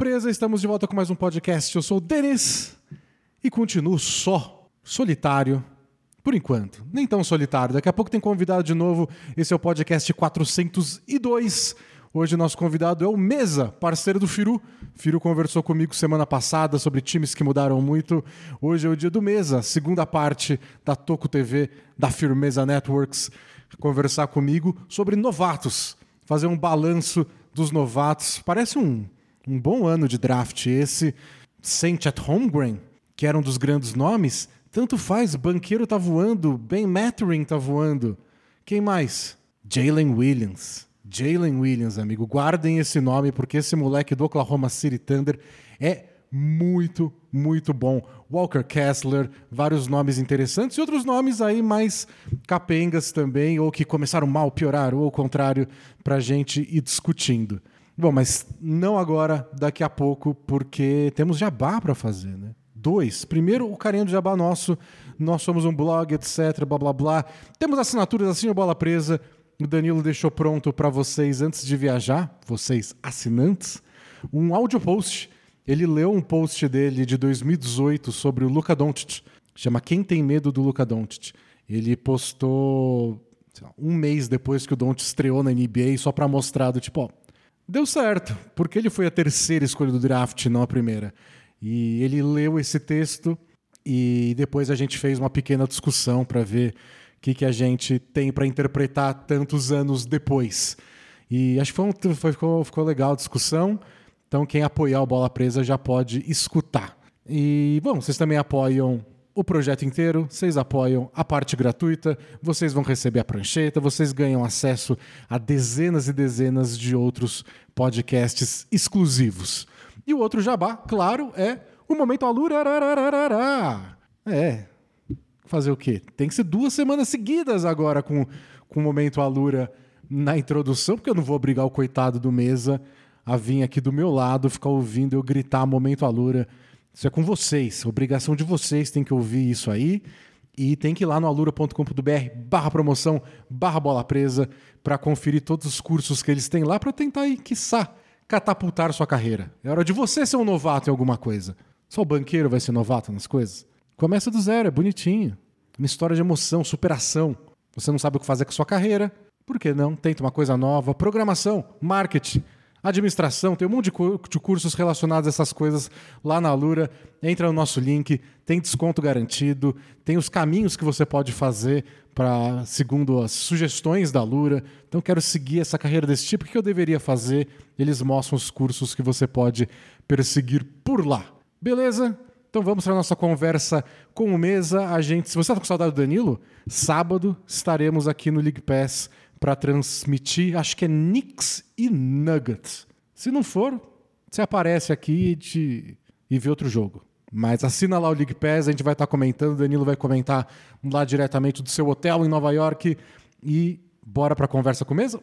Presa? Estamos de volta com mais um podcast. Eu sou o Denis e continuo só, solitário, por enquanto. Nem tão solitário. Daqui a pouco tem convidado de novo. Esse é o podcast 402. Hoje nosso convidado é o Mesa, parceiro do Firu. Firu conversou comigo semana passada sobre times que mudaram muito. Hoje é o dia do Mesa, segunda parte da Toco TV, da Firmeza Networks, conversar comigo sobre novatos, fazer um balanço dos novatos. Parece um, um bom ano de draft esse. Saint at Holmgren, que era um dos grandes nomes, tanto faz. Banqueiro tá voando, Ben Mattering tá voando. Quem mais? Jalen Williams. Jalen Williams, amigo. Guardem esse nome, porque esse moleque do Oklahoma City Thunder é muito, muito bom. Walker Kessler, vários nomes interessantes e outros nomes aí mais capengas também, ou que começaram mal, pioraram, ou ao contrário, para gente ir discutindo. Bom, mas não agora, daqui a pouco, porque temos jabá para fazer, né? Dois. Primeiro, o carinho do jabá nosso. Nós somos um blog, etc, blá blá blá. Temos assinaturas assim, a bola presa. O Danilo deixou pronto para vocês antes de viajar, vocês assinantes, um áudio post. Ele leu um post dele de 2018 sobre o Luka Doncic, chama Quem tem medo do Luka Doncic. Ele postou lá, um mês depois que o Doncic estreou na NBA só para mostrar do tipo, ó, deu certo, porque ele foi a terceira escolha do draft, não a primeira. E ele leu esse texto e depois a gente fez uma pequena discussão para ver o que, que a gente tem para interpretar tantos anos depois. E acho que foi um, foi, ficou, ficou legal a discussão. Então, quem apoiar o Bola Presa já pode escutar. E, bom, vocês também apoiam o projeto inteiro, vocês apoiam a parte gratuita, vocês vão receber a prancheta, vocês ganham acesso a dezenas e dezenas de outros podcasts exclusivos. E o outro jabá, claro, é o Momento Alura. É. Fazer o quê? Tem que ser duas semanas seguidas agora com, com o Momento Alura na introdução, porque eu não vou obrigar o coitado do Mesa a vir aqui do meu lado, ficar ouvindo eu gritar Momento Alura. Isso é com vocês. Obrigação de vocês tem que ouvir isso aí. E tem que ir lá no alura.com.br barra promoção, barra bola presa, para conferir todos os cursos que eles têm lá para tentar aí, quiçá, catapultar sua carreira. É hora de você ser um novato em alguma coisa. Só o banqueiro vai ser novato nas coisas? Começa do zero, é bonitinho. Uma história de emoção, superação. Você não sabe o que fazer com a sua carreira? Por que não? Tenta uma coisa nova. Programação, marketing, administração, tem um monte de cursos relacionados a essas coisas lá na Alura. Entra no nosso link, tem desconto garantido, tem os caminhos que você pode fazer para segundo as sugestões da Lura. Então quero seguir essa carreira desse tipo, o que eu deveria fazer? Eles mostram os cursos que você pode perseguir por lá. Beleza? Então vamos para a nossa conversa com o Mesa. A gente, se você está com saudade do Danilo, sábado estaremos aqui no League Pass para transmitir, acho que é Knicks e Nuggets. Se não for, você aparece aqui e, te, e vê outro jogo. Mas assina lá o League Pass, a gente vai estar tá comentando, o Danilo vai comentar lá diretamente do seu hotel em Nova York e bora para a conversa com o Mesa?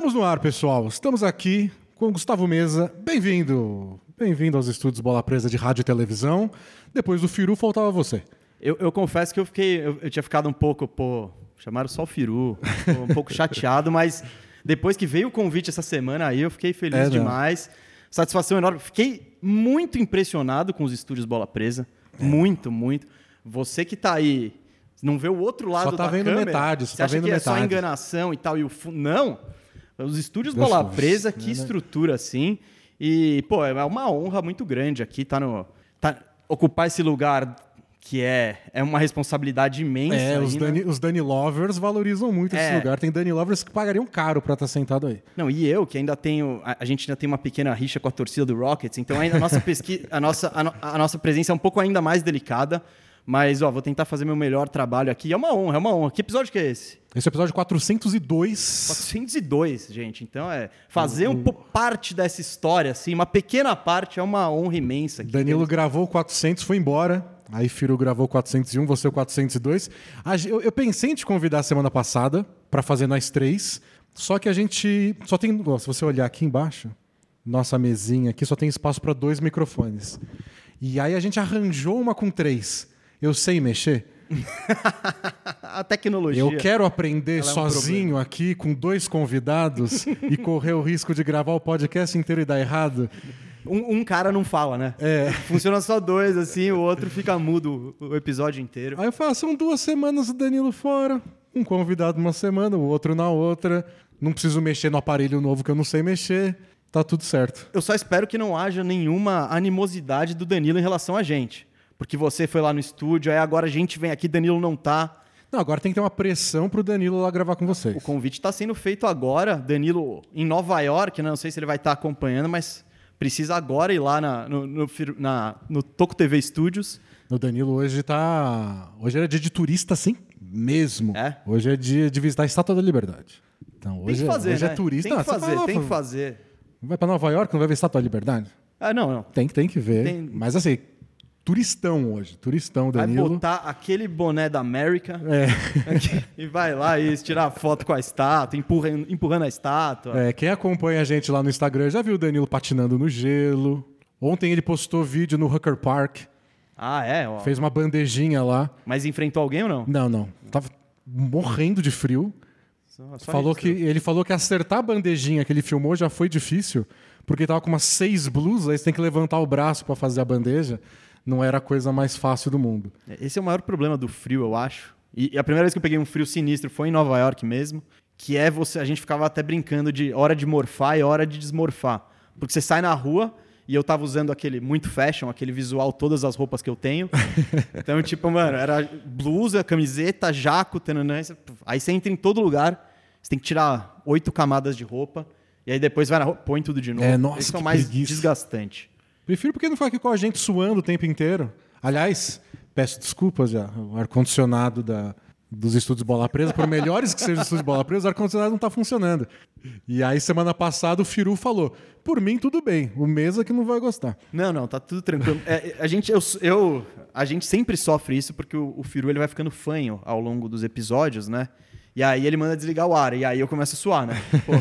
Estamos no ar, pessoal. Estamos aqui com o Gustavo Mesa. Bem-vindo. Bem-vindo aos estúdios Bola Presa de Rádio e Televisão. Depois do Firu, faltava você. Eu, eu confesso que eu fiquei. Eu, eu, tinha ficado um pouco, pô. Chamaram só o Firu. Um pouco chateado, mas depois que veio o convite essa semana aí, eu fiquei feliz é, demais. Satisfação enorme. Fiquei muito impressionado com os estúdios Bola Presa. É. Muito, muito. Você que está aí não vê o outro lado só tá da vendo câmera. Metade, só tá acha vendo que metade. é só enganação e tal. E o fu... Não! Os estúdios Bola Presa, que estrutura assim. E, pô, é uma honra muito grande aqui tá no. Tá, ocupar esse lugar que é, é uma responsabilidade imensa. É, aí, os, né? Dani, os Dani Lovers valorizam muito É. esse lugar. Tem Dani Lovers que pagariam caro pra estar sentado aí. Não, e eu, que ainda tenho. A, a gente ainda tem uma pequena rixa com a torcida do Rockets, então ainda a nossa pesquisa, a nossa, a, no- a nossa presença é um pouco ainda mais delicada. Mas, ó, vou tentar fazer meu melhor trabalho aqui. É uma honra, é uma honra. Que episódio que é esse? Esse é o episódio 402. 402, gente. Então, é fazer um pouco parte dessa história, assim, uma pequena parte, é uma honra imensa. aqui. Danilo gravou o 400, foi embora. Aí Firu gravou 401, você o 402. Eu, eu pensei em te convidar semana passada para fazer nós três, só que a gente só tem, se você olhar aqui embaixo, nossa mesinha aqui só tem espaço para dois microfones. E aí a gente arranjou uma com três. Eu sei mexer. a tecnologia. Eu quero aprender é sozinho aqui com dois convidados e correr o risco de gravar o podcast inteiro e dar errado. Um, um, cara não fala, né? É. Funciona só dois, assim, o outro fica mudo o episódio inteiro. Aí eu falo, são duas semanas o Danilo fora, um convidado uma semana, o outro na outra. Não preciso mexer no aparelho novo que eu não sei mexer. Tá tudo certo. Eu só espero que não haja nenhuma animosidade do Danilo em relação a gente. Porque você foi lá no estúdio, aí agora a gente vem aqui, Danilo não tá. Não, agora tem que ter uma pressão pro Danilo lá gravar com vocês. O convite está sendo feito agora. Danilo em Nova York, né? não sei se ele vai estar tá acompanhando, mas precisa agora ir lá na, no, no, na, no Toco TV Studios. O Danilo hoje tá. Hoje é dia de turista, sim, mesmo. É? Hoje é dia de visitar a Estátua da Liberdade. Então, hoje, tem que fazer, hoje é né? é turista. Tem que fazer, ah, tem que fazer. Vai para Nova York, não vai ver a Estátua da Liberdade? Ah, não, não. Tem, tem que ver. Tem... Mas assim, turistão hoje. Turistão, Danilo. Vai botar aquele boné da América é. e vai lá e tirar foto com a estátua, empurrando, empurrando a estátua. É, quem acompanha a gente lá no Instagram já viu o Danilo patinando no gelo. Ontem ele postou vídeo no Hooker Park. Ah, é? Ó. Fez uma bandejinha lá. Mas enfrentou alguém ou não? Não, não. Tava morrendo de frio. Só, só falou isso. que ele falou que acertar a bandejinha que ele filmou já foi difícil, porque tava com umas seis blusas, aí você tem que levantar o braço para fazer a bandeja não era a coisa mais fácil do mundo. Esse é o maior problema do frio, eu acho. E a primeira vez que eu peguei um frio sinistro foi em Nova York mesmo, que é você, a gente ficava até brincando de hora de morfar e hora de desmorfar. Porque você sai na rua e eu tava usando aquele muito fashion, aquele visual, todas as roupas que eu tenho. Então, tipo, mano, era blusa, camiseta, jaco, tananã, aí você entra em todo lugar, você tem que tirar oito camadas de roupa, e aí depois vai na roupa, põe tudo de novo. É, nossa, Isso é mais preguiça. desgastante. Prefiro porque não ficar aqui com a gente suando o tempo inteiro. Aliás, peço desculpas já. O ar-condicionado da, dos estúdios Bola Presa, por melhores que sejam os estúdios Bola Presa, o ar-condicionado não está funcionando. E aí, semana passada, o Firu falou: por mim, tudo bem, o Mesa que não vai gostar. Não, não, tá tudo tranquilo. É, a, gente, eu, eu, a gente sempre sofre isso porque o, o Firu ele vai ficando fanho ao longo dos episódios, né? E aí ele manda desligar o ar, e aí eu começo a suar, né? Pô.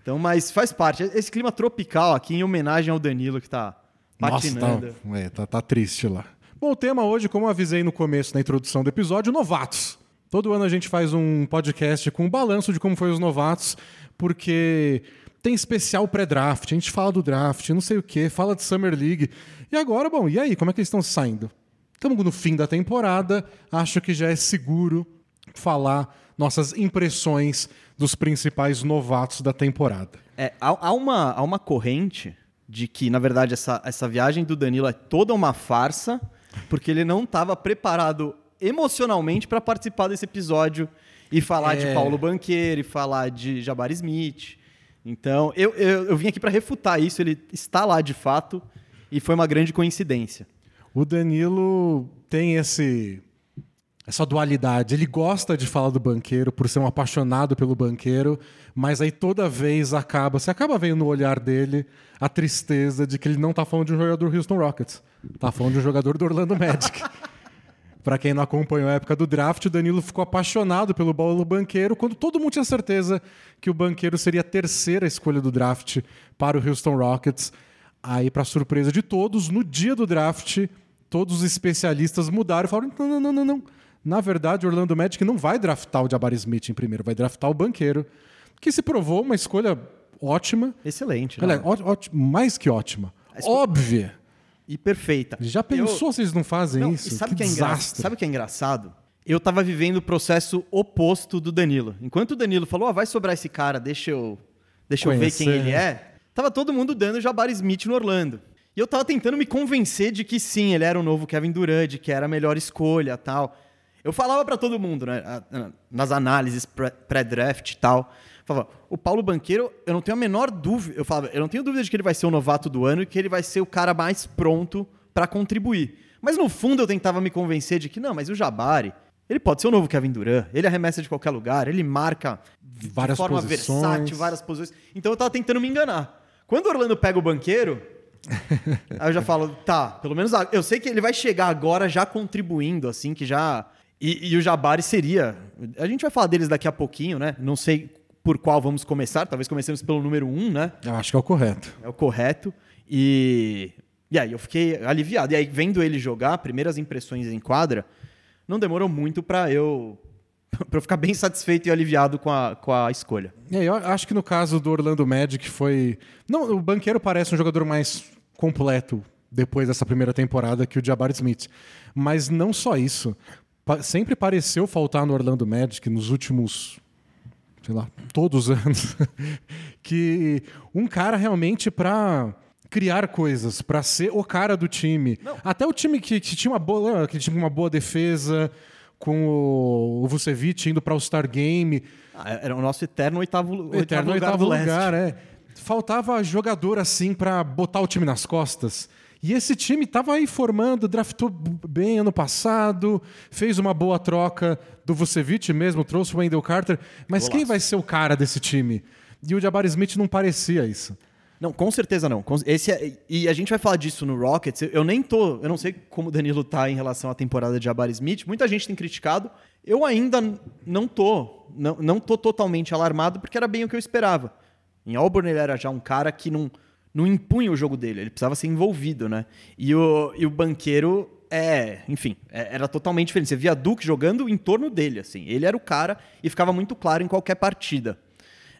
Então, mas faz parte. Esse clima tropical aqui, em homenagem ao Danilo, que está patinando. Nossa, tá, é, tá, tá triste lá. Bom, o tema hoje, como eu avisei no começo, na introdução do episódio, novatos. Todo ano a gente faz um podcast com um balanço de como foi os novatos, porque tem especial pré-draft, a gente fala do draft, não sei o que, fala de Summer League. E agora, bom, e aí, como é que eles estão saindo? Estamos no fim da temporada, acho que já é seguro falar nossas impressões dos principais novatos da temporada. É, há, há, uma, há uma corrente de que, na verdade, essa, essa viagem do Danilo é toda uma farsa, porque ele não estava preparado emocionalmente para participar desse episódio e falar é. de Paulo Banqueiro e falar de Jabari Smith. Então, eu, eu, eu vim aqui para refutar isso, ele está lá de fato e foi uma grande coincidência. O Danilo tem esse essa dualidade. Ele gosta de falar do banqueiro por ser um apaixonado pelo banqueiro, mas aí toda vez acaba, você acaba vendo no olhar dele a tristeza de que ele não está falando de um jogador do Houston Rockets, está falando de um jogador do Orlando Magic. Para quem não acompanhou a época do draft, o Danilo ficou apaixonado pelo bolo banqueiro quando todo mundo tinha certeza que o banqueiro seria a terceira escolha do draft para o Houston Rockets. Aí, para surpresa de todos, no dia do draft, todos os especialistas mudaram e falaram: não, não, não, não, não. Na verdade, o Orlando Magic não vai draftar o Jabari Smith em primeiro, vai draftar o banqueiro, que se provou uma escolha ótima. Excelente. Né? Mais que ótima. Óbvia. E perfeita. Já pensou eu... se eles não fazem não, isso? Sabe que, que é desastre. Sabe o que é engraçado? Eu estava vivendo o processo oposto do Danilo. Enquanto o Danilo falou, oh, vai sobrar esse cara, deixa eu, deixa eu ver quem ele é, tava todo mundo dando Jabari Smith no Orlando. E eu tava tentando me convencer de que sim, ele era o novo Kevin Durant, que era a melhor escolha tal. Eu falava para todo mundo, né, nas análises pré-draft e tal, falava, o Paulo Banqueiro, eu não tenho a menor dúvida, eu falava, eu não tenho dúvida de que ele vai ser o novato do ano e que ele vai ser o cara mais pronto para contribuir. Mas no fundo eu tentava me convencer de que não, mas o Jabari, ele pode ser o novo Kevin Durant, ele arremessa de qualquer lugar, ele marca várias de forma posições. versátil, várias posições. Então eu tava tentando me enganar. Quando o Orlando pega o Banqueiro, Aí eu já falo, tá, pelo menos eu sei que ele vai chegar agora já contribuindo, assim, que já. E, e o Jabari seria. A gente vai falar deles daqui a pouquinho, né? Não sei por qual vamos começar, talvez comecemos pelo número um, né? Eu acho que é o correto. É o correto. E. E aí eu fiquei aliviado. E aí, vendo ele jogar, primeiras impressões em quadra, não demorou muito para eu para eu ficar bem satisfeito e aliviado com a, com a escolha. É, eu acho que no caso do Orlando Magic foi. Não, o Banqueiro parece um jogador mais completo depois dessa primeira temporada que o Jabari Smith. Mas não só isso. Sempre pareceu faltar no Orlando Magic nos últimos. sei lá, todos os anos. que um cara realmente para criar coisas, para ser o cara do time. Não. Até o time que, que tinha uma boa, que tinha uma boa defesa, com o, Vucevic indo para o Star Game. Ah, era o nosso eterno oitavo, oitavo eterno lugar. Oitavo lugar, é. Faltava jogador assim para botar o time nas costas. E esse time estava aí formando, draftou bem ano passado, fez uma boa troca do Vucevic mesmo, trouxe o Wendell Carter. Mas Golaço. quem vai ser o cara desse time? E o Jabari Smith não parecia isso. Não, com certeza não. Esse é, e a gente vai falar disso no Rockets. Eu nem tô. Eu não sei como o Danilo tá em relação à temporada de Jabari Smith. Muita gente tem criticado. Eu ainda não tô. Não, não tô totalmente alarmado, porque era bem o que eu esperava. Em Auburn ele era já um cara que não, não impunha o jogo dele, ele precisava ser envolvido, né? E o, e o banqueiro é, enfim, é, era totalmente diferente. Você via Duke jogando em torno dele, assim. Ele era o cara e ficava muito claro em qualquer partida.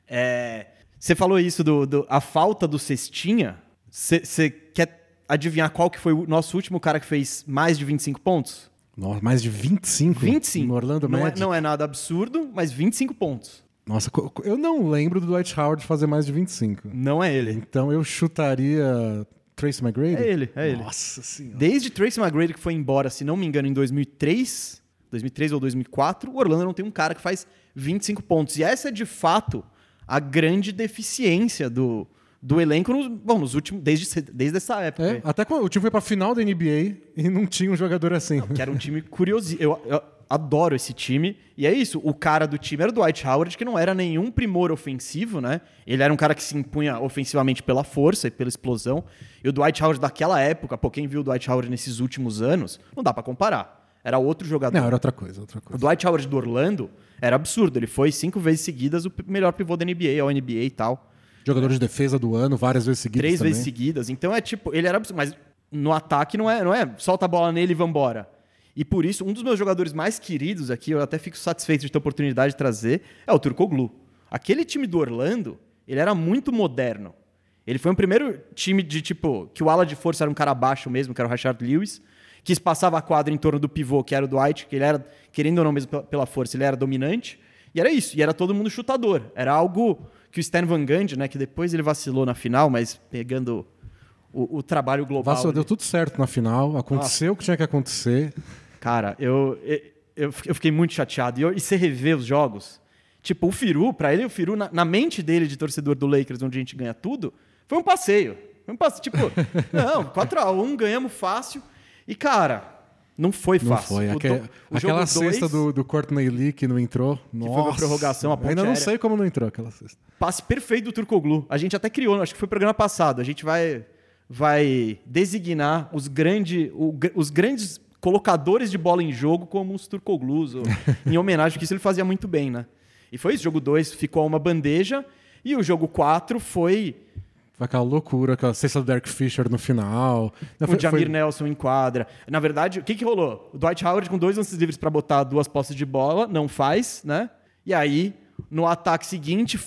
É, você falou isso do, do a falta do cestinha. Você quer adivinhar qual que foi o nosso último cara que fez mais de 25 pontos? Nossa, mais de 25? 25. No Orlando não Magic. É, não é nada absurdo, mas 25 pontos. Nossa, eu não lembro do Dwight Howard fazer mais de 25. Não é ele. Então eu chutaria Tracy McGrady? É ele, é ele. Nossa senhora. Desde Tracy McGrady que foi embora, se não me engano, em 2003, 2003 ou 2004, o Orlando não tem um cara que faz 25 pontos. E essa é de fato a grande deficiência do, do elenco nos, bom, nos últimos, desde, desde essa época. É, até quando o time foi para a final da NBA e não tinha um jogador assim. Não, que era um time curioso. Eu, eu, adoro esse time. E é isso, o cara do time era o Dwight Howard, que não era nenhum primor ofensivo, né? Ele era um cara que se impunha ofensivamente pela força e pela explosão. E o Dwight Howard daquela época, pô, quem viu o Dwight Howard nesses últimos anos, não dá para comparar. Era outro jogador. Não, era outra coisa, outra coisa. O Dwight Howard do Orlando era absurdo. Ele foi cinco vezes seguidas o melhor pivô da NBA, ao NBA e tal. Jogador de defesa do ano, várias vezes seguidas. Três também. vezes seguidas. Então é tipo, ele era absurdo. Mas no ataque não é, não é solta a bola nele e vambora. E por isso, um dos meus jogadores mais queridos aqui, eu até fico satisfeito de ter a oportunidade de trazer, é o Turcoglu. Aquele time do Orlando, ele era muito moderno. Ele foi o primeiro time de tipo, que o ala de força era um cara baixo mesmo, que era o Rashard Lewis que espaçava a quadra em torno do pivô, que era o Dwight, que ele era, querendo ou não mesmo pela força, ele era dominante. E era isso, e era todo mundo chutador. Era algo que o Stan Van Gundy, né, que depois ele vacilou na final, mas pegando o, o trabalho global. Vacilou, deu tudo certo na final, aconteceu o que tinha que acontecer. Cara, eu, eu, eu fiquei muito chateado. E, eu, e você rever os jogos, tipo, o Firu, para ele, o Firu, na, na, mente dele de torcedor do Lakers, onde a gente ganha tudo, foi um passeio. Foi um passeio, tipo, não, 4x1, ganhamos fácil. E, cara, não foi fácil. Não foi. Aquela, o aquela cesta dois, do, do Courtney Lee que não entrou. Nossa. Que foi uma prorrogação, a ponte Ainda não sei como não entrou aquela cesta. Passe perfeito do Turcoglu. A gente até criou, acho que foi programa passado. A gente vai, vai designar os, grande, o, os grandes colocadores de bola em jogo como os Turcoglus, em homenagem, que isso ele fazia muito bem, né? E foi isso. Jogo 2 ficou uma bandeja. E o jogo 4 foi foi aquela loucura, aquela cesta do Derek Fisher no final. o Jamir foi... Nelson em quadra. Na verdade, o que, que rolou? O Dwight Howard com dois lances livres para botar duas posses de bola, não faz, né? E aí, no ataque seguinte,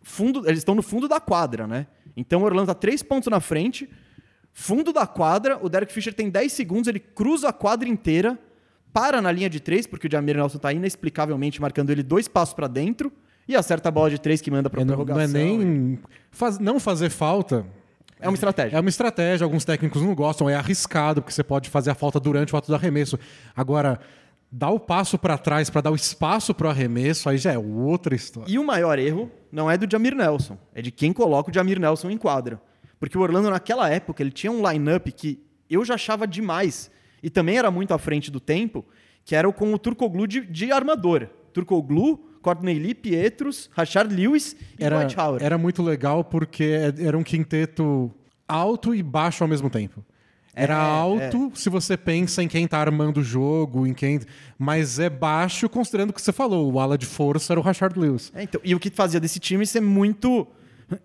fundo, eles estão no fundo da quadra, né? Então o Orlando tá três pontos na frente, fundo da quadra, o Derek Fisher tem 10 segundos, ele cruza a quadra inteira, para na linha de três, porque o Jamir Nelson tá inexplicavelmente marcando ele dois passos para dentro e acerta a bola de três que manda para é, prorrogação. Não é nem faz, não fazer falta. É uma estratégia. É uma estratégia. Alguns técnicos não gostam. É arriscado porque você pode fazer a falta durante o ato do arremesso. Agora, dar o passo para trás para dar o espaço para o arremesso, aí já é outra história. E o maior erro não é do Jamir Nelson, é de quem coloca o Jamir Nelson em quadra. Porque o Orlando, naquela época, ele tinha um line-up que eu já achava demais e também era muito à frente do tempo, que era com o Turcoglu de, de armador. Turcoglu, Courtney Lee, Pietrus, Rashard Lewis e era, Dwight Howard. Era muito legal porque é, era um quinteto alto e baixo ao mesmo tempo. Era É, alto se você pensa em quem tá armando o jogo, em quem. Mas é baixo considerando o que você falou. O ala de força era o Rashard Lewis. É, então, e o que fazia desse time ser muito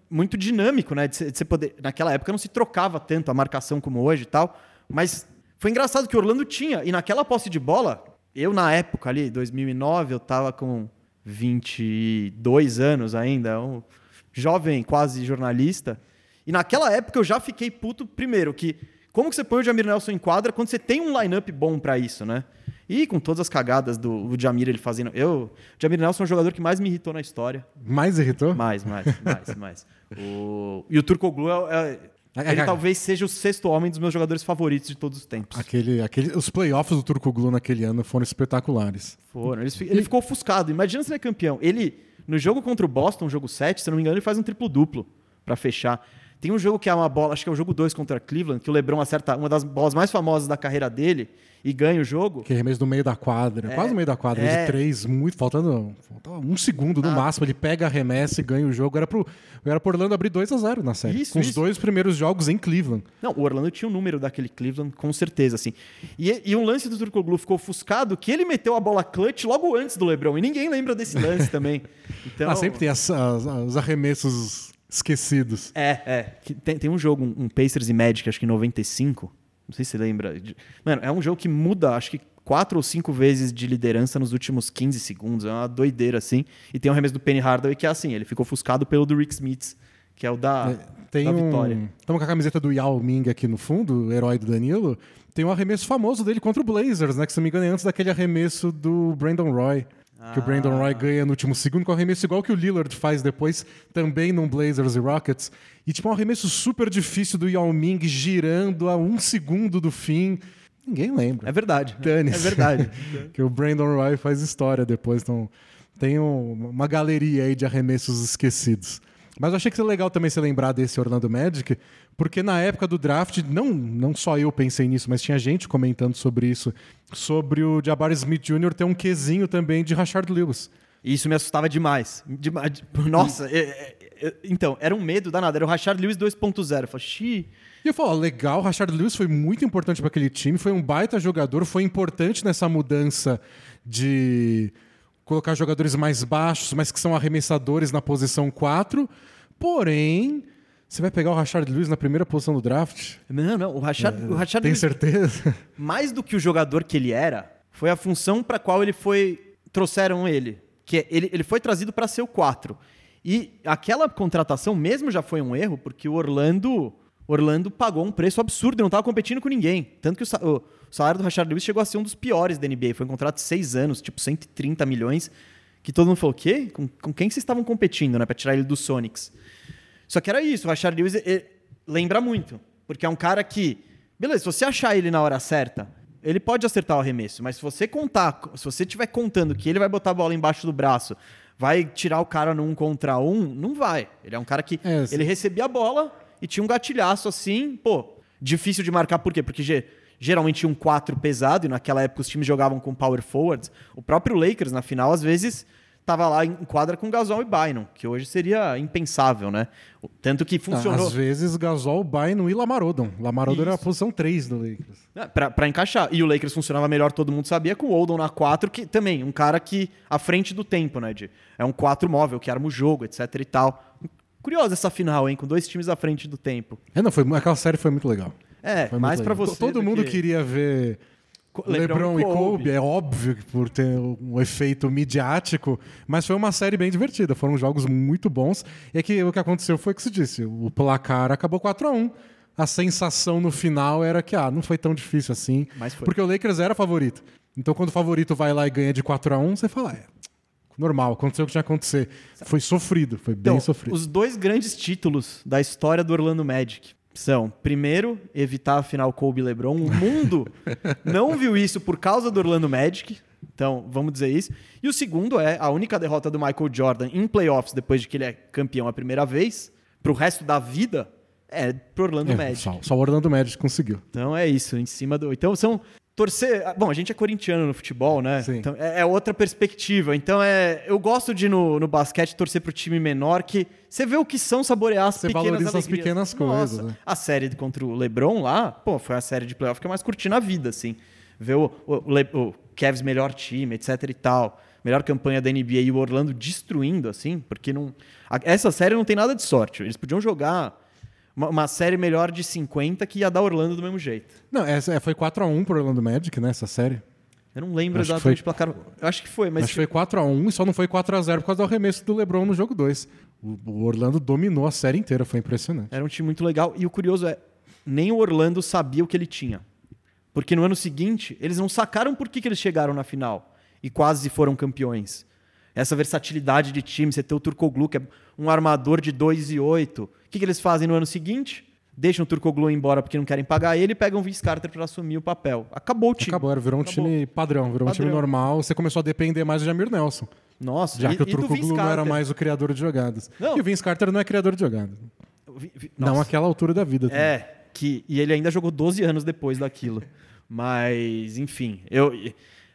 muito dinâmico, né? De você, de você poder. Naquela época não se trocava tanto a marcação como hoje e tal. Mas foi engraçado que o Orlando tinha. E naquela posse de bola, eu na época ali, 2009, eu tava com 22 anos ainda, um jovem quase jornalista. E naquela época eu já fiquei puto, primeiro, que como que você põe o Jamir Nelson em quadra quando você tem um lineup bom para isso, né? E com todas as cagadas do, do Jamir ele fazendo. Eu, o Jamir Nelson é o jogador que mais me irritou na história. Mais irritou? Mais, mais, mais, mais. O, e o Turcoglu é, é, É, ele é, talvez seja o sexto homem dos meus jogadores favoritos de todos os tempos. Aquele, aquele, os playoffs do Turco Glu naquele ano foram espetaculares. Foram. Ele, ele ficou ofuscado. Imagina se ele é campeão. Ele, no jogo contra o Boston, jogo 7, se não me engano, ele faz um triplo-duplo pra fechar. Tem um jogo que é uma bola, acho que é o jogo 2 contra Cleveland, que o LeBron acerta uma das bolas mais famosas da carreira dele e ganha o jogo. Que arremesso do meio da quadra, quase no meio da quadra, é. de três, muito, faltando, faltava um segundo no Ah. máximo. Ele pega, arremessa e ganha o jogo. Era pro, era pro Orlando abrir 2 a 0 na série. Isso, com os isso. dois primeiros jogos em Cleveland. Não, o Orlando tinha o número daquele Cleveland, com certeza, assim. E, e um lance do Turcoglu ficou ofuscado que ele meteu a bola clutch logo antes do LeBron. E ninguém lembra desse lance também. Então, ah, sempre tem as- as- os arremessos esquecidos. É, é. Que Tem, tem um jogo, um, um Pacers e Magic, acho que em 95. Não sei se você lembra. de- Mano, é um jogo que muda, acho que quatro ou cinco vezes de liderança nos últimos 15 segundos. É uma doideira, assim. E tem um arremesso do Penny Hardaway que é assim, ele ficou ofuscado pelo do Rick Smith, que é o da, Tem da um. vitória. Estamos com a camiseta do Yao Ming aqui no fundo, o herói do Danilo. Tem um arremesso famoso dele contra o Blazers, né? Que se não me engano é antes daquele arremesso do Brandon Roy. Que o Brandon Ah. Roy ganha no último segundo, com um arremesso igual que o Lillard faz depois, também num Blazers e Rockets. E tipo, um arremesso super difícil do Yao Ming girando a um segundo do fim. Ninguém lembra. É verdade. Dane-se. É verdade. que o Brandon Roy faz história depois. Então, tem um- uma galeria aí de arremessos esquecidos. Mas eu achei que seria legal também se lembrar desse Orlando Magic, porque na época do draft, não, não só eu pensei nisso, mas tinha gente comentando sobre isso, sobre o Jabari Smith Jr. ter um quesinho também de Rashard Lewis. E isso me assustava demais. Dema- Nossa, é- é- é- então, era um medo danado. Era o Rashard Lewis 2.0. Eu falei, xiii. E eu falo, legal, o Rashard Lewis foi muito importante para aquele time, foi um baita jogador, foi importante nessa mudança de colocar jogadores mais baixos, mas que são arremessadores na posição 4. Porém, você vai pegar o Rashard Lewis na primeira posição do draft? Não, não. O Rashard, o Rashard Tem Lewis, certeza? mais do que o jogador que ele era, foi a função para qual ele foi. trouxeram ele. Que é- ele, ele foi trazido para ser o 4. E aquela contratação mesmo já foi um erro, porque o Orlando. Orlando pagou um preço absurdo e não estava competindo com ninguém. Tanto que o, sa- o salário do Rashard Lewis chegou a ser um dos piores da NBA. Foi um contrato de seis anos, tipo 130 milhões. Que todo mundo falou: o quê? Com, com quem vocês estavam competindo, né? Para tirar ele do Sonics. Só que era isso, o Rashard Lewis lembra muito. Porque é um cara que, beleza, se você achar ele na hora certa, ele pode acertar o arremesso, mas se você contar, se você estiver contando que ele vai botar a bola embaixo do braço, vai tirar o cara num contra um, não vai. Ele é um cara que É, ele recebia a bola e tinha um gatilhaço assim, pô, difícil de marcar por quê? Porque ge- geralmente tinha um 4 pesado e naquela época os times jogavam com power forwards. O próprio Lakers na final às vezes tava lá em quadra com Gasol e Bynum, que hoje seria impensável, né? Tanto que funcionou. Às vezes, Gasol, Bynum e Lamar Odom. Lamar Odom era a posição 3 do Lakers. É, Pra, pra encaixar. E o Lakers funcionava melhor, todo mundo sabia, com o Oldham na 4, que também, um cara que à frente do tempo, né? De, é um 4 móvel, que arma o jogo, etc e tal. Curiosa essa final, hein? Com dois times à frente do tempo. É, não, foi, aquela série foi muito legal. É, Foi mais legal. você. Todo do mundo que- queria ver Co- LeBron, e Kobe. é óbvio que por ter um efeito midiático, mas foi uma série bem divertida, foram jogos muito bons. E é que o que aconteceu foi o que se disse, o placar acabou 4 a 1 A sensação no final era que ah, não foi tão difícil assim, porque o Lakers era favorito. Então quando o favorito vai lá e ganha de 4 a 1 você fala, é, normal, aconteceu o que tinha que acontecer. Foi sofrido, foi bem Então, sofrido. os dois grandes títulos da história do Orlando Magic são, primeiro, evitar a final Kobe LeBron. O mundo não viu isso por causa do Orlando Magic. Então, vamos dizer isso. E o segundo é a única derrota do Michael Jordan em playoffs depois de que ele é campeão a primeira vez, pro resto da vida, é pro Orlando É, Magic. só, só o Orlando Magic conseguiu. Então é isso, em cima do. Então são. Torcer. Bom, a gente é corintiano no futebol, né? Sim. Então é, é outra perspectiva. Então é, eu gosto de no, no basquete torcer pro time menor que você vê o que são saborear as Você pequenas valoriza as pequenas Nossa, coisas, né? A série contra o LeBron lá, pô, foi a série de playoff que eu mais curti na vida, assim. Ver o, o, o Cavs melhor time, etc e tal. Melhor campanha da NBA e o Orlando destruindo, assim, porque não. a- essa série não tem nada de sorte. Eles podiam jogar uma, uma série melhor de 50 que ia dar Orlando do mesmo jeito. Não, essa é, foi 4x1 pro Orlando Magic, né? Essa série. Eu não lembro Acho exatamente o placar. Eu acho que foi, mas. Acho que foi 4x1 e só não foi 4x0 por causa do arremesso do LeBron no jogo 2. O, o Orlando dominou a série inteira, foi impressionante. Era um time muito legal. E o curioso é, nem o Orlando sabia o que ele tinha. Porque no ano seguinte, eles não sacaram por que, que eles chegaram na final e quase foram campeões. Essa versatilidade de time, você ter o Turcoglu, que é um armador de 2 e 8. O que, que eles fazem no ano seguinte? Deixam o Turcoglu embora porque não querem pagar ele e pegam o Vince Carter para assumir o papel. Acabou o time. Acabou, era- virou um Acabou. time padrão, virou um time Padrão. normal. Você começou a depender mais do Jamir Nelson, Nossa, já e, que o Turcoglu não era mais o criador de jogadas. Não. E o Vince Carter não é criador de jogadas. Vi- vi- Não aquela altura da vida. também. É, que, e ele ainda jogou 12 anos depois daquilo. Mas, enfim, eu,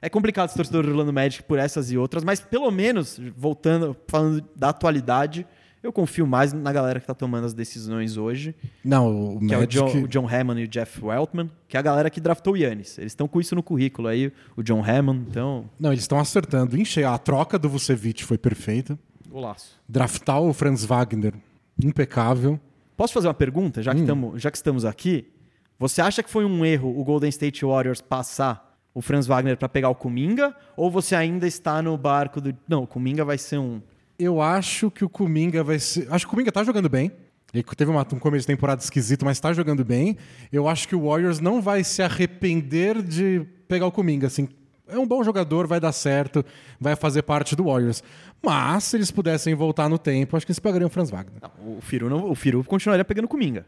é complicado ser torcedor do Orlando Magic por essas e outras, mas pelo menos, voltando, falando da atualidade, eu confio mais na galera que tá tomando as decisões hoje, Não, o que Magic... é o John, o John Hammond e o Jeff Weltman, que é a galera que draftou o Yannis. Eles estão com isso no currículo aí, o John Hammond, então, Não, eles estão acertando. Em cheio. A troca do Vucevic foi perfeita. golaço. Draftar o Franz Wagner, impecável. Posso fazer uma pergunta, já que, Hum. tamo, já que estamos aqui? Você acha que foi um erro o Golden State Warriors passar o Franz Wagner para pegar o Kuminga? Ou você ainda está no barco do. Não, o Kuminga vai ser um. Eu acho que o Kuminga vai ser. Acho que o Kuminga tá jogando bem. Ele teve uma- um começo de temporada esquisito, mas tá jogando bem. Eu acho que o Warriors não vai se arrepender de pegar o Kuminga. Assim, é um bom jogador, vai dar certo, vai fazer parte do Warriors. Mas se eles pudessem voltar no tempo, acho que eles pegariam o Franz Wagner. Não, o Firu, não, o Firu continuaria pegando o Kuminga.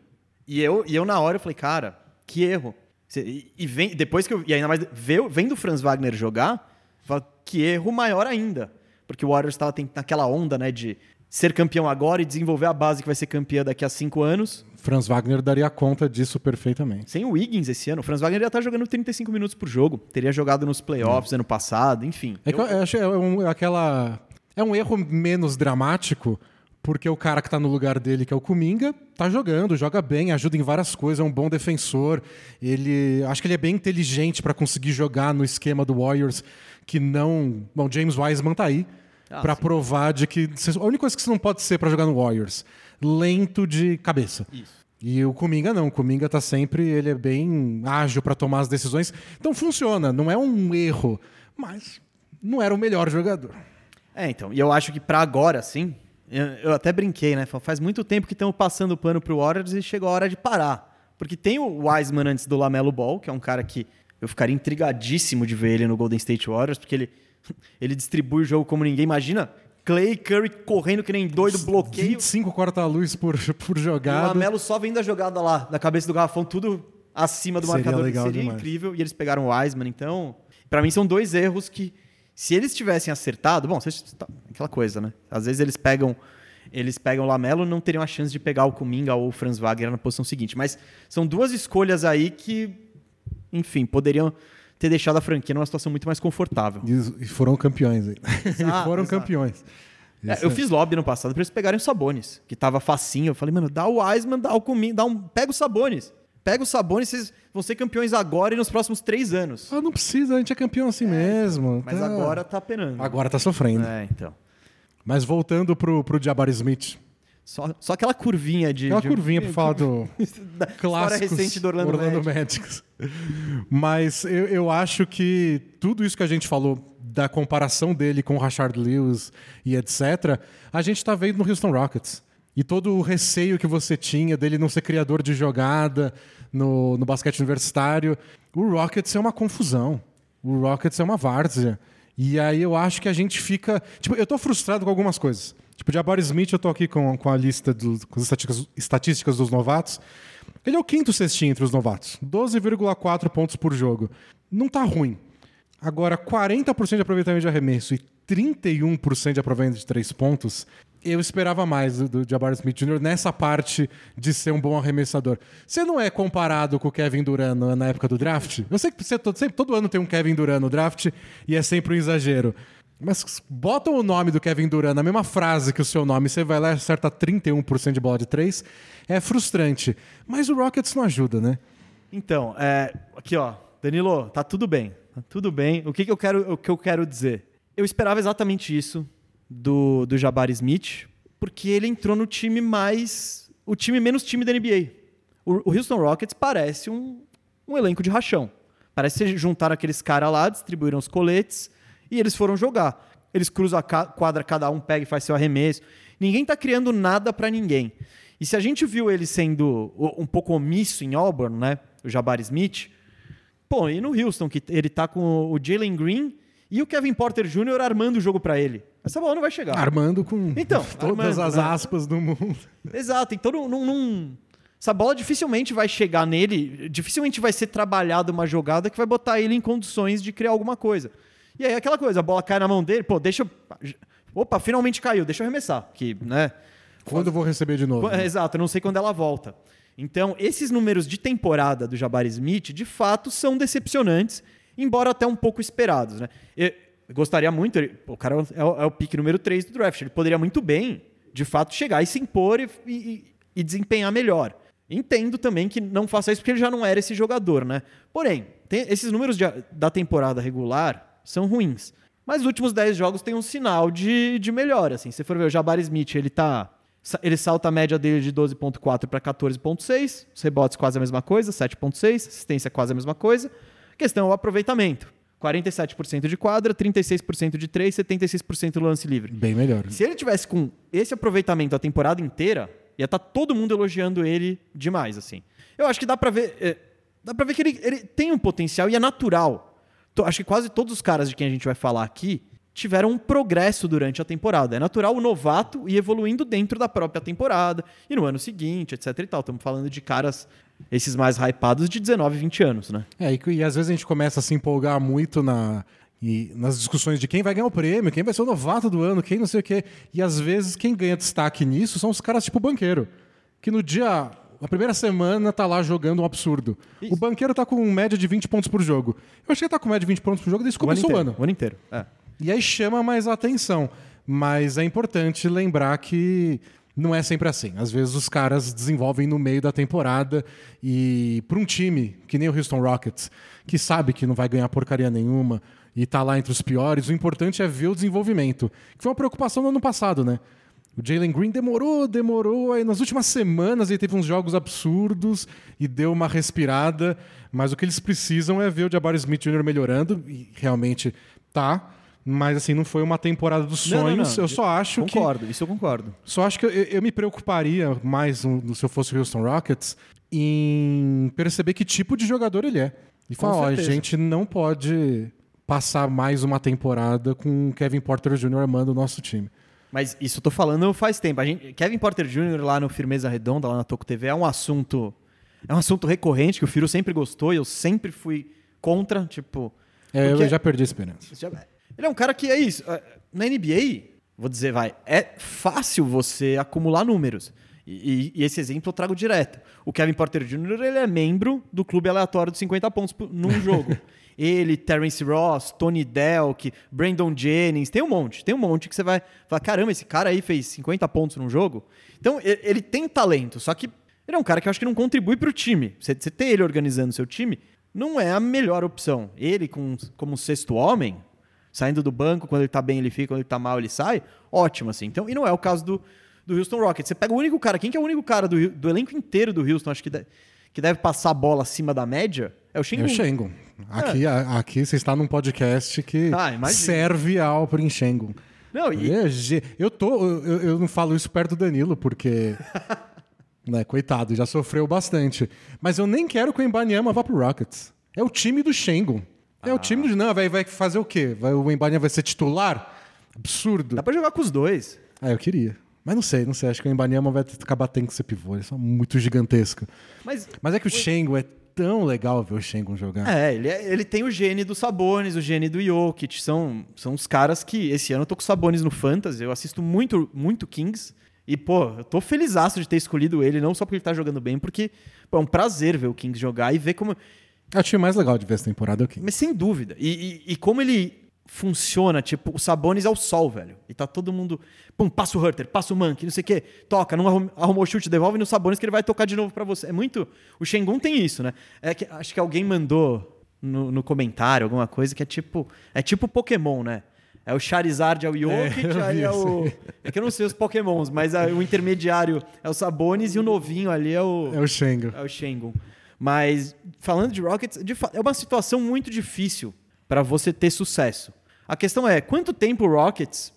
E eu, e eu, na hora, eu falei, cara, que erro. E, e vem, depois que eu. E ainda mais, vendo o Franz Wagner jogar, falo, que erro maior ainda. Porque o Warriors estava naquela onda, né, de ser campeão agora e desenvolver a base que vai ser campeã daqui a cinco anos. Franz Wagner daria conta disso perfeitamente. Sem o Wiggins esse ano, o Franz Wagner ia estar jogando 35 minutos por jogo. Teria jogado nos playoffs ano passado, enfim. É, que eu, eu acho- é um, é aquela. É um erro menos dramático, porque o cara que tá no lugar dele, que é o Kuminga, tá jogando, joga bem, ajuda em várias coisas, é um bom defensor. Ele. Acho que ele é bem inteligente para conseguir jogar no esquema do Warriors, que não. Bom, James Wiseman tá aí. Ah, pra sim. provar de que. A única coisa que você não pode ser pra jogar no Warriors: lento de cabeça. Isso. E o Kuminga não, o Kuminga tá sempre, ele é bem ágil para tomar as decisões. Então funciona, não é um erro, mas não era o melhor jogador. É, então. E eu acho que pra agora, sim. Eu, eu até brinquei, né? Faz muito tempo que estamos passando o pano pro Warriors e chegou a hora de parar. Porque tem o Wiseman antes do Lamelo Ball, que é um cara que eu ficaria intrigadíssimo de ver ele no Golden State Warriors, porque ele, ele distribui o jogo como ninguém imagina. Clay e Curry correndo que nem doido, bloqueio. 25 corta-luz por, por E o jogada. Lamelo só vendo a jogada lá, na cabeça do garrafão, tudo acima do Seria marcador. legal Seria demais. incrível. E eles pegaram o Wiseman. Então, pra mim, são dois erros que, se eles tivessem acertado, bom, tá, aquela coisa, né? Às vezes eles pegam. Eles pegam o Lamelo não teriam a chance de pegar o Kuminga ou o Franz Wagner na posição seguinte. Mas são duas escolhas aí que, enfim, poderiam ter deixado a franquia numa situação muito mais confortável. E, foram campeões aí. e Exato, foram exato. campeões. É, eu é- fiz lobby no passado pra eles pegarem o Sabonis, que tava facinho. Eu falei, mano, dá o Wiseman, dá o Kuminga, dá um... pega o Sabonis. Pega o Sabonis, vocês vão ser campeões agora e nos próximos três anos. Ah, não precisa, a gente é campeão assim mesmo. Mas tá- agora tá penando. Agora tá sofrendo. É, então. Mas voltando pro, pro Jabari Smith. Só, só aquela curvinha de. Aquela de- curvinha pra falar do da clássicos recente do Orlando, Magic. Magic. Mas eu, eu acho que tudo isso que a gente falou da comparação dele com o Rashard Lewis e etc., a gente tá vendo no Houston Rockets. E todo o receio que você tinha dele não ser criador de jogada no, no basquete universitário. O Rockets é uma confusão. O Rockets é uma várzea. E aí eu acho que a gente fica. Tipo, eu tô frustrado com algumas coisas. Tipo, Jabari Smith, eu tô aqui com, com a lista dos, com as estatísticas, estatísticas dos novatos. Ele é o quinto cestinho entre os novatos. 12,4 pontos por jogo. Não tá ruim. Agora, 40% de aproveitamento de arremesso e 31% de aproveitamento de três pontos eu esperava mais do, do Jabari Smith Jr. nessa parte de ser um bom arremessador. Você não é comparado com o Kevin Durant na época do draft? Eu sei que você todo, sempre, todo ano tem um Kevin Durant no draft e é sempre um exagero. Mas botam o nome do Kevin Durant na mesma frase que o seu nome, você vai lá e acerta 31% de bola de 3. É frustrante. Mas o Rockets não ajuda, né? Então, é, aqui ó, Danilo, tá tudo bem. Tá tudo bem. O que, que, eu, quero, o que eu quero dizer? Eu esperava exatamente isso do, do Jabari Smith, porque ele entrou no time mais. o time menos time da NBA. O, o Houston Rockets parece um, um elenco de rachão. Parece que juntaram aqueles caras lá, distribuíram os coletes e eles foram jogar. Eles cruzam a quadra, cada um pega e faz seu arremesso. Ninguém está criando nada para ninguém. E se a gente viu ele sendo um pouco omisso em Auburn, né? O Jabari Smith. Pô, e no Houston, que ele tá com o Jalen Green e o Kevin Porter Jr. armando o jogo para ele. Essa bola não vai chegar. Armando com então, todas armando, as né? aspas do mundo. Exato. Então não, não, não, essa bola dificilmente vai chegar nele, dificilmente vai ser trabalhada uma jogada que vai botar ele em condições de criar alguma coisa. E aí aquela coisa, a bola cai na mão dele, pô, deixa eu... Opa, finalmente caiu, deixa eu arremessar. Que, né? Quando eu vou receber de novo? Né? Exato, eu não sei quando ela volta. Então, esses números de temporada do Jabari Smith, de fato, são decepcionantes, embora até um pouco esperados. Né? Eu gostaria muito, ele, o cara é o, é o pique número 3 do draft, ele poderia muito bem, de fato, chegar e se impor e, e, e desempenhar melhor. Entendo também que não faça isso porque ele já não era esse jogador, né? Porém, esses números de, da temporada regular são ruins. Mas os últimos 10 jogos tem um sinal de, de melhora. Assim. Se for ver o Jabari Smith, ele tá. Ele salta a média dele de 12,4 para 14,6. Os rebotes quase a mesma coisa, 7,6. Assistência quase a mesma coisa. A questão é o aproveitamento. 47% de quadra, 36% de 3, 76% do lance livre. Bem melhor. Se ele tivesse com esse aproveitamento a temporada inteira, ia estar tá todo mundo elogiando ele demais, assim. Eu acho que dá para ver, é, dá para ver que ele, ele tem um potencial e é natural acho que quase todos os caras de quem a gente vai falar aqui tiveram um progresso durante a temporada. É natural o novato ir evoluindo dentro da própria temporada e no ano seguinte, etc e tal. Estamos falando de caras, esses mais hypados, de 19, 20 anos, né? É, e, e às vezes a gente começa a se empolgar muito na, e nas discussões de quem vai ganhar o prêmio, quem vai ser o novato do ano, quem não sei o quê. E às vezes quem ganha destaque nisso são os caras tipo banqueiro. Que no dia a primeira semana tá lá jogando um absurdo. Isso. O banqueiro tá com média de 20 pontos por jogo. Eu achei que tá com média de 20 pontos por jogo desde que começou o ano. O ano inteiro. É. E aí chama mais a atenção. Mas é importante lembrar que não é sempre assim. Às vezes os caras desenvolvem no meio da temporada e para um time que nem o Houston Rockets, que sabe que não vai ganhar porcaria nenhuma e tá lá entre os piores, o importante é ver o desenvolvimento. Que foi uma preocupação no ano passado, né? O Jalen Green demorou, demorou. Aí nas últimas semanas ele teve uns jogos absurdos e deu uma respirada. Mas o que eles precisam é ver o Jabari Smith Jr. melhorando. E realmente tá. Mas assim, não foi uma temporada dos sonhos. Não, não, não. Eu só acho concordo, que. Concordo, isso eu concordo. Só acho que eu, eu me preocuparia mais um, se eu fosse o Houston Rockets em perceber que tipo de jogador ele é. E falar, ó, a gente não pode passar mais uma temporada com Kevin Porter Jr. armando o nosso time. Mas isso eu tô falando faz tempo. Gente, Kevin Porter Jr. lá no Firmeza Redonda, lá na Toco TV, é um assunto. É um assunto recorrente que o Firo sempre gostou e eu sempre fui contra, tipo. É, eu já perdi a esperança. Ele é um cara que é isso. É, na NBA, vou dizer, vai, é fácil você acumular números. E, e, esse exemplo eu trago direto. O Kevin Porter Jr. ele é membro do clube aleatório de 50 pontos num jogo. Ele, Terence Ross, Tony Delk, Brandon Jennings, tem um monte, tem um monte que você vai falar, caramba, esse cara aí fez 50 pontos num jogo. Então, ele, tem talento, só que ele é um cara que eu acho que não contribui para o time. Você, você ter ele organizando seu time não é a melhor opção. Ele, com, como sexto homem, saindo do banco, quando ele tá bem ele fica, quando ele tá mal ele sai, ótimo, assim. Então, e não é o caso do, do Houston Rockets. Você pega o único cara, quem que é o único cara do, do elenco inteiro do Houston, acho que, de, que deve passar a bola acima da média? É o Shengun. É o Shengun. Aqui, é. aqui você está num podcast que ah, serve ao Shengun. Não, e... eu, tô, eu, eu não falo isso perto do Danilo, porque. né, coitado, já sofreu bastante. Mas eu nem quero que o Embanyama vá pro Rockets. É o time do Shengun. É ah. o time do. Não, vai, vai fazer o quê? Vai, o Embanyama vai ser titular? Absurdo. Dá pra jogar com os dois. Ah, eu queria. Mas não sei, não sei. Acho que o Embanyama vai acabar tendo que ser pivô. Ele é só muito gigantesco. Mas, Mas é que o Shengun é tão legal ver o Shengun jogar. É, ele, é, ele tem o gene do Sabonis, o gene do Jokic. São, são os caras que esse ano eu tô com Sabonis no Fantasy. Eu assisto muito, muito Kings. E, pô, eu tô felizaço de ter escolhido ele, não só porque ele tá jogando bem, porque pô, é um prazer ver o Kings jogar e ver como. É o time mais legal de ver essa temporada é o Kings. Mas sem dúvida. E, e, e como ele funciona, tipo, o Sabonis é o sol, velho. E tá todo mundo, pum, passa o Hurter, passa o Monkey, não sei o quê, toca, não arrumou o chute, devolve no Sabonis que ele vai tocar de novo para você. É muito, o Shengun tem isso, né? É que acho que alguém mandou no, no, comentário alguma coisa que é tipo, é tipo Pokémon, né? É o Charizard, é o Jokic, é, aí é o. É que eu não sei os Pokémons, mas o intermediário é o Sabonis e o novinho ali é o. É o Shengun. É o Shengun. Mas, falando de Rockets, de, é uma situação muito difícil para você ter sucesso. A questão é, quanto tempo o Rockets,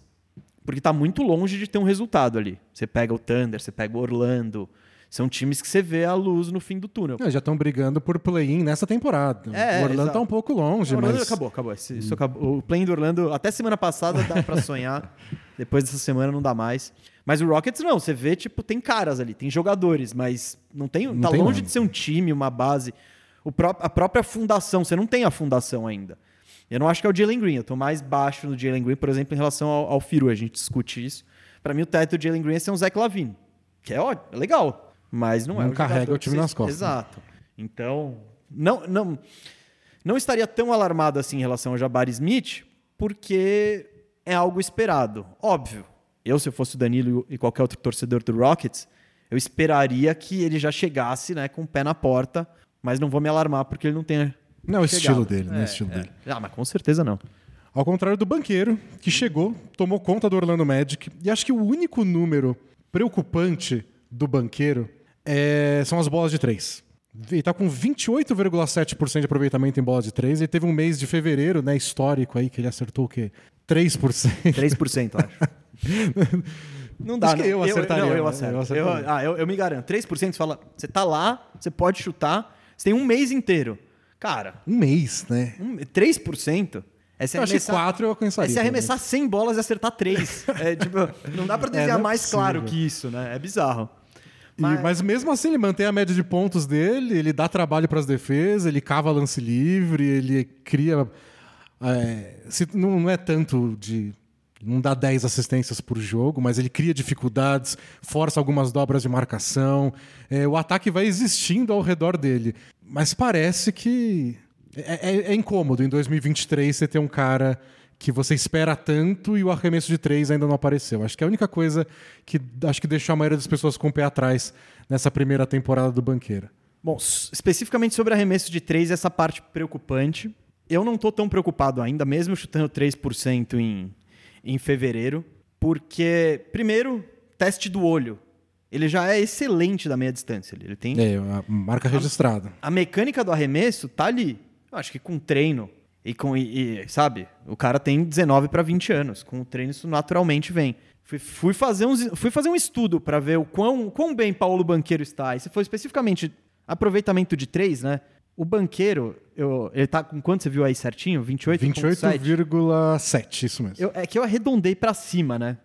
porque está muito longe de ter um resultado ali. Você pega o Thunder, você pega o Orlando, são times que você vê a luz no fim do túnel. É, já estão brigando por play-in nessa temporada. É, o Orlando está um pouco longe, o mas... acabou, acabou. Isso, hum. acabou. O play-in do Orlando, até semana passada dá para sonhar. Depois dessa semana não dá mais. Mas o Rockets não, você vê, tipo, tem caras ali, tem jogadores, mas não tem, não tá tem longe de ser um time, uma base. Pró a própria fundação, você não tem a fundação ainda. Eu não acho que é o Jalen Green. Eu estou mais baixo no Jalen Green, por exemplo, em relação ao, ao Firu. A gente discute isso. Para mim, o teto do Jalen Green é ser um Zach Lavine, que é, ótimo, é legal, mas não, não é Não carrega o time nas costas. Exato. Então, não, não, não estaria tão alarmado assim em relação ao Jabari Smith, porque é algo esperado. Óbvio. Eu, se eu fosse o Danilo e qualquer outro torcedor do Rockets, eu esperaria que ele já chegasse né, com o pé na porta, mas não vou me alarmar porque ele não tem não é o estilo dele, não é o estilo é. dele. Ah, mas com certeza não. Ao contrário do banqueiro, que chegou, tomou conta do Orlando Magic, e acho que o único número preocupante do banqueiro é... são as bolas de três. Ele tá com 28,7% de aproveitamento em bola de três. Ele teve um mês de fevereiro, né, histórico aí, que ele acertou o quê? 3%. 3%, acho. Não dá, Acho que eu acertaria. Eu, não, eu acerto. Eu, acertaria. eu, ah, eu, eu me garanto. 3% você fala, você tá lá, você pode chutar, você tem um mês inteiro. Cara. Um mês, né? Um, 3%? É se eu acho que 4 eu alcançaria. É se arremessar também. 100 bolas e acertar 3. é, tipo, não dá para desenhar é, é mais possível. claro que isso, né? É bizarro. Mas... E, mas... mesmo assim, ele mantém a média de pontos dele, ele dá trabalho para as defesas, ele cava lance livre, ele cria. É, se, não, não é tanto de não dá 10 assistências por jogo, mas ele cria dificuldades, força algumas dobras de marcação. É, o ataque vai existindo ao redor dele. Mas parece que é, é, é, incômodo em 2023 você ter um cara que você espera tanto e o arremesso de três ainda não apareceu. Acho que é a única coisa que acho que deixou a maioria das pessoas com o pé atrás nessa primeira temporada do Banqueira. Bom, especificamente sobre arremesso de três, essa parte preocupante. Eu não estou tão preocupado ainda, mesmo chutando 3% em em fevereiro, porque, primeiro, teste do olho. Ele já é excelente da meia distância. Ele tem. É, a marca registrada. A, a mecânica do arremesso tá ali. Eu acho que com treino e com. E, e, sabe? O cara tem 19 para 20 anos. Com o treino, isso naturalmente vem. Fui, fui fazer, uns, fui fazer um estudo para ver o quão, quão bem Paulo Banqueiro está. E se for especificamente aproveitamento de três, né? O banqueiro, eu, ele tá com quanto você viu aí certinho? 28,7? 28,7, isso mesmo. Eu, é que eu arredondei para cima, né?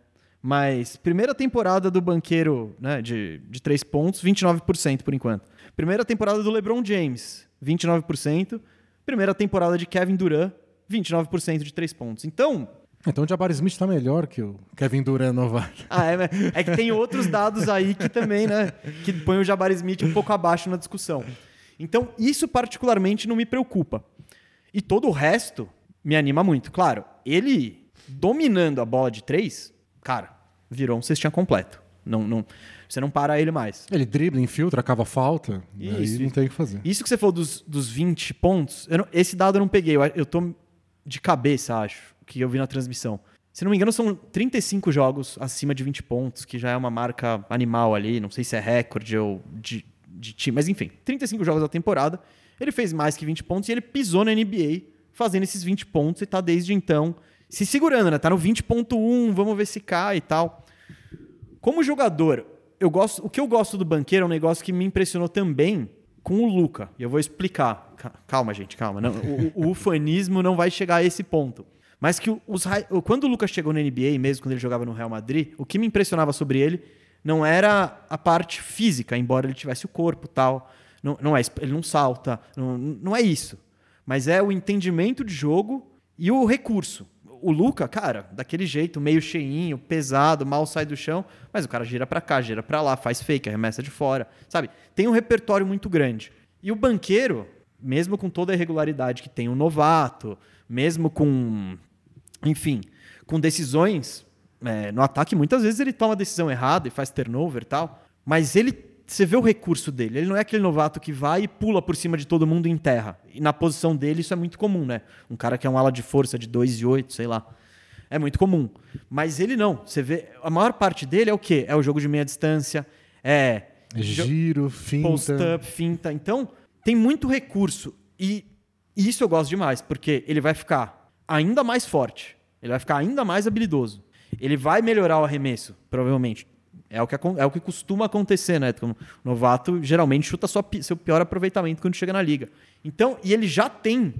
Mas primeira temporada do banqueiro, né, de, de 3 pontos, 29% por enquanto. Primeira temporada do LeBron James, 29%. Primeira temporada de Kevin Durant, 29% de 3 pontos. Então, então o Jabari Smith está melhor que o Kevin Durant novato. Ah, é, é que tem outros dados aí que também, né, que põem o Jabari Smith um pouco abaixo na discussão. Então, isso particularmente não me preocupa. E todo o resto me anima muito. Claro, ele dominando a bola de três, cara, virou um cestinha completo. Não, não, você não para ele mais. Ele dribla, infiltra, acaba falta. Isso, aí não tem o que fazer. Isso que você falou dos, dos 20 pontos, não, esse dado eu não peguei. Eu, eu tô de cabeça, acho, que eu vi na transmissão. Se não me engano, são 35 jogos acima de 20 pontos, que já é uma marca animal ali. Não sei se é recorde ou de, de time. Mas enfim, 35 jogos da temporada. Ele fez mais que 20 pontos e ele pisou na NBA fazendo esses 20 pontos e tá desde então se segurando, né? Tá no 20.1, vamos ver se cai e tal. Como jogador, eu gosto, o que eu gosto do banqueiro é um negócio que me impressionou também com o Luca. E eu vou explicar. Calma, gente, calma. Não, o, o ufanismo não vai chegar a esse ponto. Mas que os, quando o Lucas chegou na NBA, mesmo quando ele jogava no Real Madrid, o que me impressionava sobre ele não era a parte física, embora ele tivesse o corpo tal. Não, não é, ele não salta, não, não é isso. Mas é o entendimento de jogo e o recurso. O Luca, cara, daquele jeito, meio cheinho, pesado, mal sai do chão, mas o cara gira para cá, gira para lá, faz fake, arremessa de fora, sabe? Tem um repertório muito grande. E o banqueiro, mesmo com toda a irregularidade que tem o novato, mesmo com, enfim, com decisões é, no ataque, muitas vezes ele toma decisão errada e faz turnover e tal, mas ele você vê o recurso dele. Ele não é aquele novato que vai e pula por cima de todo mundo em terra. E na posição dele isso é muito comum, né? Um cara que é um ala de força de 2 e 8, sei lá. É muito comum. Mas ele não. Você vê, a maior parte dele é o quê? É o jogo de meia distância, é giro, finta, post-up, finta. Então, tem muito recurso e isso eu gosto demais, porque ele vai ficar ainda mais forte. Ele vai ficar ainda mais habilidoso. Ele vai melhorar o arremesso, provavelmente. É o que, é o que costuma acontecer, né? O novato geralmente chuta sua, seu pior aproveitamento quando chega na liga. Então, e ele já tem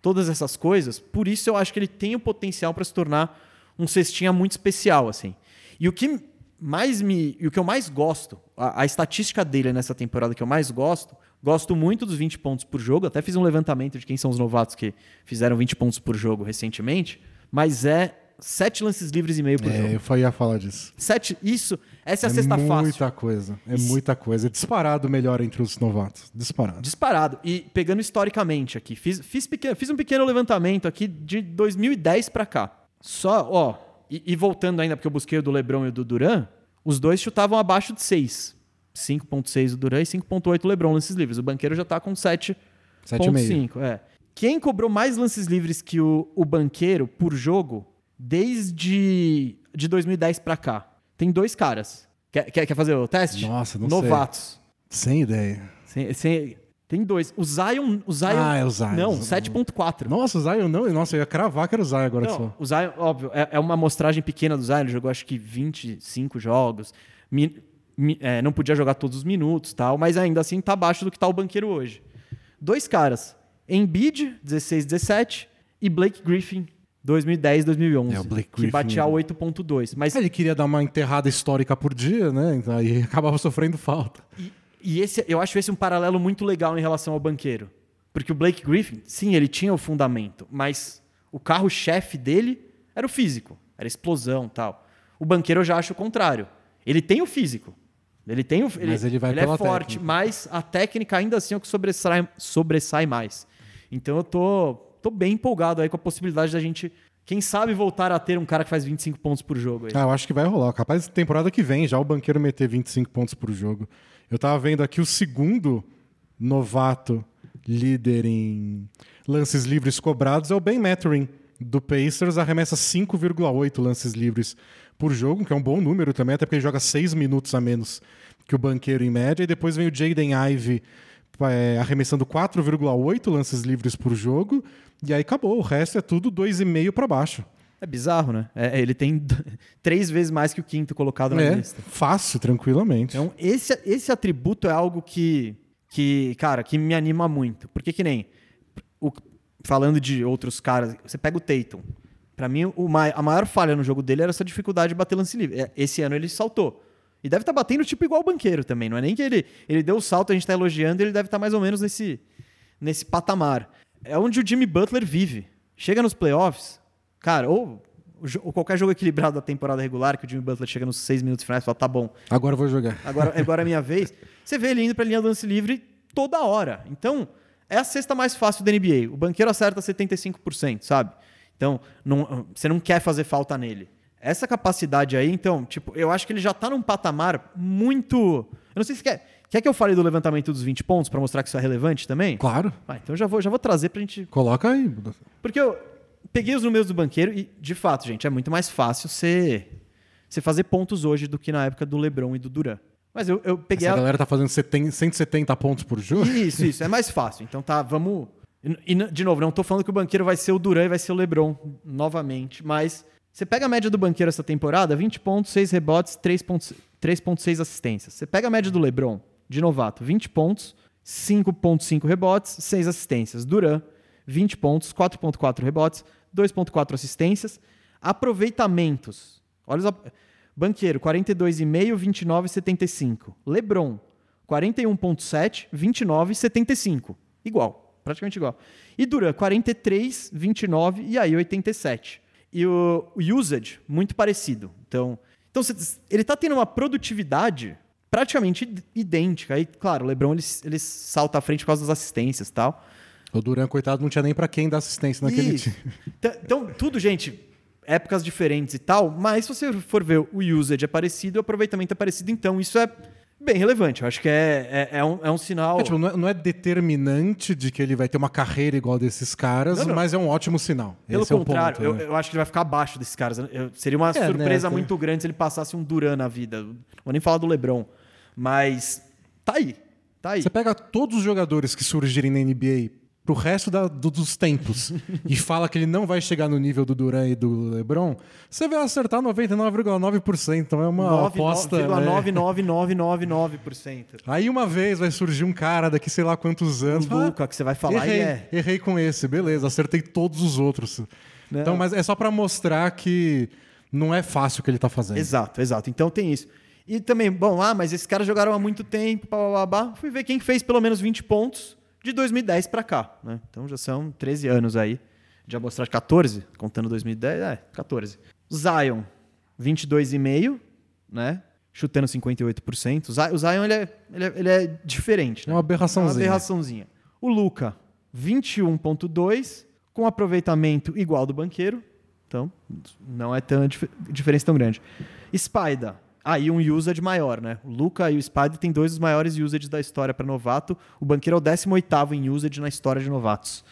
todas essas coisas, por isso eu acho que ele tem o potencial para se tornar um cestinha muito especial, assim. E o que mais me. E o que eu mais gosto, a, a, estatística dele nessa temporada que eu mais gosto, gosto muito dos 20 pontos por jogo. Até fiz um levantamento de quem são os novatos que fizeram 20 pontos por jogo recentemente, mas é sete lances livres e meio por é, jogo. Eu ia falar disso. Sete, isso, essa é a é sexta fácil. É muita coisa, é isso. muita coisa. É disparado melhor entre os novatos, disparado. Disparado. E pegando historicamente aqui, fiz, fiz, pequeno, fiz um pequeno levantamento aqui de 2010 para cá. Só, ó, e, e, voltando ainda, porque eu busquei o do LeBron e o do Duran, os dois chutavam abaixo de 6. 5.6 o Duran e 5.8 o LeBron lances livres. O banqueiro já tá com 7.5, é. Quem cobrou mais lances livres que o, o banqueiro por jogo desde de 2010 para cá. Tem dois caras. Quer, quer, quer, fazer o teste? Nossa, não Novatos. sei. Sem ideia. Sem, sem, tem dois. O Zion. O Zion ah, é o Zion. Não, 7.4. Nossa, o Zion não. Nossa, eu ia cravar que era o Zion agora não, só. O Zion, óbvio, é, é, uma amostragem pequena do Zion. Ele jogou acho que 25 jogos. Mi, mi, é, não podia jogar todos os minutos tal, mas ainda assim tá abaixo do que tá o banqueiro hoje. Dois caras. Embiid, 16, 17, e Blake Griffin, 2010, 2011. É, o Blake Griffin, que batia 8.2. Mas ele queria dar uma enterrada histórica por dia, né? Então, aí acabava sofrendo falta. E, e, esse, eu acho esse um paralelo muito legal em relação ao banqueiro. Porque o Blake Griffin, sim, ele tinha o fundamento, mas o carro-chefe dele era o físico, era explosão tal. O banqueiro eu já acho o contrário. Ele tem o físico. Ele tem o, ele, mas ele, vai ele é forte, técnica. mas a técnica ainda assim é o que sobressai, sobressai mais. Então eu tô tô bem empolgado aí com a possibilidade da gente, quem sabe, voltar a ter um cara que faz 25 pontos por jogo. Aí. Ah, eu acho que vai rolar. Capaz temporada que vem já o banqueiro meter 25 pontos por jogo. Eu tava vendo aqui o segundo novato líder em lances livres cobrados é o Ben Mathurin, do Pacers, arremessa 5,8 lances livres por jogo, que é um bom número também, até porque ele joga 6 minutos a menos que o banqueiro em média. E depois vem o Jaden Ivey é, arremessando 4,8 lances livres por jogo e aí acabou. O resto é tudo 2,5 para baixo. É bizarro, né? É, ele tem três vezes mais que o quinto colocado na é, lista. Fácil, tranquilamente. Então, esse, esse atributo é algo que, que, cara, que me anima muito. Porque que nem. O, falando de outros caras, você pega o Tatum. Para mim, o, a maior falha no jogo dele era essa dificuldade de bater lance livre. É, esse ano ele saltou. E deve estar tá batendo tipo igual o banqueiro também. Não é nem que ele, ele deu o salto, a gente está elogiando, ele deve estar tá mais ou menos nesse, nesse patamar é onde o Jimmy Butler vive. Chega nos playoffs, cara, ou, ou, qualquer jogo equilibrado da temporada regular, que o Jimmy Butler chega nos seis minutos finais e fala, tá bom. Agora eu vou jogar. Agora, agora é minha vez. Você vê ele indo para a linha do lance livre toda hora. Então, é a cesta mais fácil da NBA. O banqueiro acerta 75%, sabe? Então, não, você não quer fazer falta nele. Essa capacidade aí, então, tipo, eu acho que ele já está num patamar muito. Eu não sei se quer. Quer que eu fale do levantamento dos 20 pontos para mostrar que isso é relevante também? Claro. Ah, então já vou, já vou trazer para a gente. Coloca aí. Porque eu peguei os números do banqueiro e, de fato, gente, é muito mais fácil você, você fazer pontos hoje do que na época do LeBron e do Duran. Mas eu, eu peguei. Essa a galera tá fazendo 70, 170 pontos por jogo? Isso, isso. É mais fácil. Então tá, vamos. E, de novo, não estou falando que o banqueiro vai ser o Duran e vai ser o LeBron novamente, mas você pega a média do banqueiro essa temporada, 20 pontos, 6 rebotes, 3.6 assistências. Você pega a média do LeBron, de novato, 20 pontos, 5.5 rebotes, 6 assistências. Duran, 20 pontos, 4.4 rebotes, 2.4 assistências. Aproveitamentos. Olha os... Banqueiro, 42,5, 29,75. LeBron, 41,7, 29 e 75. Igual, praticamente igual. E Duran, 43, 29 e aí 87. E o usage, muito parecido. Então, então ele está tendo uma produtividade praticamente idêntica. Aí, claro, o LeBron ele, ele salta à frente por causa das assistências e tal. O Duran, coitado, não tinha nem para quem dar assistência naquele time. Então, então, tudo, gente, épocas diferentes e tal, mas se você for ver o usage é parecido, o aproveitamento é parecido, então isso é bem relevante. Eu acho que é, é, é, um, é um sinal. É, tipo, não, é, não, é, determinante de que ele vai ter uma carreira igual desses caras, não, não. mas é um ótimo sinal. Pelo Esse contrário, é ponto, né? eu, eu, acho que ele vai ficar abaixo desses caras. Eu, seria uma é, surpresa né, muito grande se ele passasse um Duran na vida. Não vou nem falar do Lebron. Mas tá aí. Tá aí. Você pega todos os jogadores que surgirem na NBA pro resto da, do, dos tempos e fala que ele não vai chegar no nível do Duran e do LeBron, você vai acertar 99,9%. Então é uma 9, aposta. 9,99999%. É... Aí uma vez vai surgir um cara daqui sei lá quantos anos. Um Luca, que você vai falar errei, e é. Errei com esse, beleza, acertei todos os outros. Não. Então, mas é só para mostrar que não é fácil o que ele tá fazendo. Exato, exato. Então tem isso. E também, bom, ah, mas esses caras jogaram há muito tempo, blá, blá, blá. Fui ver quem fez pelo menos 20 pontos de 2010 para cá. Né? Então já são 13 anos aí. De amostragem 14, contando 2010, é, 14. Zion, 22,5, né? Chutando 58%. O Zion ele é, ele é, ele é diferente. Né? É uma aberraçãozinha. É uma aberraçãozinha. O Luca, 21,2, com aproveitamento igual do banqueiro. Então, não é tão dif diferença tão grande. Spider, Aí ah, um usage maior, né? O Luca e o Spider têm dois dos maiores usages da história para novato. O banqueiro é o 18 em usage na história de novatos.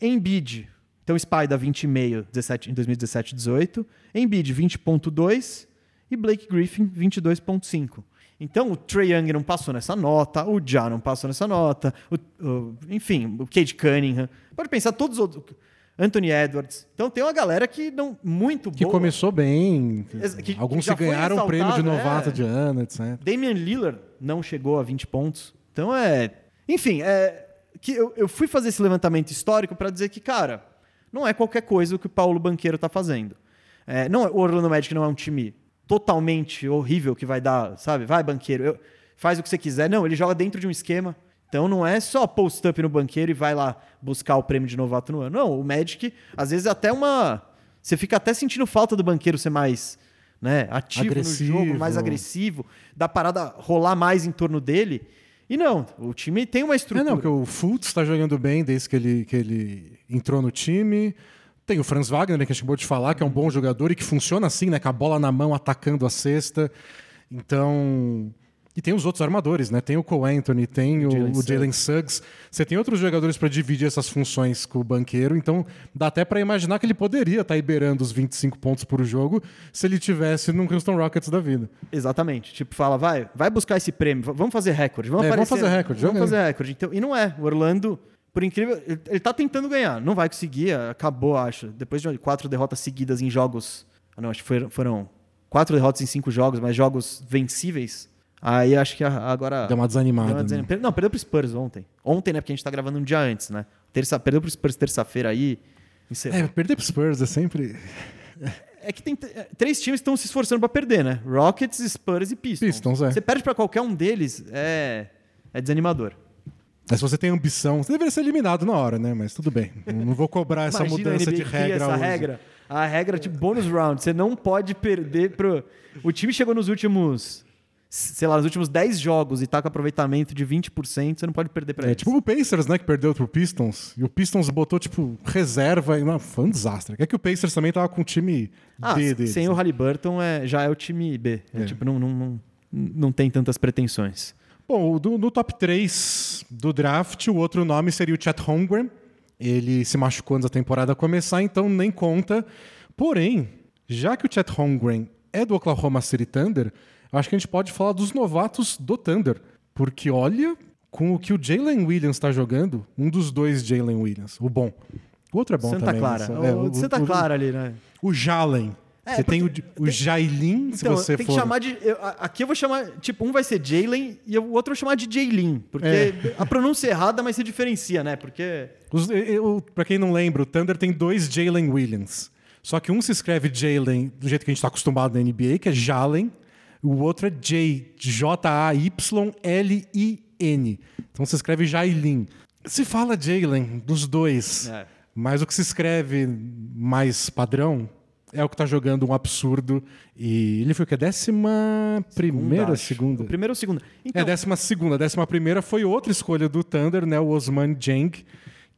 Embiid, então Spider 20,5 em 2017 18. Embiid 20.2 e Blake Griffin 22.5. Então o Trey Young não passou nessa nota, o Ja não passou nessa nota, o, o, enfim, o Cade Cunningham. Pode pensar todos os outros Anthony Edwards. Então tem uma galera que não muito que boa. Que começou bem. Que, Alguns que ganharam o prêmio de novato é. de ano, etc. Damian Lillard não chegou a 20 pontos. Então é. Enfim, é. Que eu, eu fui fazer esse levantamento histórico para dizer que, cara, não é qualquer coisa o que o Paulo Banqueiro está fazendo. É, não, o Orlando Magic não é um time totalmente horrível que vai dar, sabe? Vai, banqueiro, eu, faz o que você quiser. Não, ele joga dentro de um esquema. Então não é só post-up no banqueiro e vai lá buscar o prêmio de novato no ano. Não, o Magic, às vezes, até uma. Você fica até sentindo falta do banqueiro ser mais né, ativo agressivo. no jogo, mais agressivo, da parada rolar mais em torno dele. E não, o time tem uma estrutura. É, não, porque o Fultz está jogando bem desde que ele, que ele entrou no time. Tem o Franz Wagner, né, que a gente acabou de falar, que é um bom jogador e que funciona assim, né? Com a bola na mão, atacando a cesta. Então, e tem os outros armadores, né? Tem o Cole Anthony, tem o, Jalen Suggs. Você tem outros jogadores para dividir essas funções com o banqueiro, então dá até para imaginar que ele poderia estar tá liberando os 25 pontos por jogo se ele tivesse num Houston Rockets da vida. Exatamente. Tipo, fala, vai, vai buscar esse prêmio, vamos fazer recorde, vamos, é, vamos fazer recorde, vamos fazer recorde. Então, e não é. O Orlando, por incrível, ele, ele tá tentando ganhar, não vai conseguir, acabou, acho. Depois de quatro derrotas seguidas em jogos, ah, não, acho que foram, foram quatro derrotas em cinco jogos, mas jogos vencíveis Aí acho que agora. Deu uma desanimada. Deu uma desanimada. Né? Não, perdeu pro Spurs ontem. Ontem, né? Porque a gente tá gravando um dia antes, né? Terça, perdeu pro Spurs terça-feira aí. É, perder pro Spurs é sempre. É que tem é, três times que estão se esforçando para perder, né? Rockets, Spurs e Pistons. Pistons, é. Você perde para qualquer um deles, é, é desanimador. Mas se você tem ambição, você deveria ser eliminado na hora, né? Mas tudo bem. Não vou cobrar essa mudança de regra. Essa hoje. regra. A regra tipo bônus round. Você não pode perder pro. O time chegou nos últimos sei lá, nos últimos 10 jogos e tá com aproveitamento de 20%, você não pode perder para é, eles. Tipo o Pacers, né, que perdeu pro Pistons. E o Pistons botou, tipo, reserva e não, foi um desastre. É que o Pacers também tava com o time ah, B deles. Sem né? o Halliburton é, já é o time B. É, é. Tipo, não, não, não, não tem tantas pretensões. Bom, do, no top 3 do draft, o outro nome seria o Chet Holmgren. Ele se machucou antes da temporada começar, então nem conta. Porém, já que o Chet Holmgren é do Oklahoma City Thunder, acho que a gente pode falar dos novatos do Thunder. Porque olha, com o que o Jalen Williams está jogando, um dos dois Jalen Williams, o bom. O outro é bom Santa também. Clara. É, o, Santa o, Clara ali, né? O Jalen. É, você tem o, o Jailin, então, se você tem for... que chamar de. Eu, aqui eu vou chamar. Tipo, um vai ser Jalen e o outro eu vou chamar de Jailin. Porque é. a pronúncia é errada, mas se diferencia, né? Porque. Os, eu, pra quem não lembra, o Thunder tem dois Jalen Williams. Só que um se escreve Jalen do jeito que a gente está acostumado na NBA, que é Jalen, O outro é Jay, J-A-Y-L-I-N. Então se escreve Jailin. Se fala Jalen dos dois, é. mas o que se escreve mais padrão é o que tá jogando um absurdo. E ele foi o que? Décima primeira, segunda? O primeiro ou segunda? Então... É, décima segunda. Décima primeira foi outra escolha do Thunder, né? O Osman Jeng,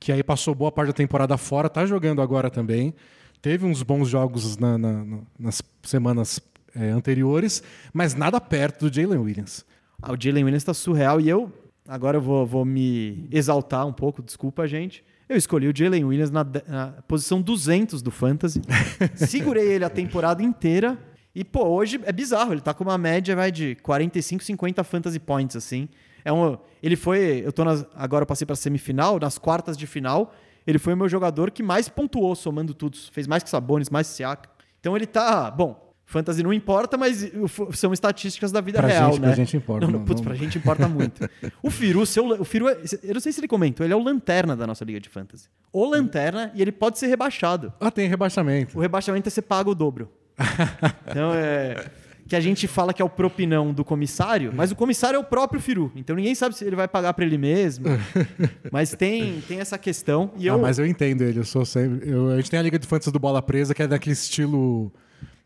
que aí passou boa parte da temporada fora, tá jogando agora também. Teve uns bons jogos na, na, nas semanas é, anteriores, mas nada perto do Jalen Williams. Ah, o Jalen Williams tá surreal e eu. Agora eu vou, vou me exaltar um pouco, desculpa, gente. Eu escolhi o Jalen Williams na, na, posição 200 do Fantasy. Segurei ele a temporada inteira. E, pô, hoje é bizarro. Ele tá com uma média vai, de 45, 50 Fantasy Points, assim. É um, ele foi. Eu tô nas, agora eu passei pra semifinal, nas quartas de final. Ele foi o meu jogador que mais pontuou, somando tudo. Fez mais que Sabonis, mais que Siaka. Então ele tá. Bom, Fantasy não importa, mas são estatísticas da vida pra real, gente, né? Pra gente importa. Não, não, putz, não... pra gente importa muito. o Firu, seu, o Firu, é, eu não sei se ele comentou, ele é o lanterna da nossa liga de fantasy. O lanterna e ele pode ser rebaixado. Ah, tem rebaixamento. O rebaixamento é você paga o dobro. então é que a gente fala que é o propinão do comissário, mas o comissário é o próprio Firu. Então ninguém sabe se ele vai pagar para ele mesmo. mas tem, tem essa questão. E ah, eu... mas eu entendo ele. Eu sou sempre, eu, a gente tem a Liga de Fantasy do Bola Presa, que é daquele estilo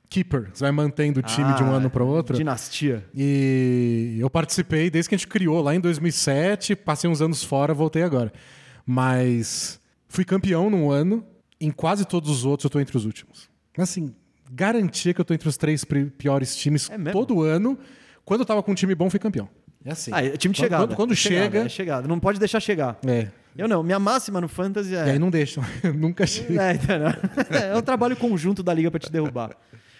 keeper. Você vai mantendo o time ah, de um ah, ano para outro. Dinastia. E eu participei desde que a gente criou lá em 2007, passei uns anos fora, voltei agora. Mas fui campeão num ano, em quase todos os outros eu tô entre os últimos. Assim, garantia que eu tô entre os três piores times é todo ano. Quando eu tava com um time bom, fui campeão. É assim. Ah, é time de chegada. Quando, quando é chega. Chegada, é chegada. Não pode deixar chegar. É. Eu não. Minha máxima no Fantasy é. E aí não deixam. Nunca chega. É, então não. é um trabalho conjunto da liga para te derrubar.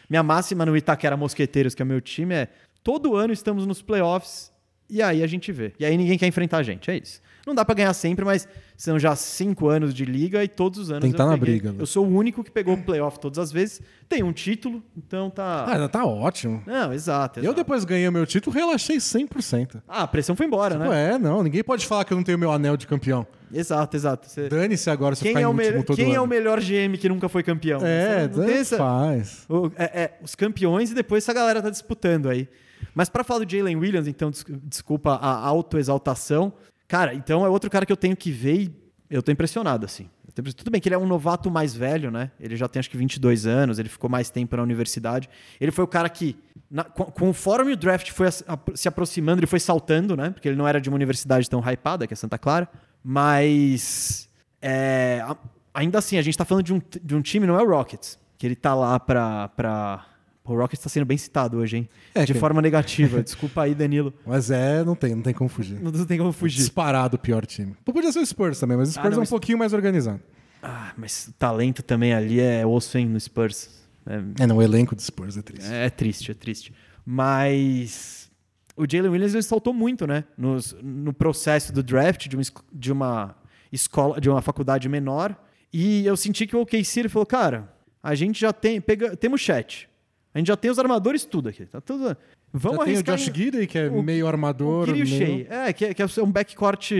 Minha máxima no Itaquera Mosqueteiros, que é o meu time, é todo ano estamos nos playoffs e aí a gente vê. E aí ninguém quer enfrentar a gente, é isso. Não dá para ganhar sempre, mas são já cinco anos de liga e todos os anos Tem que estar tá na briga. Eu sou o único que pegou o playoff todas as vezes. Tem um título, então tá... Ah, tá ótimo. Não, exato, exato. Eu depois ganhei o meu título, relaxei 100%. Ah, a pressão foi embora, tipo, né? É, não. Ninguém pode falar que eu não tenho meu anel de campeão. Exato, exato. Você... Dane-se agora se quem ficar é o último todo Quem ano. é o melhor GM que nunca foi campeão? É, essa... faz. O, é, é, os campeões e depois essa galera tá disputando aí. Mas para falar do Jalen Williams, então, desculpa a autoexaltação. Cara, então é outro cara que eu tenho que ver e eu tô impressionado, assim. Tudo bem que ele é um novato mais velho, né? Ele já tem acho que 22 anos, ele ficou mais tempo na universidade. Ele foi o cara que, na, conforme o draft foi se aproximando, ele foi saltando, né? Porque ele não era de uma universidade tão hypada, que é Santa Clara. Mas, é, ainda assim, a gente tá falando de um, de um time, não é o Rockets, que ele tá lá pra, pra o Rockets está sendo bem citado hoje, hein? É, de que... forma negativa. Desculpa aí, Danilo. Mas é, não tem, não tem como fugir. Não, não tem como fugir. Disparado o pior time. Podia ser o Spurs também, mas o Spurs ah, não, é um pouquinho mais organizado. Ah, mas o talento também ali é osso, hein, no Spurs. É, é não, o elenco do Spurs é triste. É, é triste, é triste. Mas o Jalen Williams ele saltou muito, né? No, no processo do draft de uma, de uma escola, de uma faculdade menor. E eu senti que o OKC ele falou, cara, a gente já tem, pega, temos chat. A gente já tem os armadores tudo aqui. Tá tudo... Vamos já tem o Josh Gidey, que é o, meio armador. O e o Shea. É, que é, que é um backcourt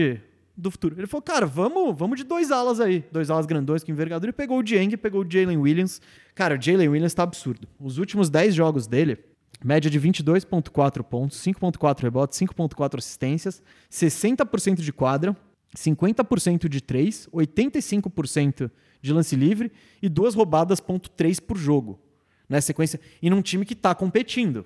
do futuro. Ele falou, cara, vamos, vamos de dois alas aí. Dois alas grandões com envergadura. E pegou o Dieng, pegou o Jalen Williams. Cara, o Jalen Williams tá absurdo. Os últimos 10 jogos dele, média de 22,4 pontos, 5,4 rebotes, 5,4 assistências, 60% de quadra, 50% de 3, 85% de lance livre e duas roubadas, ponto 3 por jogo né, sequência, e num time que está competindo,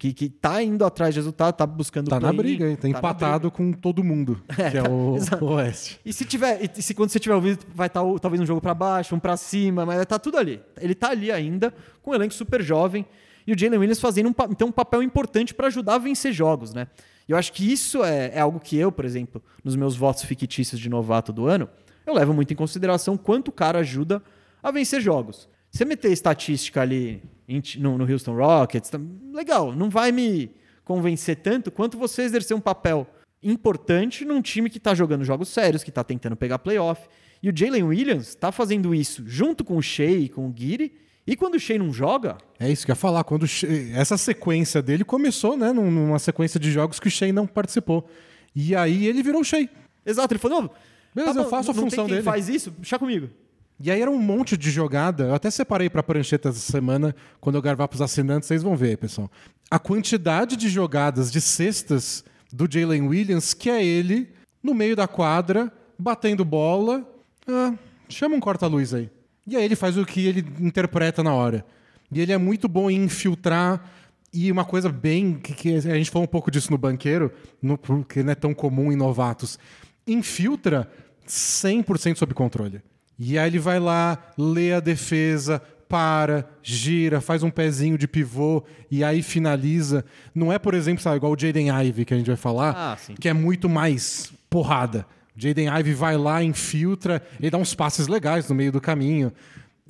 que, que tá indo atrás de resultado, tá buscando Tá na briga, hein? Tá, tá empatado com todo mundo, é, que é o, o, Oeste. E se tiver, e se quando você tiver ouvido, vai estar tá, talvez um jogo para baixo, um para cima, mas tá tudo ali. Ele tá ali ainda, com um elenco super jovem, e o Jalen Williams fazendo um, então, um papel importante para ajudar a vencer jogos, né? E eu acho que isso é, é algo que eu, por exemplo, nos meus votos fictícios de novato do ano, eu levo muito em consideração quanto o cara ajuda a vencer jogos. Você meter estatística ali no, no Houston Rockets, tá, legal, não vai me convencer tanto quanto você exercer um papel importante num time que está jogando jogos sérios, que está tentando pegar playoff. E o Jalen Williams está fazendo isso junto com o Shea e com o Giri. E quando o Shea não joga. É isso que eu ia falar. Quando Shea, essa sequência dele começou, né? Numa sequência de jogos que o Shea não participou. E aí ele virou o Shea. Exato, ele falou: Beleza, tá eu faço a função tem quem dele. faz isso? Chá comigo. E aí era um monte de jogada. Eu até separei para prancheta essa semana, quando eu gravar para os assinantes, vocês vão ver, pessoal. A quantidade de jogadas de cestas do Jalen Williams, que é ele no meio da quadra, batendo bola. Ah, chama um corta-luz aí. E aí ele faz o que ele interpreta na hora. E ele é muito bom em infiltrar. E uma coisa bem. que, que a gente falou um pouco disso no banqueiro, no, porque não é tão comum em novatos. Infiltra 100% sob controle. E aí ele vai lá, lê a defesa, para, gira, faz um pezinho de pivô e aí finaliza. Não é, por exemplo, sabe, igual o Jaden Ivey que a gente vai falar, Ah, que é muito mais porrada. Jaden Ivey vai lá, infiltra, ele dá uns passes legais no meio do caminho.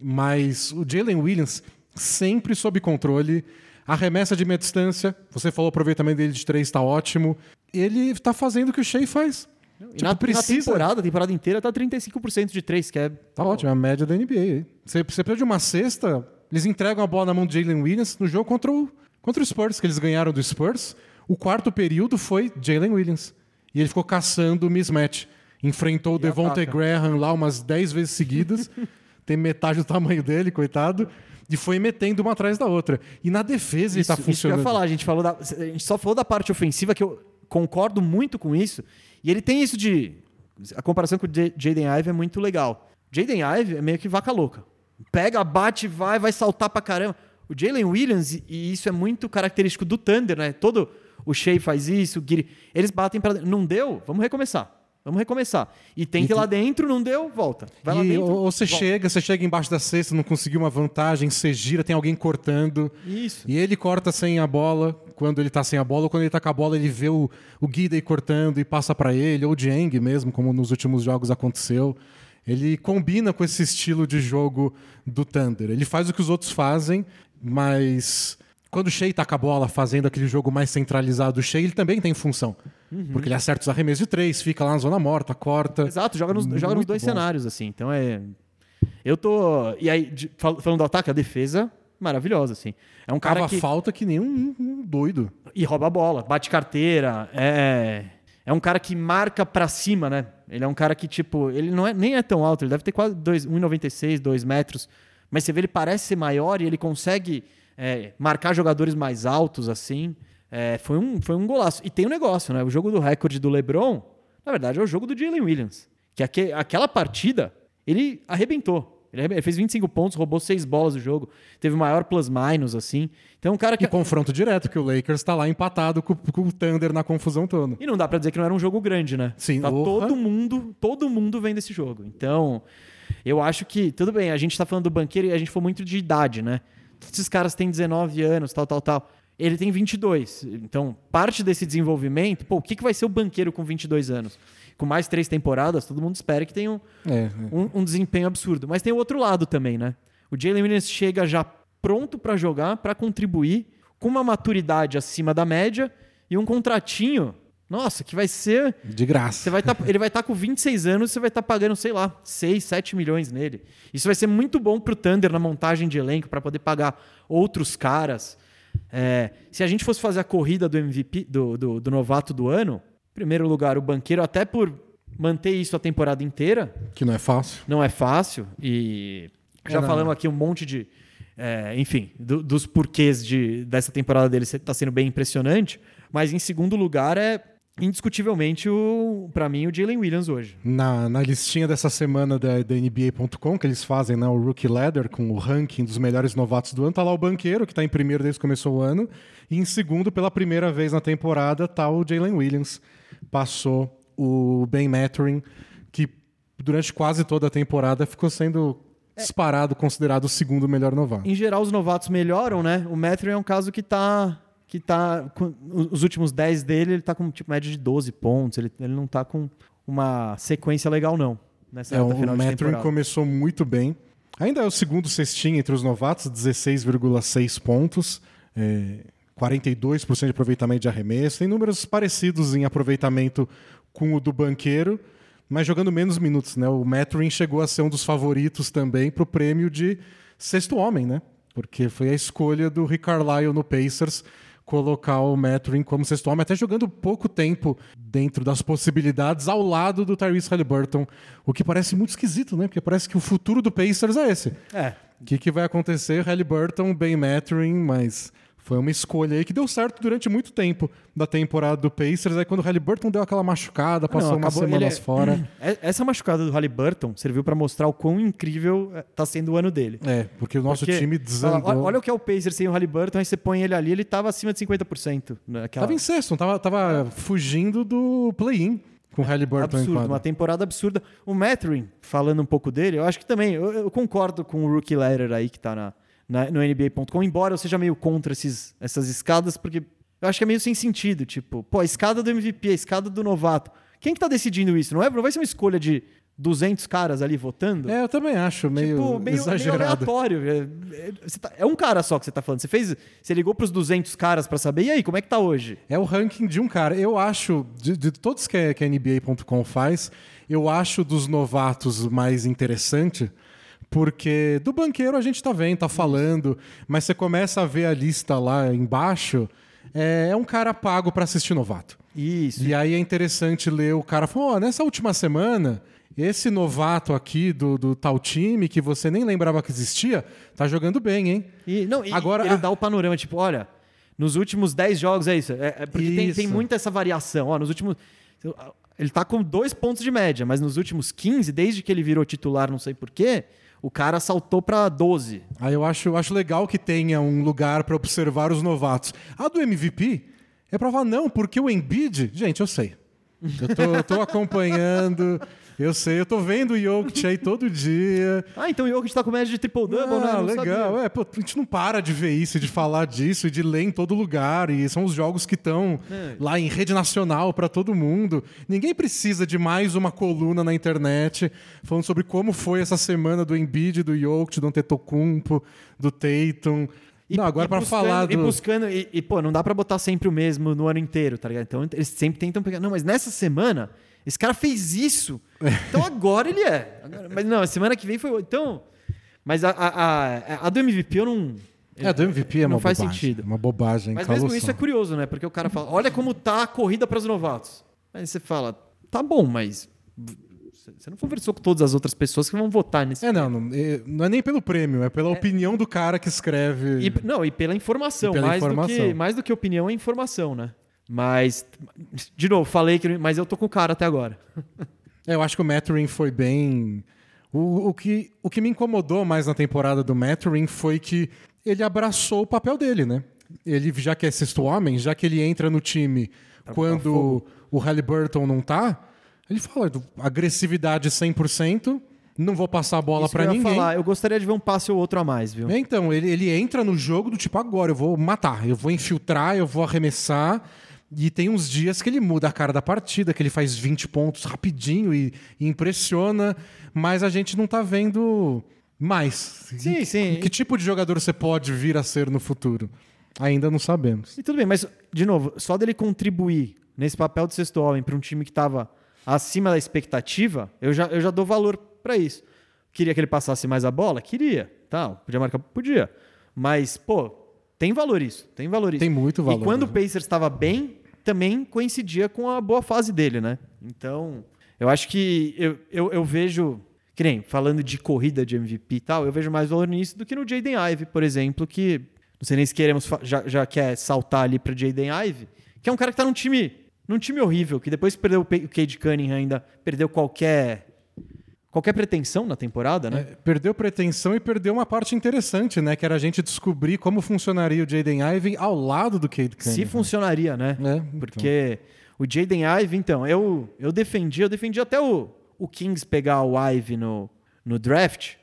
Mas o Jalen Williams sempre sob controle. Arremessa de meia distância. Você falou o aproveitamento dele de três está ótimo. Ele está fazendo o que o Shea faz. Tipo, na, precisa- na temporada, a temporada inteira tá 35% de 3, que é. Tá ótimo, é a média da NBA. Você, você precisa de uma cesta, eles entregam a bola na mão do Jalen Williams no jogo contra o, contra o Spurs, que eles ganharam do Spurs. O quarto período foi Jalen Williams. E ele ficou caçando o mismatch. Enfrentou o Devontae. Graham lá umas 10 vezes seguidas. tem metade do tamanho dele, coitado. E foi metendo uma atrás da outra. E na defesa ele tá Isso, isso que eu funcionando. ia falar, a gente, falou da, a gente só falou da parte ofensiva, que eu concordo muito com isso. E ele tem isso de. A comparação com o Jaden Ive é muito legal. Jaden Ive é meio que vaca louca. Pega, bate, vai, vai saltar pra caramba. O Jalen Williams, e- isso é muito característico do Thunder, né? Todo o Shea faz isso, o Giri, eles batem pra dentro. Não deu? Vamos recomeçar. Vamos recomeçar. E tem que ir lá dentro, não deu, volta. Vai lá E, dentro. ou ou você volta. chega, você chega embaixo da cesta, não conseguiu uma vantagem, você gira, tem alguém cortando. Isso. E ele corta sem a bola, quando ele tá sem a bola, ou quando ele tá com a bola, ele vê o, o Guida cortando e passa para ele, ou o Dieng mesmo, como nos últimos jogos aconteceu. Ele combina com esse estilo de jogo do Thunder. Ele faz o que os outros fazem, mas quando o Shea tá com a bola fazendo aquele jogo mais centralizado do Shea, ele também tem função. Porque ele acerta os arremessos de três, fica lá na zona morta, corta. Exato, joga nos, joga nos dois bom. cenários, assim. Então é. Eu tô. E aí, de- fal- falando do ataque, a defesa, maravilhosa, assim. É um cara Cava que. falta que nem um, um doido. E rouba a bola, bate carteira. É. É um cara que marca pra cima, né? Ele é um cara que, tipo, ele não é, nem é tão alto, ele deve ter quase dois- 1,96, 2 metros. Mas você vê, ele parece ser maior e ele consegue é, marcar jogadores mais altos, assim. É, foi, um, foi um golaço. E tem um negócio, né? O jogo do recorde do LeBron, na verdade, é o jogo do Jalen Williams. Que aque- aquela partida, ele arrebentou. Ele fez 25 pontos, roubou seis bolas do jogo. Teve o maior plus-minus, assim. Então, um cara que. E confronto direto, que o Lakers tá lá empatado com, com o Thunder na confusão toda. E não dá pra dizer que não era um jogo grande, né? Sim, tá todo mundo, todo mundo vendo esse jogo. Então, eu acho que tudo bem, a gente tá falando do banqueiro e a gente falou muito de idade, né? Todos esses caras têm 19 anos, tal, tal, tal. Ele tem 22. Então, parte desse desenvolvimento, pô, o que, que vai ser o banqueiro com 22 anos? Com mais três temporadas, todo mundo espera que tenha um, É, um, um desempenho absurdo. Mas tem o outro lado também, né? O Jalen Williams chega já pronto pra jogar, pra contribuir, com uma maturidade acima da média e um contratinho, nossa, que vai ser. de graça. Você vai tá, ele vai estar com 26 anos, você vai estar pagando, sei lá, 6, 7 milhões nele. Isso vai ser muito bom pro Thunder na montagem de elenco, pra poder pagar outros caras. É, se a gente fosse fazer a corrida do MVP, do, do, do novato do ano, primeiro lugar, o banqueiro, até por manter isso a temporada inteira, Que não é fácil. não é fácil e já É, não. falamos aqui um monte de é, enfim do- dos porquês de, dessa temporada dele está sendo bem impressionante mas em segundo lugar é indiscutivelmente o para mim o Jalen Williams hoje Na, na listinha dessa semana da, da NBA.com, que eles fazem, né, o Rookie Ladder, com o ranking dos melhores novatos do ano, tá lá o Banqueiro, que tá em primeiro desde que começou o ano, e em segundo, pela primeira vez na temporada, tá o Jalen Williams. Passou o Ben Mathurin, que durante quase toda a temporada ficou sendo disparado, considerado o segundo melhor novato. em geral os novatos melhoram né o Matthew é um caso que tá que tá os últimos 10 dele ele tá com tipo média de 12 pontos ele, ele não tá com uma sequência legal não nessa É, o Mathurin começou muito bem. Ainda é o segundo cestinho entre os novatos, 16,6 pontos, é, 42% de aproveitamento de arremesso. Tem números parecidos em aproveitamento com o do banqueiro, mas jogando menos minutos. Né? O Mathurin chegou a ser um dos favoritos também para o prêmio de sexto homem, né? porque foi a escolha do Rick Carlisle no Pacers colocar o Mathurin como sexto homem, até jogando pouco tempo dentro das possibilidades ao lado do Tyrese Halliburton, o que parece muito esquisito, né? Porque parece que o futuro do Pacers é esse. É. O que, que vai acontecer? Halliburton, Ben Mathurin, mas foi uma escolha aí que deu certo durante muito tempo da temporada do Pacers. Aí quando o Halliburton deu aquela machucada, passou Não, umas acabou- semanas é- fora. É- Essa machucada do Halliburton serviu pra mostrar o quão incrível é, tá sendo o ano dele. É, porque o nosso Porque, time desandou. olha, olha o que é o Pacers sem o Halliburton, aí você põe ele ali, ele tava acima de 50%. Naquela... Tava em sexto, tava, tava fugindo do play-in com o Halliburton absurdo, uma temporada absurda. O Mathurin, falando um pouco dele, eu acho que também, eu, eu concordo com o Rookie Letter aí que tá na, na- no NBA.com, embora eu seja meio contra esses, essas escadas, porque eu acho que é meio sem sentido, tipo, pô, a escada do MVP, a escada do novato. Quem que tá decidindo isso? Não, é, não vai ser uma escolha de 200 caras ali votando? É, eu também acho meio, Tipo, meio, meio exagerado. aleatório. É, é- tá- é um cara só que você tá falando. Você fez. Você ligou pros 200 caras pra saber, e aí, como é que tá hoje? É o ranking de um cara. Eu acho, de, de todos que que a NBA.com faz, eu acho dos novatos mais interessante, porque do banqueiro a gente tá vendo, tá falando, mas você começa a ver a lista lá embaixo, é, é um cara pago para assistir novato. Isso. E aí é interessante ler o cara falando, "Ó, nessa última semana, esse novato aqui do, do tal time que você nem lembrava que existia, tá jogando bem, hein? E, não, e Agora, ele a- dá o panorama, tipo, olha, nos últimos 10 jogos é isso. É, é porque tem, Isso. tem muita essa variação. Ó, nos últimos. Ele tá com dois pontos de média, mas nos últimos 15, desde que ele virou titular, não sei porquê, o cara saltou pra 12. Aí eu acho, eu acho legal que tenha um lugar para observar os novatos. A do MVP é pra falar, não, porque o Embiid. Gente, eu sei. Eu tô, eu tô acompanhando, eu sei, eu tô vendo o Jokic aí todo dia. Ah, então o Jokic tá com média de triple-double, né? Ah, Não legal. sabia. É, pô, a gente não para de ver isso, de falar disso, e de ler em todo lugar. E são os jogos que estão É. lá em rede nacional para todo mundo. Ninguém precisa de mais uma coluna na internet falando sobre como foi essa semana do Embiid, do Jokic, do Antetokounmpo, do Tatum. E- não, agora e para falar E do... buscando, e, e, pô, não dá pra botar sempre o mesmo no ano inteiro, tá ligado? Então eles sempre tentam pegar. Não, mas nessa semana, esse cara fez isso. Então agora ele é. Agora- mas não, a semana que vem foi. Então. Mas a, a, a, a do MVP eu não. É, do MVP é não uma faz bobagem. sentido. Uma bobagem. Mas mesmo isso é curioso, né? Porque o cara fala, olha como tá a corrida para os novatos. Aí você fala, tá bom, mas você não conversou com todas as outras pessoas que vão votar nesse. É, não, não é, não é nem pelo prêmio, é pela opinião do cara que escreve. E, não, e pela informação, E pela mais, Do informação. que, mais do que opinião é informação, né? Mas, de novo, falei que. Mas eu tô com o cara até agora. É, eu acho que o Mathurin foi bem. O, o, que, o que me incomodou mais na temporada do Mathurin foi que ele abraçou o papel dele, né? Ele, já que é sexto homem, já que ele entra no time quando o Halliburton não tá, ele fala: agressividade 100%, não vou passar a bola pra ia ninguém. falar, eu gostaria de ver um passe ou outro a mais, viu? É, Então, ele, ele entra no jogo do tipo, agora eu vou matar, eu vou infiltrar, eu vou arremessar. E tem uns dias que ele muda a cara da partida, que ele faz 20 pontos rapidinho e, e impressiona, mas a gente não tá vendo mais. Sim, sim. Que tipo de jogador você pode vir a ser no futuro? Ainda não sabemos. E tudo bem, mas, de novo, só dele contribuir nesse papel de sexto homem para um time que estava acima da expectativa, eu já, eu já dou valor para isso. Queria que ele passasse mais a bola? Queria. Tal. Podia marcar? Podia. Mas, pô, tem valor isso. Tem valor isso. Tem muito valor, E quando né? o Pacers estava bem, também coincidia com a boa fase dele, né? Então, eu acho que eu, eu, eu vejo. Que nem, falando de corrida de MVP e tal, eu vejo mais valor nisso do que no Jaden Ive, por exemplo, que não sei nem se queremos já, já quer saltar ali para Jaden Ive, que é um cara que tá num time, num time horrível, que depois que perdeu o Pe- o Cade Cunningham ainda perdeu qualquer qualquer pretensão na temporada, né? É, perdeu pretensão e perdeu uma parte interessante, né? Que era a gente descobrir como funcionaria o Jaden Ivey ao lado do Cade Se Cunningham. funcionaria, né? É, então. Porque o Jaden Ive, então, eu, eu defendi, eu defendi até o, o Kings pegar o Ive no, no draft.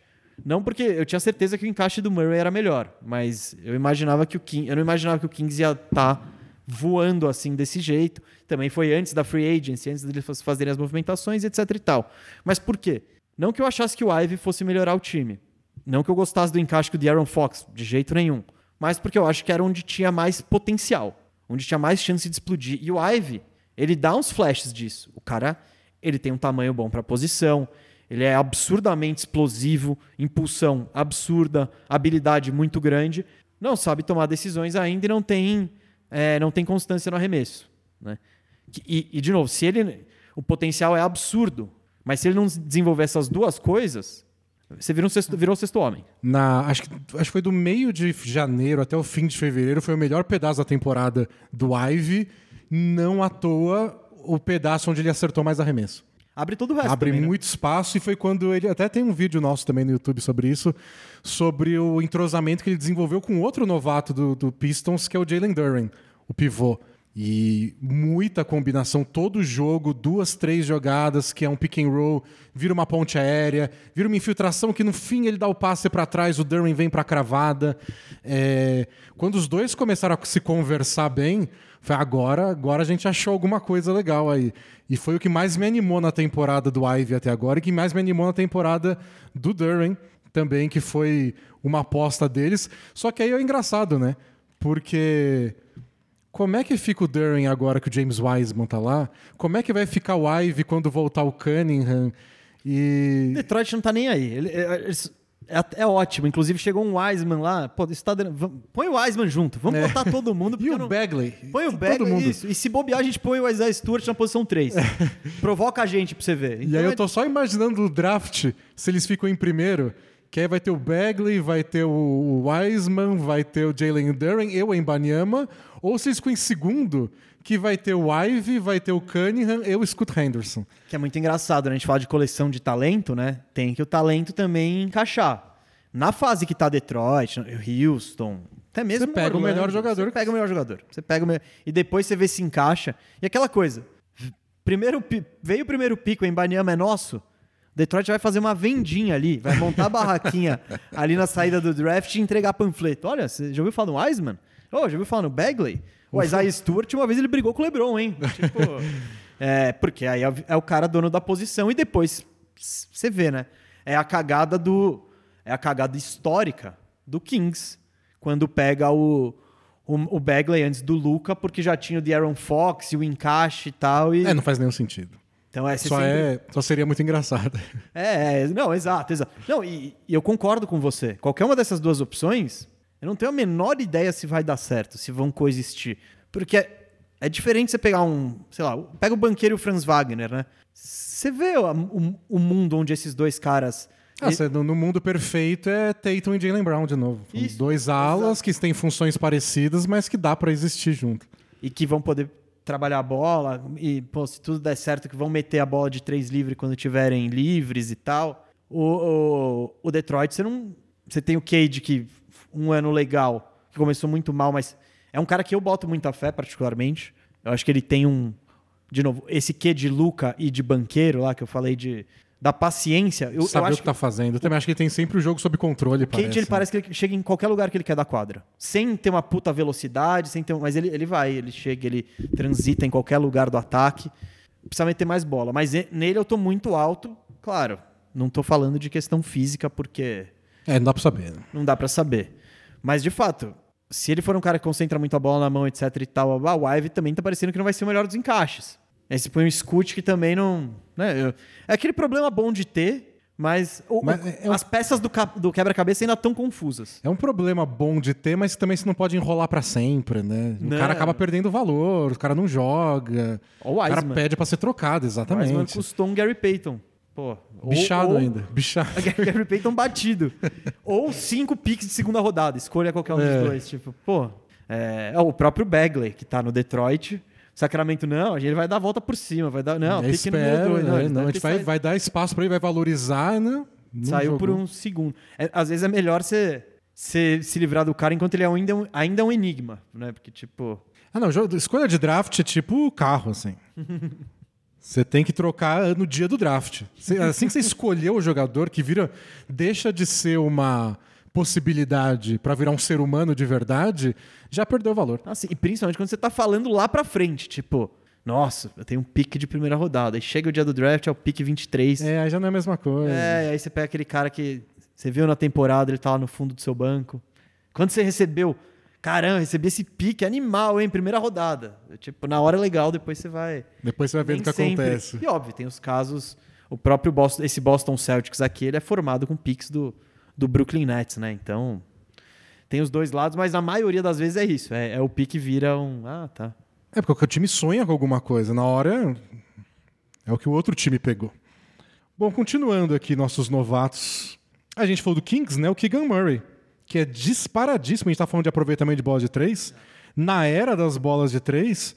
Não porque eu tinha certeza que o encaixe do Murray era melhor, mas eu imaginava que o King, eu não imaginava que o Kings ia estar voando assim desse jeito. Também foi antes da free agency, antes deles fazerem as movimentações, etc e tal. Mas por quê? Não que eu achasse que o Ive fosse melhorar o time. Não que eu gostasse do encaixe com o De'Aaron Fox, de jeito nenhum. Mas porque eu acho que era onde tinha mais potencial, onde tinha mais chance de explodir. E o Ive, ele dá uns flashes disso. O cara, ele tem um tamanho bom para posição, ele é absurdamente explosivo, impulsão absurda, habilidade muito grande. Não sabe tomar decisões ainda e não tem é, não tem constância no arremesso. Né? E, e, de novo, se ele. O potencial é absurdo, mas se ele não desenvolver essas duas coisas, você virou, um sexto, virou o sexto homem. Na, acho, que, acho que foi do meio de janeiro até o fim de fevereiro, foi o melhor pedaço da temporada do Ivy. Não à toa o pedaço onde ele acertou mais arremesso. Abre todo o resto. Abre também, né? muito né? espaço e foi quando ele. Até tem um vídeo nosso também no YouTube sobre isso, sobre o entrosamento que ele desenvolveu com outro novato do, do Pistons, que é o Jalen Duren, o pivô. E muita combinação, todo jogo, duas, três jogadas, que é um pick and roll, vira uma ponte aérea, vira uma infiltração que no fim ele dá o passe para trás, o Duran vem para cravada. É... Quando os dois começaram a se conversar bem, foi agora, agora a gente achou alguma coisa legal aí. E foi o que mais me animou na temporada do Ivy até agora e que mais me animou na temporada do Duran também, que foi uma aposta deles. Só que aí é engraçado, né? Porque como é que fica o Duran agora que o James Wiseman tá lá? Como é que vai ficar o Ivy quando voltar o Cunningham? E... Detroit não tá nem aí. Ele, é, é, é, ótimo. Inclusive chegou um Wiseman lá. Pô, isso tá dando... Põe o Wiseman junto. Vamos é. botar todo mundo. e o não... Bagley. Põe o Bagley. Mundo. Isso. E se bobear, a gente põe o Isaiah Stewart na posição 3. Provoca a gente pra você ver. Então, e aí eu tô só imaginando o draft, se eles ficam em primeiro. Que aí vai ter o Bagley, vai ter o Wiseman, vai ter o Jalen Duran, eu em Banyama, ou se eles ficam em segundo, que vai ter o Ivy, vai ter o Cunningham e o Scott Henderson. Que é muito engraçado, né? A gente fala de coleção de talento, né? Tem que o talento também encaixar. Na fase que tá Detroit, Houston, até mesmo Você pega Orlando, o melhor jogador. Você pega o melhor jogador. Você pega o E depois você vê se encaixa. E aquela coisa, primeiro veio o primeiro pico, em Banyama é nosso, Detroit vai fazer uma vendinha ali, vai montar a barraquinha ali na saída do draft e entregar panfleto. Olha, você já ouviu falar no Wiseman? Oh, já ouviu falar no Bagley? O Isaiah Stewart, uma vez ele brigou com o LeBron, hein? Tipo, é, porque aí é, é o cara dono da posição e depois você vê, né? É a cagada do. É a cagada histórica do Kings. Quando pega o, o, o Bagley antes do Luca, porque já tinha o de Aaron Fox e o encaixe e tal. E... É, não faz nenhum sentido. Então, é, só, sempre... é, só seria muito engraçado. É, é, não, exato, exato. Não, e, e, eu concordo com você. Qualquer uma dessas duas opções, eu não tenho a menor ideia se vai dar certo, se vão coexistir. Porque é, é diferente você pegar um, sei lá, pega o banqueiro e o Franz Wagner, né? Você vê o, o, o mundo onde esses dois caras. Ah, no mundo perfeito é Tatum e Jalen Brown de novo. Isso, dois alas exato. que têm funções parecidas, mas que dá para existir junto. E que vão poder trabalhar a bola e, pô, se tudo der certo, que vão meter a bola de três livre quando tiverem livres e tal. O, o, o Detroit, você não. Você tem o Cade, que um ano legal, que começou muito mal, mas é um cara que eu boto muita fé, particularmente. Eu acho que ele tem um. De novo, esse quê de Luca e de banqueiro lá, que eu falei de da paciência. Eu, Saber eu o que tá fazendo. Eu também acho que ele tem sempre o jogo sob controle, Kate, parece. ele parece que ele chega em qualquer lugar que ele quer da quadra. Sem ter uma puta velocidade, sem ter... mas ele, ele vai, ele chega, ele transita em qualquer lugar do ataque. Precisa meter mais bola. Mas nele eu tô muito alto, claro. Não tô falando de questão física, porque... É, não dá pra saber. Né? Não dá pra saber. Mas, de fato, se ele for um cara que concentra muito a bola na mão, etc e tal, o Ivy também tá parecendo que não vai ser o melhor dos encaixes. Aí você põe um Scoot que também não. Né? É aquele problema bom de ter, mas, o, mas é as peças do, do quebra-cabeça ainda estão confusas. É um problema bom de ter, mas também você não pode enrolar para sempre, né? O cara acaba perdendo valor, o cara não joga. O, o cara pede para ser trocado, exatamente. O custou um Gary Payton. Pô, bichado ou, ainda. Bichado. Gary Payton batido. ou cinco picks de segunda rodada. Escolha qualquer um é. dos dois. Tipo, pô. É, é, o próprio Bagley, que tá no Detroit. Sacramento, não, a gente vai dar a volta por cima, vai dar. Não, é, espera, dois, não, é, não, a gente vai, vai dar espaço para ele, vai valorizar, né? Saiu jogou. por um segundo. É, às vezes é melhor você, se livrar do cara enquanto ele é ainda, um, ainda é um enigma, né? Porque, tipo. Ah, não, escolha de draft é tipo carro, assim. Você tem que trocar no dia do draft. Assim que você escolheu o jogador, que vira. deixa de ser uma possibilidade para virar um ser humano de verdade, já perdeu o valor. Assim, e principalmente quando você está falando lá para frente, tipo, nossa, eu tenho um pique de primeira rodada. Aí chega o dia do draft, é o pique 23. É, aí já não é a mesma coisa. É, aí você pega aquele cara que você viu na temporada, ele tá lá no fundo do seu banco. Quando você recebeu, caramba, recebi esse pique animal, hein, primeira rodada. Tipo, na hora é legal, depois você vai. Depois você vai vendo o que sempre. acontece. E óbvio, tem os casos. O próprio Boston, esse Boston Celtics aqui, ele é formado com piques do, do Brooklyn Nets, né? Então, tem os dois lados, mas a maioria das vezes é isso. É, é o pique vira um. Ah, tá. É porque o time sonha com alguma coisa. Na hora é o que o outro time pegou. Bom, continuando aqui nossos novatos. A gente falou do Kings, né? O Keegan Murray, que é disparadíssimo. A gente tá falando de aproveitamento de bola de três. Na era das bolas de três,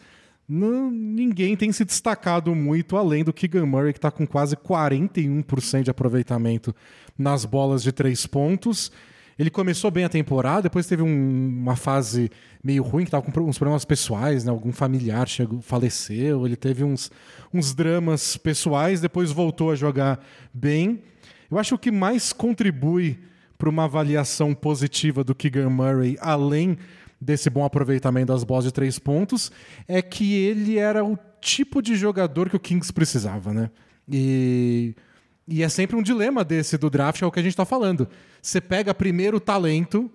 não, ninguém tem se destacado muito além do Keegan Murray, que está com quase 41% de aproveitamento nas bolas de três pontos. Ele começou bem a temporada, depois teve um, uma fase meio ruim, que estava com uns problemas pessoais, né? algum familiar chegou, faleceu, ele teve uns, uns dramas pessoais, depois voltou a jogar bem. Eu acho que o que mais contribui para uma avaliação positiva do Keegan Murray, além desse bom aproveitamento das bolas de três pontos, é que ele era o tipo de jogador que o Kings precisava, né? E e é sempre um dilema desse do draft, é o que a gente está falando. Você pega primeiro o talento,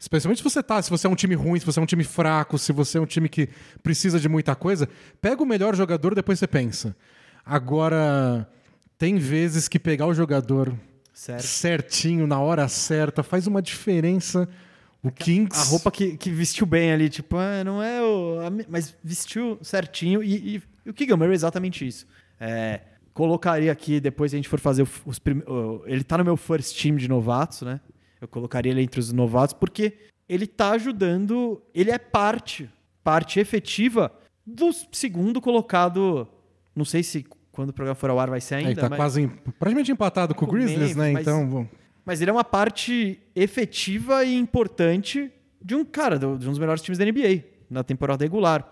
especialmente se você tá, se você é um time ruim, se você é um time fraco, se você é um time que precisa de muita coisa, pega o melhor jogador, depois você pensa. Agora, tem vezes que pegar o jogador certo. certinho, na hora certa, faz uma diferença. O Kings. A roupa que, que vestiu bem ali, tipo, ah, não é o. Mas vestiu certinho. E, e, e o Keegan Murray é exatamente isso. É, colocaria aqui, depois a gente for fazer os prim... Ele tá no meu first team de novatos, né? Eu colocaria ele entre os novatos, porque ele tá ajudando. Ele é parte, parte efetiva do segundo colocado. Não sei se quando o programa for ao ar vai ser ainda. É, ele tá mas... quase praticamente empatado com, com o Grizzlies, né? Então. Mas ele é uma parte efetiva e importante de um cara, de um dos melhores times da NBA na temporada regular.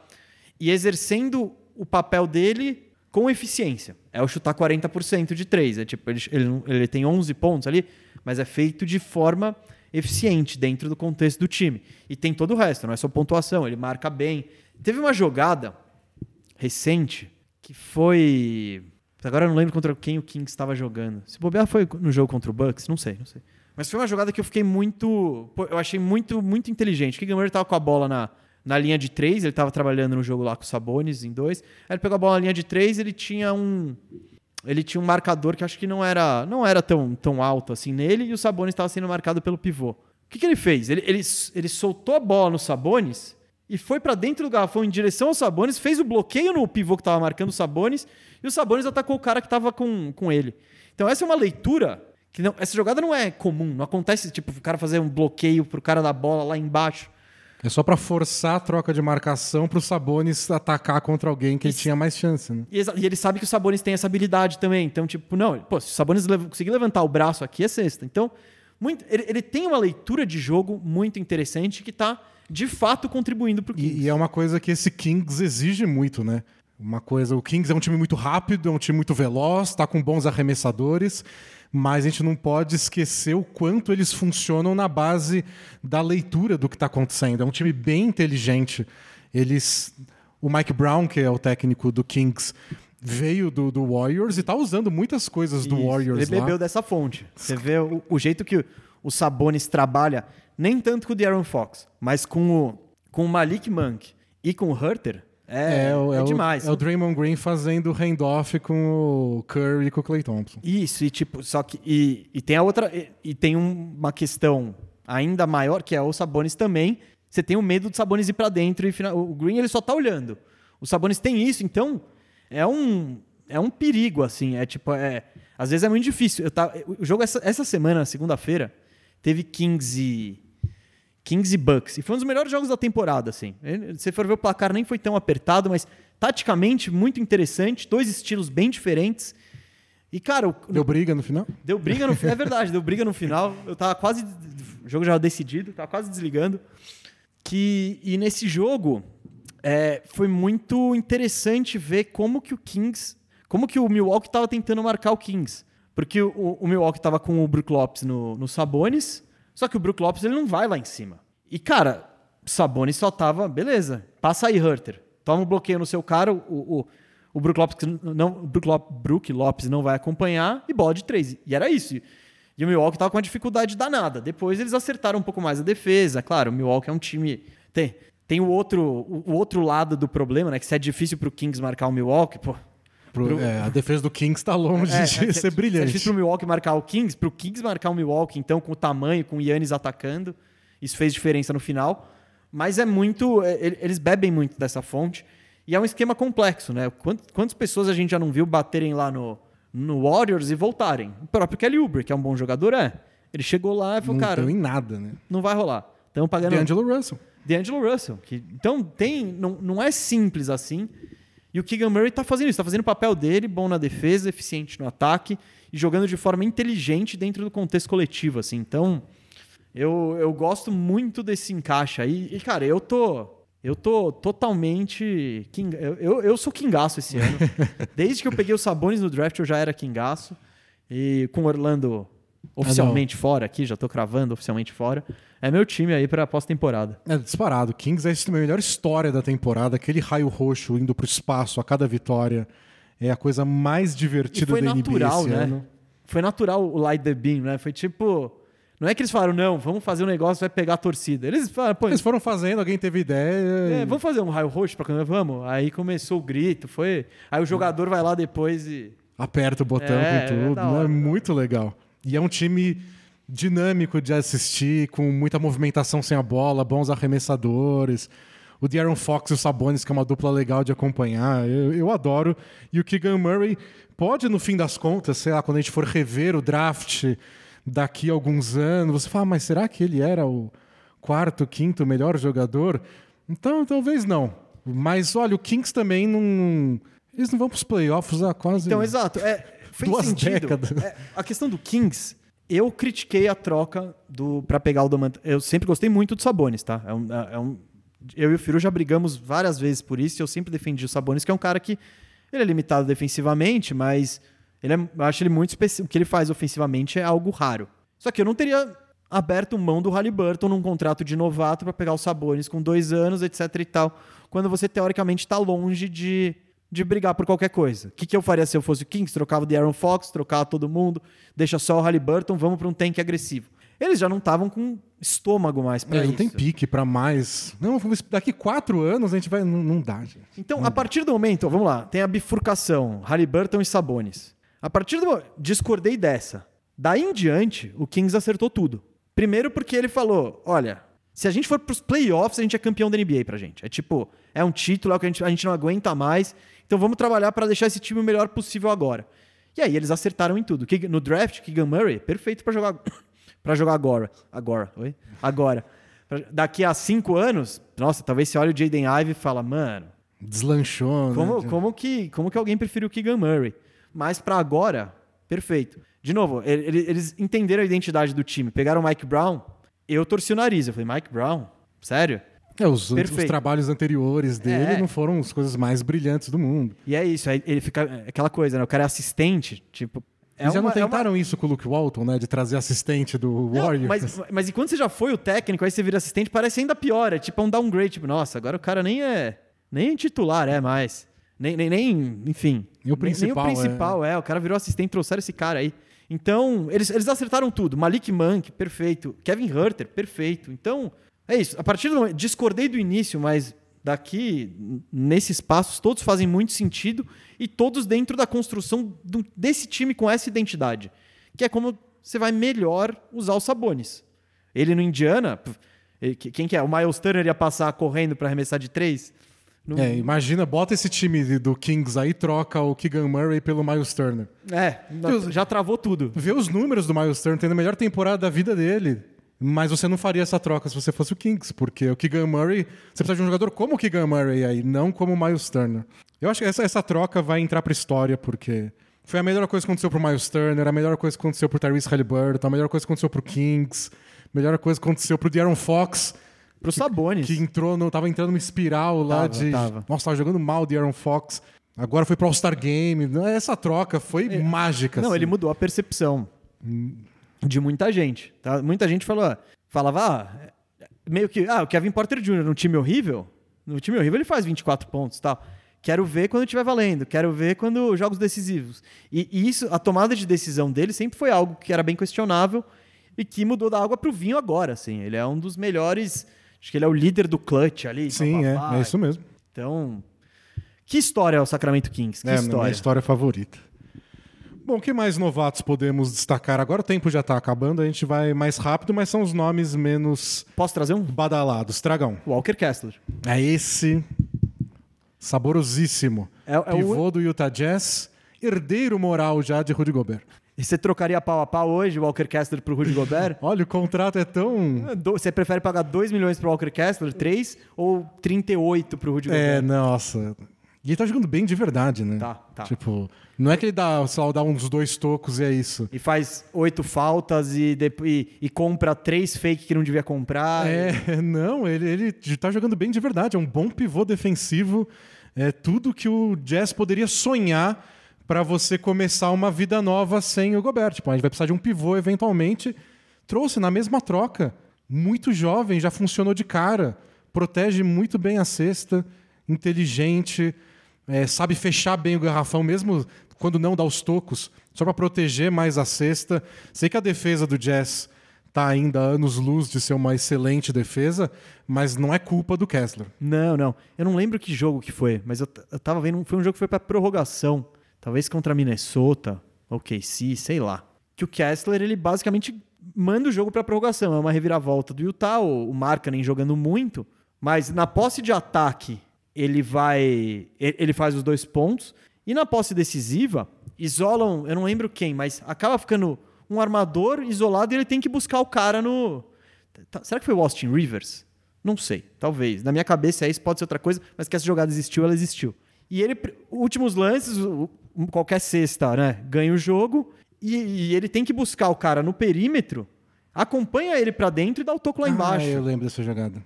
E exercendo o papel dele com eficiência. É o chutar 40% de três. É tipo, ele, ele, ele tem 11 pontos ali, mas é feito de forma eficiente dentro do contexto do time. E tem todo o resto, não é só pontuação, ele marca bem. Teve uma jogada recente que foi. Agora eu não lembro contra quem o Kings estava jogando. Se bobear foi no jogo contra o Bucks, não sei, não sei. Mas foi uma jogada que eu fiquei muito. Eu achei muito, muito inteligente. O Keegan Murray com a bola na, na linha de três, ele estava trabalhando no jogo lá com o Sabonis em dois. Aí ele pegou a bola na linha de três, ele tinha um ele tinha um marcador que acho que não era não era tão, tão alto assim nele e o Sabonis estava sendo marcado pelo pivô. O que, que ele fez? Ele, ele, ele soltou a bola no Sabonis e foi para dentro do garrafão em direção ao Sabonis, fez o bloqueio no pivô que estava marcando o Sabonis e o Sabonis atacou o cara que estava com, com ele. Então essa é uma leitura que não, essa jogada não é comum, não acontece tipo o cara fazer um bloqueio pro cara da bola lá embaixo. É só para forçar a troca de marcação para o Sabonis atacar contra alguém que ele tinha mais chance. Né? E, e, ele sabe que o Sabonis tem essa habilidade também. Então, tipo, não, pô, se o Sabonis conseguir levantar o braço aqui, é sexta. Então, muito, ele, ele tem uma leitura de jogo muito interessante que está, de fato, contribuindo para o Kings. E, e é uma coisa que esse Kings exige muito, né? Uma coisa, o Kings é um time muito rápido, é um time muito veloz, está com bons arremessadores mas a gente não pode esquecer o quanto eles funcionam na base da leitura do que está acontecendo. É um time bem inteligente. Eles, o Mike Brown, que é o técnico do Kings, veio do, do Warriors e está usando muitas coisas do Warriors Ele bebeu lá. dessa fonte. Você vê o, o, jeito que o Sabonis trabalha, nem tanto com o De'Aaron Fox, mas com o, com o Malik Monk e com o Herter, é, é, é, é demais. O, é o Draymond Green fazendo handoff com o Curry e com o Clay Thompson. Isso, e tipo, só que. E, e tem a outra. E, e, tem uma questão ainda maior, que é o Sabonis também. Você tem o medo do Sabonis ir para dentro e o Green ele só tá olhando. O Sabonis tem isso, então é um é um perigo assim, é tipo, é, às vezes é muito difícil. Eu tá, o jogo essa, essa semana, segunda-feira, teve 15 Kings e Bucks. E foi um dos melhores jogos da temporada, assim. Se for ver o placar, nem foi tão apertado, mas taticamente muito interessante. Dois estilos bem diferentes. E, cara. O... Deu briga no final? Deu briga no final. É verdade, deu briga no final. Eu tava quase. O jogo já decidido, tava quase desligando. Que... E nesse jogo. É, foi muito interessante ver como que o Kings. Como que o Milwaukee tava tentando marcar o Kings. Porque o, o Milwaukee tava com o Brook Lopes no, no Sabonis só que o Brook Lopes ele não vai lá em cima. E, cara, Sabonis só tava, beleza, passa aí, Herter. Toma um bloqueio no seu cara, o, o, o Brook Lopes não, o Brook Brook Lopes não vai acompanhar e bola de três. E era isso. E o Milwaukee tava com uma dificuldade danada. Depois eles acertaram um pouco mais a defesa. Claro, o Milwaukee é um time. Tem, tem o, outro, o outro lado do problema, né? Que se é difícil pro Kings marcar o Milwaukee, pô, Pro, pro... É, a defesa do Kings está longe é, de é, ser brilhante. É difícil pro Milwaukee marcar o Kings, pro Kings marcar o Milwaukee, então, com o tamanho, com o Yannis atacando. isso fez diferença no final. Mas é muito. é, ele- Eles bebem muito dessa fonte. E é um esquema complexo, né? Quant- Quantas pessoas a gente já não viu baterem lá no, no Warriors e voltarem? O próprio Kelly Oubre, que é um bom jogador, é. Ele chegou lá e falou, Não cara, deu em nada, né? não vai rolar. Estamos pagando. D'Angelo Russell. D'Angelo Russell. Que, então, tem, não, não é simples assim. E o Keegan Murray tá fazendo isso, tá fazendo o papel dele, bom na defesa, eficiente no ataque e jogando de forma inteligente dentro do contexto coletivo, assim. Então, eu, eu gosto muito desse encaixe aí. E, cara, eu tô. Eu tô totalmente. King, eu, eu, eu sou Kingaço esse ano. Desde que eu peguei os Sabones no draft, eu já era Kingaço. E com Orlando oficialmente fora aqui, já tô cravando oficialmente fora. É meu time aí pra pós-temporada. É disparado. Kings é a melhor história da temporada. Aquele raio roxo indo pro espaço a cada vitória. É a coisa mais E divertida da NBA natural, esse né? ano. Foi natural o Light the Beam, né? Foi tipo. Não é que eles falaram, não, vamos fazer um negócio, vai pegar a torcida. Eles falaram, pô, Eles foram fazendo, alguém teve ideia. é, vamos fazer um raio roxo pra quando vamos? Aí começou o grito, foi. Aí o jogador vai lá depois e. Aperta o botão É, com é tudo. né? hora, É muito legal. E é um time dinâmico de assistir, com muita movimentação sem a bola, bons arremessadores. O De'Aaron Fox e o Sabonis, que é uma dupla legal de acompanhar. Eu, eu adoro. E o Keegan Murray pode, no fim das contas, sei lá, quando a gente for rever o draft daqui a alguns anos, você fala, mas será que ele era o quarto, quinto melhor jogador? Então, talvez não. Mas olha, o Kings também não. Eles não vão para os playoffs há quase. Então, exato. É, fez Duas sentido. décadas. É, a questão do Kings, eu critiquei a troca do para pegar o Domantas. Eu sempre gostei muito do Sabonis, tá? É um, é- é um- eu e o Firu já brigamos várias vezes por isso e eu sempre defendi o Sabonis, que é um cara que ele é limitado defensivamente, mas ele é, eu acho ele muito específico. O que ele faz ofensivamente é algo raro. Só que eu não teria aberto mão do Halliburton num contrato de novato para pegar o Sabonis com dois anos, etc e tal, quando você teoricamente está longe de, de brigar por qualquer coisa. O que, que eu faria se eu fosse o Kings? Trocava o Aaron Fox, trocava todo mundo, deixa só o Halliburton, vamos para um tanque agressivo. Eles já não estavam com estômago mais para É, isso. não tem pique pra mais. Não, daqui quatro anos a gente vai. Não, não dá, gente. Então, a partir do momento, vamos lá, tem a bifurcação, Halliburton e Sabonis. A partir do discordei dessa. Daí em diante, o Kings acertou tudo. Primeiro porque ele falou, olha, se a gente for pros playoffs, a gente é campeão da NBA pra gente. É tipo, é um título, é o que a gente, a gente não aguenta mais. Então vamos trabalhar para deixar esse time o melhor possível agora. E aí eles acertaram em tudo. No draft, Keegan Murray, perfeito para jogar para jogar agora. Agora, oi? Agora. Daqui a cinco anos, nossa, talvez você olhe o Jaden Ive e fala, mano, Deslanchou, como, né? como, que, como que alguém preferiu o Keegan Murray? Mas pra agora, perfeito. De novo, ele- ele- eles entenderam a identidade do time. Pegaram o Mike Brown, eu torci o nariz. Eu falei, Mike Brown? Sério? É, os, os trabalhos anteriores dele É. não foram as coisas mais brilhantes do mundo. E é isso, ele fica. é Aquela coisa, né? O cara é assistente, tipo. É Eles já não uma- é uma- tentaram isso com o Luke Walton, né? De trazer assistente do Não, Warriors. mas, mas e quando você já foi o técnico, aí você vira assistente, parece ainda pior. É tipo é um downgrade. Tipo, nossa, agora o cara nem é. Nem titular é mais. Nem, nem, nem enfim. E o principal, Nem, nem o principal é. O cara virou assistente, trouxeram esse cara aí. Então, eles, eles acertaram tudo. Malik Monk, perfeito. Kevin Herter, perfeito. Então, é isso. A partir do momento. Discordei do início, mas daqui, nesses passos, todos fazem muito sentido e todos dentro da construção do- desse time com essa identidade. Que é como você vai melhor usar os Sabonis. Ele no Indiana, quem que é? O Miles Turner ia passar correndo para arremessar de três? Não- É, imagina, bota esse time do Kings aí, troca o Keegan Murray pelo Miles Turner. É, já travou tudo. Vê os números do Miles Turner, tendo a melhor temporada da vida dele. Mas você não faria essa troca se você fosse o Kings, porque o Keegan Murray, você precisa de um jogador como o Keegan Murray aí, não como o Miles Turner. Eu acho que essa, essa troca vai entrar pra história, porque foi a melhor coisa que aconteceu pro Miles Turner, a melhor coisa que aconteceu pro Tyrese Halliburton, a melhor coisa que aconteceu pro Kings, a melhor coisa que aconteceu pro De'Aaron Fox, Pro Sabonis. que entrou no, tava entrando numa espiral lá Tava, de. tava. Nossa, tava jogando mal o De'Aaron Fox. Agora foi pro All-Star Game. Essa troca foi mágica. Não, assim. ele mudou a percepção de muita gente. Tá? Muita gente falou, falava, ah, meio que, ah, o Kevin Porter Jr. num time horrível, no time horrível ele faz 24 pontos e tal. Quero ver quando estiver valendo, quero ver quando jogos decisivos. E, e isso, a tomada de decisão dele sempre foi algo que era bem questionável e que mudou da água pro vinho agora, assim. Ele é um dos melhores, acho que ele é o líder do clutch ali. Sim, é, é isso mesmo. Então, que história é o Sacramento Kings? Que é a minha história. história favorita. Bom, o que mais novatos podemos destacar? Agora o tempo já está acabando, a gente vai mais rápido, mas são os nomes menos. Posso trazer um? Badalados. Tragão. Walker Kessler. É esse. Saborosíssimo. É, é Pivô o... do Utah Jazz, herdeiro moral já de Rudy Gobert. E você trocaria pau a pau hoje o Walker Kessler pro Rudy Gobert? Olha, o contrato é tão. Você prefere pagar 2 milhões pro Walker Kessler, 3 ou 38 pro Rudy é, Gobert? É, nossa. E ele tá jogando bem de verdade, né? Tá, tá. Tipo, não é que ele dá, sei lá, dá uns dois tocos e é isso. E faz oito faltas e, e, e, compra três fake que não devia comprar. É, não, ele, ele tá jogando bem de verdade. É um bom pivô defensivo. É tudo que o Jazz poderia sonhar para você começar uma vida nova sem o Gobert. Tipo, a gente vai precisar de um pivô eventualmente. Trouxe na mesma troca. Muito jovem, já funcionou de cara. Protege muito bem a cesta, inteligente, é, sabe fechar bem o garrafão, mesmo quando não dá os tocos, só para proteger mais a cesta. Sei que a defesa do Jazz está ainda anos-luz de ser uma excelente defesa, mas não é culpa do Kessler. Não, não. Eu não lembro que jogo que foi, mas eu, eu tava vendo, foi um jogo que foi para prorrogação talvez contra Minnesota, ou KC, sei lá. Que o Kessler, ele basicamente manda o jogo para prorrogação. É uma reviravolta do Utah, o Markkanen jogando muito, mas na posse de ataque, ele vai. Ele faz os dois pontos. E na posse decisiva, isolam, eu não lembro quem, mas acaba ficando um armador isolado e ele tem que buscar o cara no. Tá, será que foi o Austin Rivers? Não sei, talvez. Na minha cabeça é isso, pode ser outra coisa, mas que essa jogada existiu, ela existiu. E ele, últimos lances, qualquer cesta, né? Ganha o jogo e, e, ele tem que buscar o cara no perímetro, acompanha ele para dentro e dá o toco lá ah, embaixo. eu lembro dessa jogada.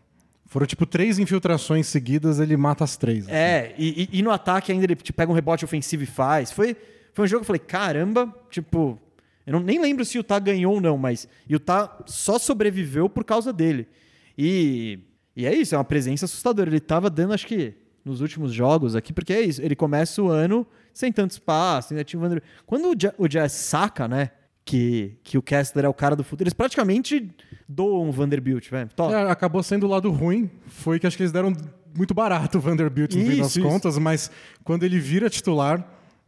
Foram tipo três infiltrações seguidas, ele mata as três. Assim. É, e, e, no ataque ainda ele tipo, pega um rebote ofensivo e faz. Foi, foi um jogo que eu falei, caramba, tipo, eu não, nem lembro se o Utah ganhou ou não, mas o Utah só sobreviveu por causa dele. E, e é isso, é uma presença assustadora. Ele tava dando, acho que nos últimos jogos aqui, porque é isso, ele começa o ano sem tanto espaço, ainda tinha o Vander... Quando o Jazz saca, né, que, que o Kessler é o cara do futuro, eles praticamente doam o Vanderbilt, velho. É, acabou sendo o lado ruim, foi que acho que eles deram muito barato o Vanderbilt no fim das isso. contas, mas quando ele vira titular,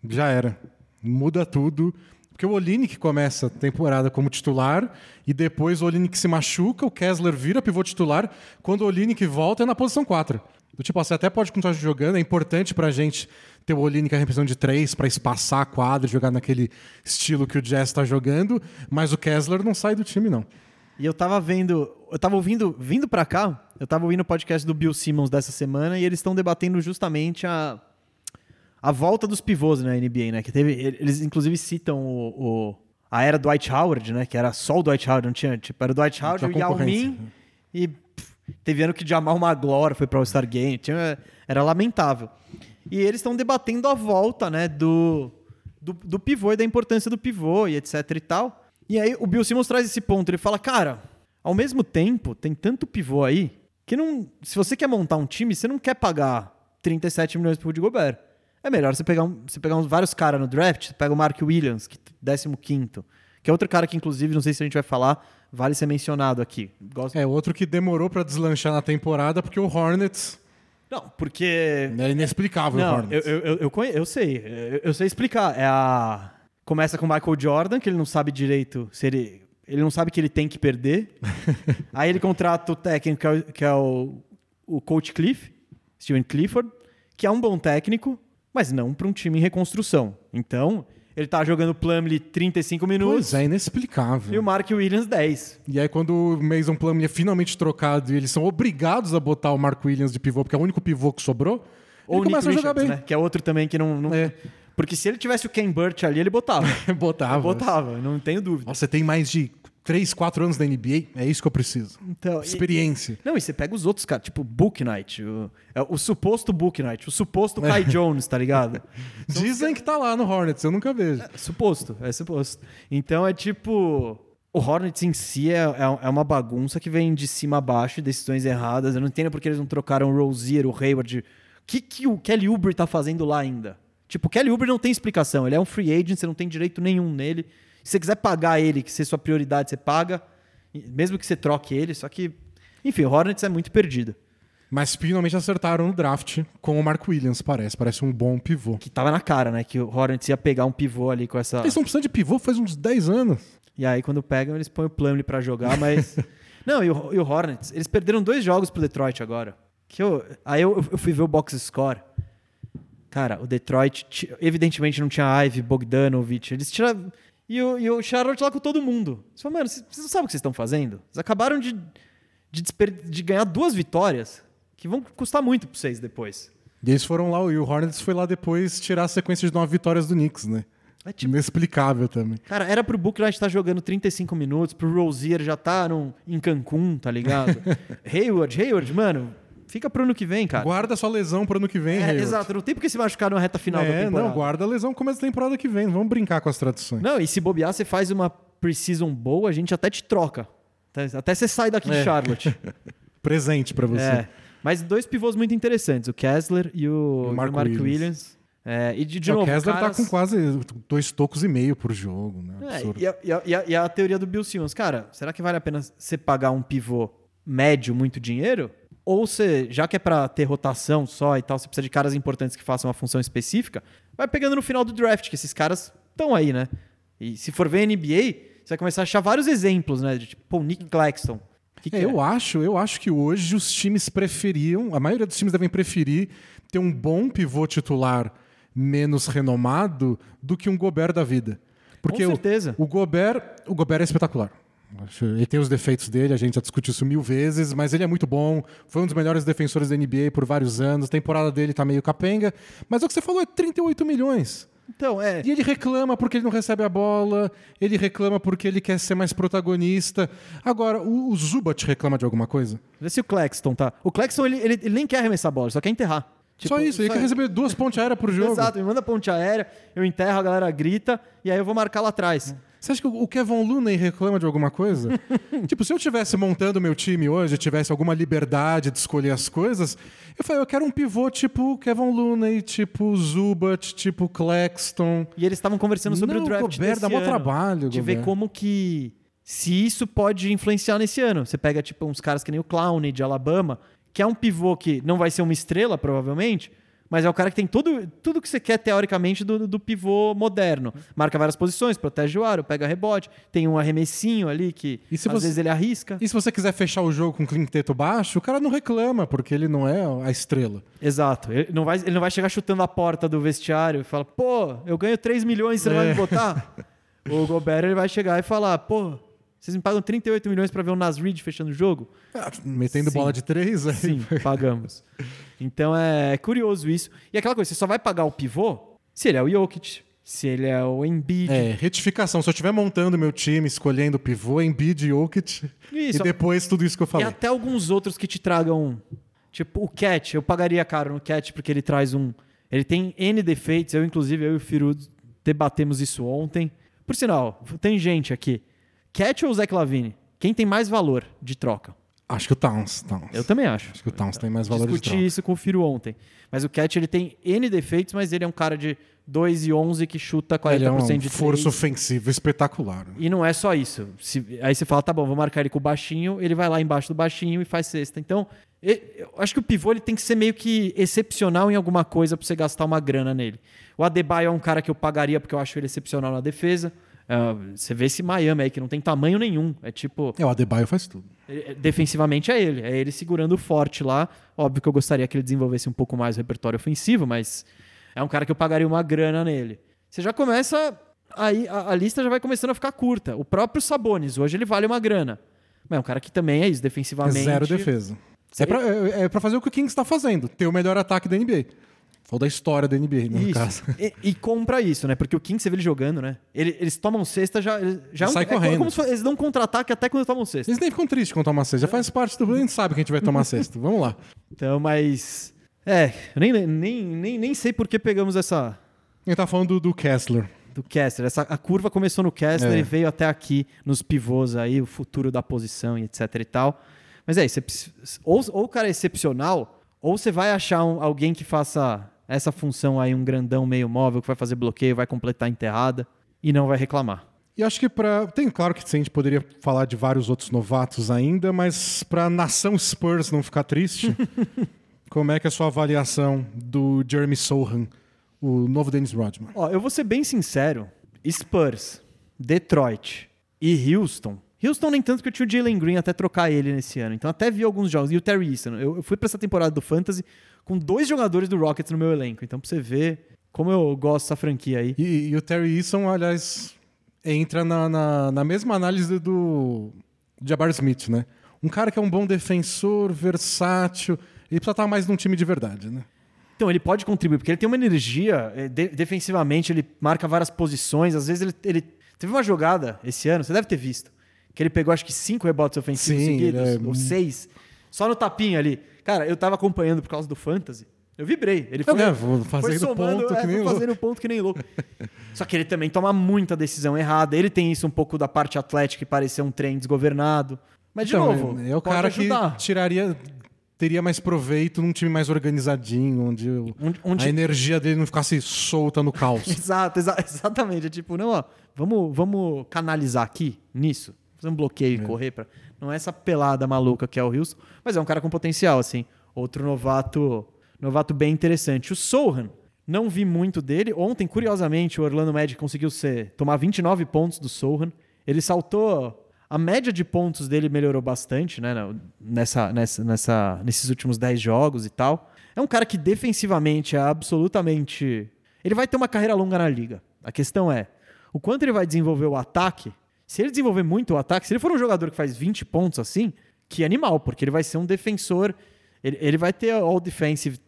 já era. Muda tudo. Porque o Olinick começa a temporada como titular e depois o Olinick se machuca, o Kessler vira pivô titular. Quando o Olinick volta é na posição 4. Do tipo, você até pode continuar jogando, é importante pra gente ter o Olinick a repressão de três para espaçar a quadra, jogar naquele estilo que o Jazz está jogando, mas o Kessler não sai do time, não. E eu tava vendo, eu tava ouvindo, vindo para cá, eu tava ouvindo o podcast do Bill Simmons dessa semana e eles estão debatendo justamente a, a volta dos pivôs na NBA, né? Que teve, eles inclusive citam o, o a era do Dwight Howard, né? Que era só o Dwight Howard, não tinha, tipo, era o Dwight Howard, o Yao Ming e Teve ano que Jamal Magloire foi para o All-Star Game. Tinha, era lamentável. E eles estão debatendo a volta né, do, do, do, pivô e da importância do pivô e etc e tal. E aí o Bill Simmons traz esse ponto. Ele fala, cara, ao mesmo tempo, tem tanto pivô aí que não, se você quer montar um time, você não quer pagar 37 milhões pro Rudy Gobert. É melhor você pegar, um, você pegar uns, vários caras no draft, pega o Mark Williams, que 15 que é outro cara que, inclusive, não sei se a gente vai falar, vale ser mencionado aqui. Gosto... É, outro que demorou para deslanchar na temporada, porque o Hornets. Não, porque. É inexplicável não. Eu, eu, eu, eu, eu sei, eu, eu sei explicar. É a. Começa com o Michael Jordan, que ele não sabe direito se ele. Ele não sabe que ele tem que perder. Aí ele contrata o técnico, que é, o, que é o, o coach Cliff, Steven Clifford, que é um bom técnico, mas não para um time em reconstrução. Então, ele tá jogando Plumlee 35 minutos. Pois é, inexplicável. E o Mark Williams 10. E aí quando o Mason Plumlee é finalmente trocado e eles são obrigados a botar o Mark Williams de pivô, porque é o único pivô que sobrou, Ou ele começa Nick a jogar Richards, bem. Né? Que é outro também que não... não... É. Porque se ele tivesse o Ken Burt ali, ele botava. botava. Botava, não tenho dúvida. Nossa, você tem mais de 3, 4 anos da NBA, é isso que eu preciso. Então, Experiência. E, não, e você pega os outros caras, tipo Book Knight, o, é o suposto Book Knight, o suposto Kai é. Jones, tá ligado? Dizem que tá lá no Hornets, eu nunca vejo. É, suposto, é suposto. Então é tipo. O Hornets em si é, é, é, uma bagunça que vem de cima a baixo, decisões erradas. Eu não entendo porque eles não trocaram o Rozier, o Hayward. O que, que o Kelly Oubre tá fazendo lá ainda? Tipo, o Kelly Oubre não tem explicação. Ele é um free agent, você não tem direito nenhum nele. Se você quiser pagar ele, que seja sua prioridade, você paga, mesmo que você troque ele. Só que, enfim, o Hornets é muito perdido. Mas finalmente acertaram no draft com o Mark Williams, parece. Parece um bom pivô. Que tava na cara, né? Que o Hornets ia pegar um pivô ali com essa. Eles estão precisando de pivô faz uns 10 anos. E aí, quando pegam, eles põem o Plumlee pra jogar, mas. Não, e o, e o, Hornets, eles perderam dois jogos pro Detroit agora. Que eu, aí eu, eu fui ver o box score. Cara, o Detroit, evidentemente, não tinha Ivy, Bogdanovich. Eles tiraram. E o, e o Charlotte lá com todo mundo. Você fala, mano, vocês não sabem o que vocês estão fazendo? Eles acabaram de, de, de ganhar duas vitórias que vão custar muito para vocês depois. E eles foram lá, e o Hornets foi lá depois tirar a sequência de nove vitórias do Knicks, né? É tipo... Inexplicável também. Cara, era pro Booker estar jogando 35 minutos, pro Rozier já tá em Cancún, tá ligado? Hayward, Hayward, mano, fica pro ano que vem, cara. Guarda sua lesão pro ano que vem, é, Exato, não tem porque se machucar na reta final é, da temporada. Não, guarda a lesão começa a temporada que vem, vamos brincar com as tradições. Não, e se bobear, você faz uma preseason boa, a gente até te troca. Até você sai daqui é. de Charlotte. Presente para você. É. Mas dois pivôs muito interessantes, o Kessler e o, o Mark, Mark, Williams. Williams. É, e de, de é, novo, o Kessler caras... tá com quase dois tocos e meio por jogo. Né? É, e, a, e, a, e, a, teoria do Bill Simmons, cara, será que vale a pena você pagar um pivô médio muito dinheiro? Ou você, já que é para ter rotação só e tal, você precisa de caras importantes que façam uma função específica, vai pegando no final do draft, que esses caras estão aí, né? E se for ver NBA, você vai começar a achar vários exemplos, né? De, tipo, pô, Nick Claxton. Que que é, é? Eu acho, eu acho que hoje os times preferiam, a maioria dos times devem preferir ter um bom pivô titular menos renomado do que um Gobert da vida. Porque Com certeza. O, o Gobert, o Gobert é espetacular. Ele tem os defeitos dele, a gente já discutiu isso mil vezes, mas ele é muito bom. Foi um dos melhores defensores da NBA por vários anos. A temporada dele tá meio capenga. Mas é o que você falou, é 38 milhões. Então, é. E ele reclama porque ele não recebe a bola, ele reclama porque ele quer ser mais protagonista. Agora, o, o Zubat reclama de alguma coisa? Vê se o Claxton tá. O Claxton, ele, ele, ele nem quer arremessar a bola, só quer enterrar. Tipo, só isso, ele só... quer receber duas pontes aéreas por jogo. Exato, me manda ponte aérea, eu enterro, a galera grita, e aí eu vou marcar lá atrás. Você acha que o Kevin Looney reclama de alguma coisa? tipo, se eu estivesse montando meu time hoje, tivesse alguma liberdade de escolher as coisas, eu falei, eu quero um pivô tipo Kevin Looney, tipo Zubat, tipo Claxton. E eles estavam conversando sobre Não, o draft Gobert, dá ano, trabalho, de ver como que se isso pode influenciar nesse ano. Você pega tipo uns caras que nem o Clown de Alabama, que é um pivô que não vai ser uma estrela provavelmente, mas é o cara que tem tudo, tudo que você quer, teoricamente, do, do pivô moderno. Marca várias posições, protege o aro, pega rebote, tem um arremessinho ali que às você... vezes ele arrisca. E se você quiser fechar o jogo com quinteto baixo, o cara não reclama, porque ele não é a estrela. Exato. Ele não vai, ele não vai chegar chutando a porta do vestiário e falar, pô, eu ganho 3 milhões, você é. não vai me botar? o Gobert ele vai chegar e falar, pô, vocês me pagam 38 milhões para ver o Nas Reed fechando o jogo? Ah, metendo Sim. bola de três? Aí. Sim, pagamos. Então é curioso isso. E aquela coisa, você só vai pagar o pivô se ele é o Jokic, se ele é o Embiid. É, retificação. Se eu estiver montando meu time, escolhendo o pivô, Embiid, Jokic, isso. e depois tudo isso que eu falei. E até alguns outros que te tragam... Tipo, o Cat, eu pagaria caro no Cat porque ele traz um... Ele tem N defeitos, eu inclusive, eu e o Firu debatemos isso ontem. Por sinal, tem gente aqui Cat ou Zach Lavine? Quem tem mais valor de troca? Acho que o Towns, Towns. Eu também acho. Acho que o Towns tem mais valor Discuti de troca. isso com o Firo ontem. Mas o Cat ele tem N defeitos, mas ele é um cara de 2 e 11 que chuta 40% ele é um de força ofensiva espetacular. E não é só isso. Se, aí você fala, tá bom, vou marcar ele com o baixinho, ele vai lá embaixo do baixinho e faz cesta. Então, eu acho que o pivô ele tem que ser meio que excepcional em alguma coisa para você gastar uma grana nele. O Adebayo é um cara que eu pagaria porque eu acho ele excepcional na defesa. Uh, você vê esse Miami aí que não tem tamanho nenhum. É tipo. É, o Adebayo faz tudo. É, defensivamente é ele. É ele segurando forte lá. Óbvio que eu gostaria que ele desenvolvesse um pouco mais o repertório ofensivo, mas é um cara que eu pagaria uma grana nele. Você já começa. Aí a, a lista já vai começando a ficar curta. O próprio Sabonis, hoje ele vale uma grana. Mas é um cara que também é isso, defensivamente. É zero defesa. É pra, é, é pra fazer o que o Kings está fazendo, ter o melhor ataque da NBA. Falou da história da NBA, no isso. caso. E, e, compra isso, né? Porque o Kings, você vê ele jogando, né? Ele, eles tomam cesta, já, já sai é, correndo. Como se, eles dão um contra-ataque até quando tomam cesta. Eles nem ficam tristes quando tomam cesta. Já faz parte do... A gente sabe que a gente vai tomar cesta. Vamos lá. Então, mas... É, eu nem, nem, nem, nem sei por que pegamos essa... Gente tá falando do, do Kessler. Do Kessler. Essa, a curva começou no Kessler é. e veio até aqui, nos pivôs aí, o futuro da posição e etc e tal. Mas é isso. Ou, ou o cara é excepcional, ou você vai achar um, alguém que faça essa função aí, um grandão meio móvel que vai fazer bloqueio, vai completar a enterrada e não vai reclamar. E acho que para tem claro que a gente poderia falar de vários outros novatos ainda, mas para a nação Spurs não ficar triste, como é que é a sua avaliação do Jeremy Sohan, o novo Dennis Rodman? Ó, eu vou ser bem sincero, Spurs, Detroit e Houston. Houston nem tanto que eu tinha o Jalen Green até trocar ele nesse ano. Então até vi alguns jogos. E o Terry Easton. Eu, eu fui para essa temporada do Fantasy com dois jogadores do Rockets no meu elenco. Então pra você ver como eu gosto dessa franquia aí. E, e o Terry Easton, aliás, entra na, na, na mesma análise do Jabbar Smith, né? Um cara que é um bom defensor, versátil, ele precisa estar mais num time de verdade, né? Então, ele pode contribuir, porque ele tem uma energia, eh, de, defensivamente, ele marca várias posições. Às vezes ele, ele. Teve uma jogada esse ano, você deve ter visto, que ele pegou acho que cinco rebotes ofensivos Sim, seguidos, é... ou seis, só no tapinha ali. Cara, eu tava acompanhando por causa do Fantasy. Eu vibrei. Ele foi, é, vou fazendo foi somando, ponto é, que nem louco. fazendo ponto que nem louco. Só que ele também toma muita decisão errada. Ele tem isso um pouco da parte atlética que parecer um trem desgovernado. Mas, de então, novo, é, é o cara ajudar. que tiraria teria mais proveito num time mais organizadinho, onde, onde, onde... a energia dele não ficasse solta no caos. Exato, exa exatamente. É tipo, não, ó, vamos, vamos canalizar aqui nisso. Fazer um bloqueio e é. correr para Não é essa pelada maluca que é o Wilson, mas é um cara com potencial, assim. Outro novato Novato bem interessante. O Sohan, não vi muito dele. Ontem, curiosamente, o Orlando Magic conseguiu ser, tomar 29 pontos do Sohan. Ele saltou. A média de pontos dele melhorou bastante, né? Nessa, nessa, nessa, nesses últimos 10 jogos e tal. É um cara que defensivamente é absolutamente. Ele vai ter uma carreira longa na liga. A questão é o quanto ele vai desenvolver o ataque. Se ele desenvolver muito o ataque, se ele for um jogador que faz 20 pontos assim, que animal, porque ele vai ser um defensor ele, ele vai ter all defensive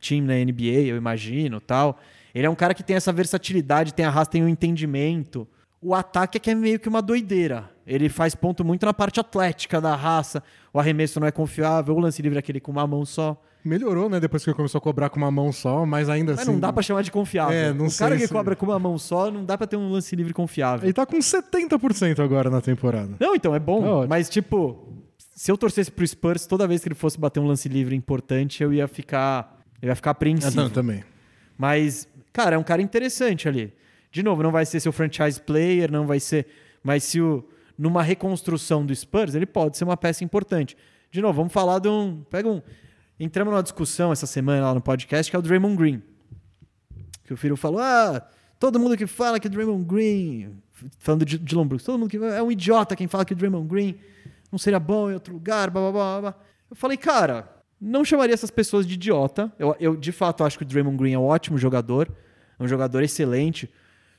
team na NBA, eu imagino, tal. Ele é um cara que tem essa versatilidade, tem a raça, tem o um entendimento. O ataque é que é meio que uma doideira. Ele faz ponto muito na parte atlética da raça. O arremesso não é confiável, o lance livre é aquele com uma mão só. Melhorou, né? Depois que ele começou a cobrar com uma mão só, mas ainda mas assim. Mas não dá pra chamar de confiável. É, não o cara que se... cobra com uma mão só, não dá pra ter um lance livre confiável. Ele tá com 70% agora na temporada. Não, então, é bom. É mas, tipo, se eu torcesse pro Spurs, toda vez que ele fosse bater um lance livre importante, eu ia ficar, eu ia ficar apreensivo. Ah, não, também. Mas, cara, é um cara interessante ali. De novo, não vai ser seu franchise player, não vai ser, mas se o numa reconstrução do Spurs, ele pode ser uma peça importante. De novo, vamos falar de um, pega um, entramos numa discussão essa semana lá no podcast que é o Draymond Green. Que o filho falou: "Ah, todo mundo que fala que o Draymond Green, falando de Dylan Brooks, todo mundo que é um idiota quem fala que o Draymond Green não seria bom em outro lugar, blá, blá, blá, blá. Eu falei, cara, não chamaria essas pessoas de idiota. Eu, eu, de fato, acho que o Draymond Green é um ótimo jogador, é um jogador excelente,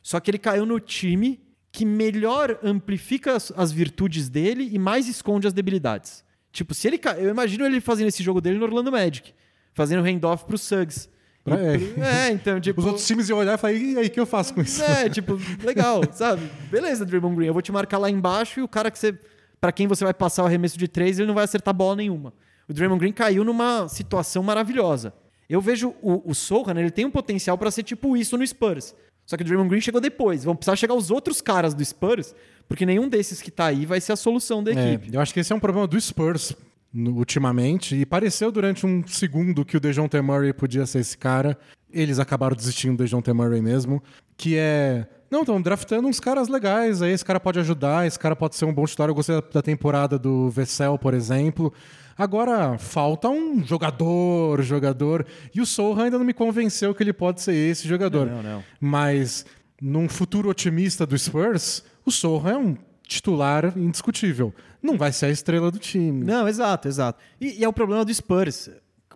só que ele caiu no time que melhor amplifica as, as virtudes dele e mais esconde as debilidades. Tipo, se ele eu imagino ele fazendo esse jogo dele no Orlando Magic, fazendo handoff pro Suggs. É. é, então, tipo. Os outros times iam olhar e falar, e aí, o que eu faço com isso? É, tipo, legal, sabe? Beleza, Draymond Green, eu vou te marcar lá embaixo e o cara que você para quem você vai passar o arremesso de três, ele não vai acertar bola nenhuma. O Draymond Green caiu numa situação maravilhosa. Eu vejo o, o Sohan, ele tem um potencial para ser tipo isso no Spurs. Só que o Draymond Green chegou depois. Vão precisar chegar os outros caras do Spurs, porque nenhum desses que tá aí vai ser a solução da é, equipe. Eu acho que esse é um problema do Spurs ultimamente, e pareceu durante um segundo que o DeJounte Murray podia ser esse cara. Eles acabaram desistindo do DeJounte Murray mesmo, que é não, estão draftando uns caras legais. Aí esse cara pode ajudar, esse cara pode ser um bom titular. Eu gostei da temporada do Vessel, por exemplo. Agora, falta um jogador, jogador. E o Sohan ainda não me convenceu que ele pode ser esse jogador. Não, não, não. Mas, num futuro otimista do Spurs, o Sohan é um titular indiscutível. Não vai ser a estrela do time. Não, exato, exato. E, e é o problema do Spurs.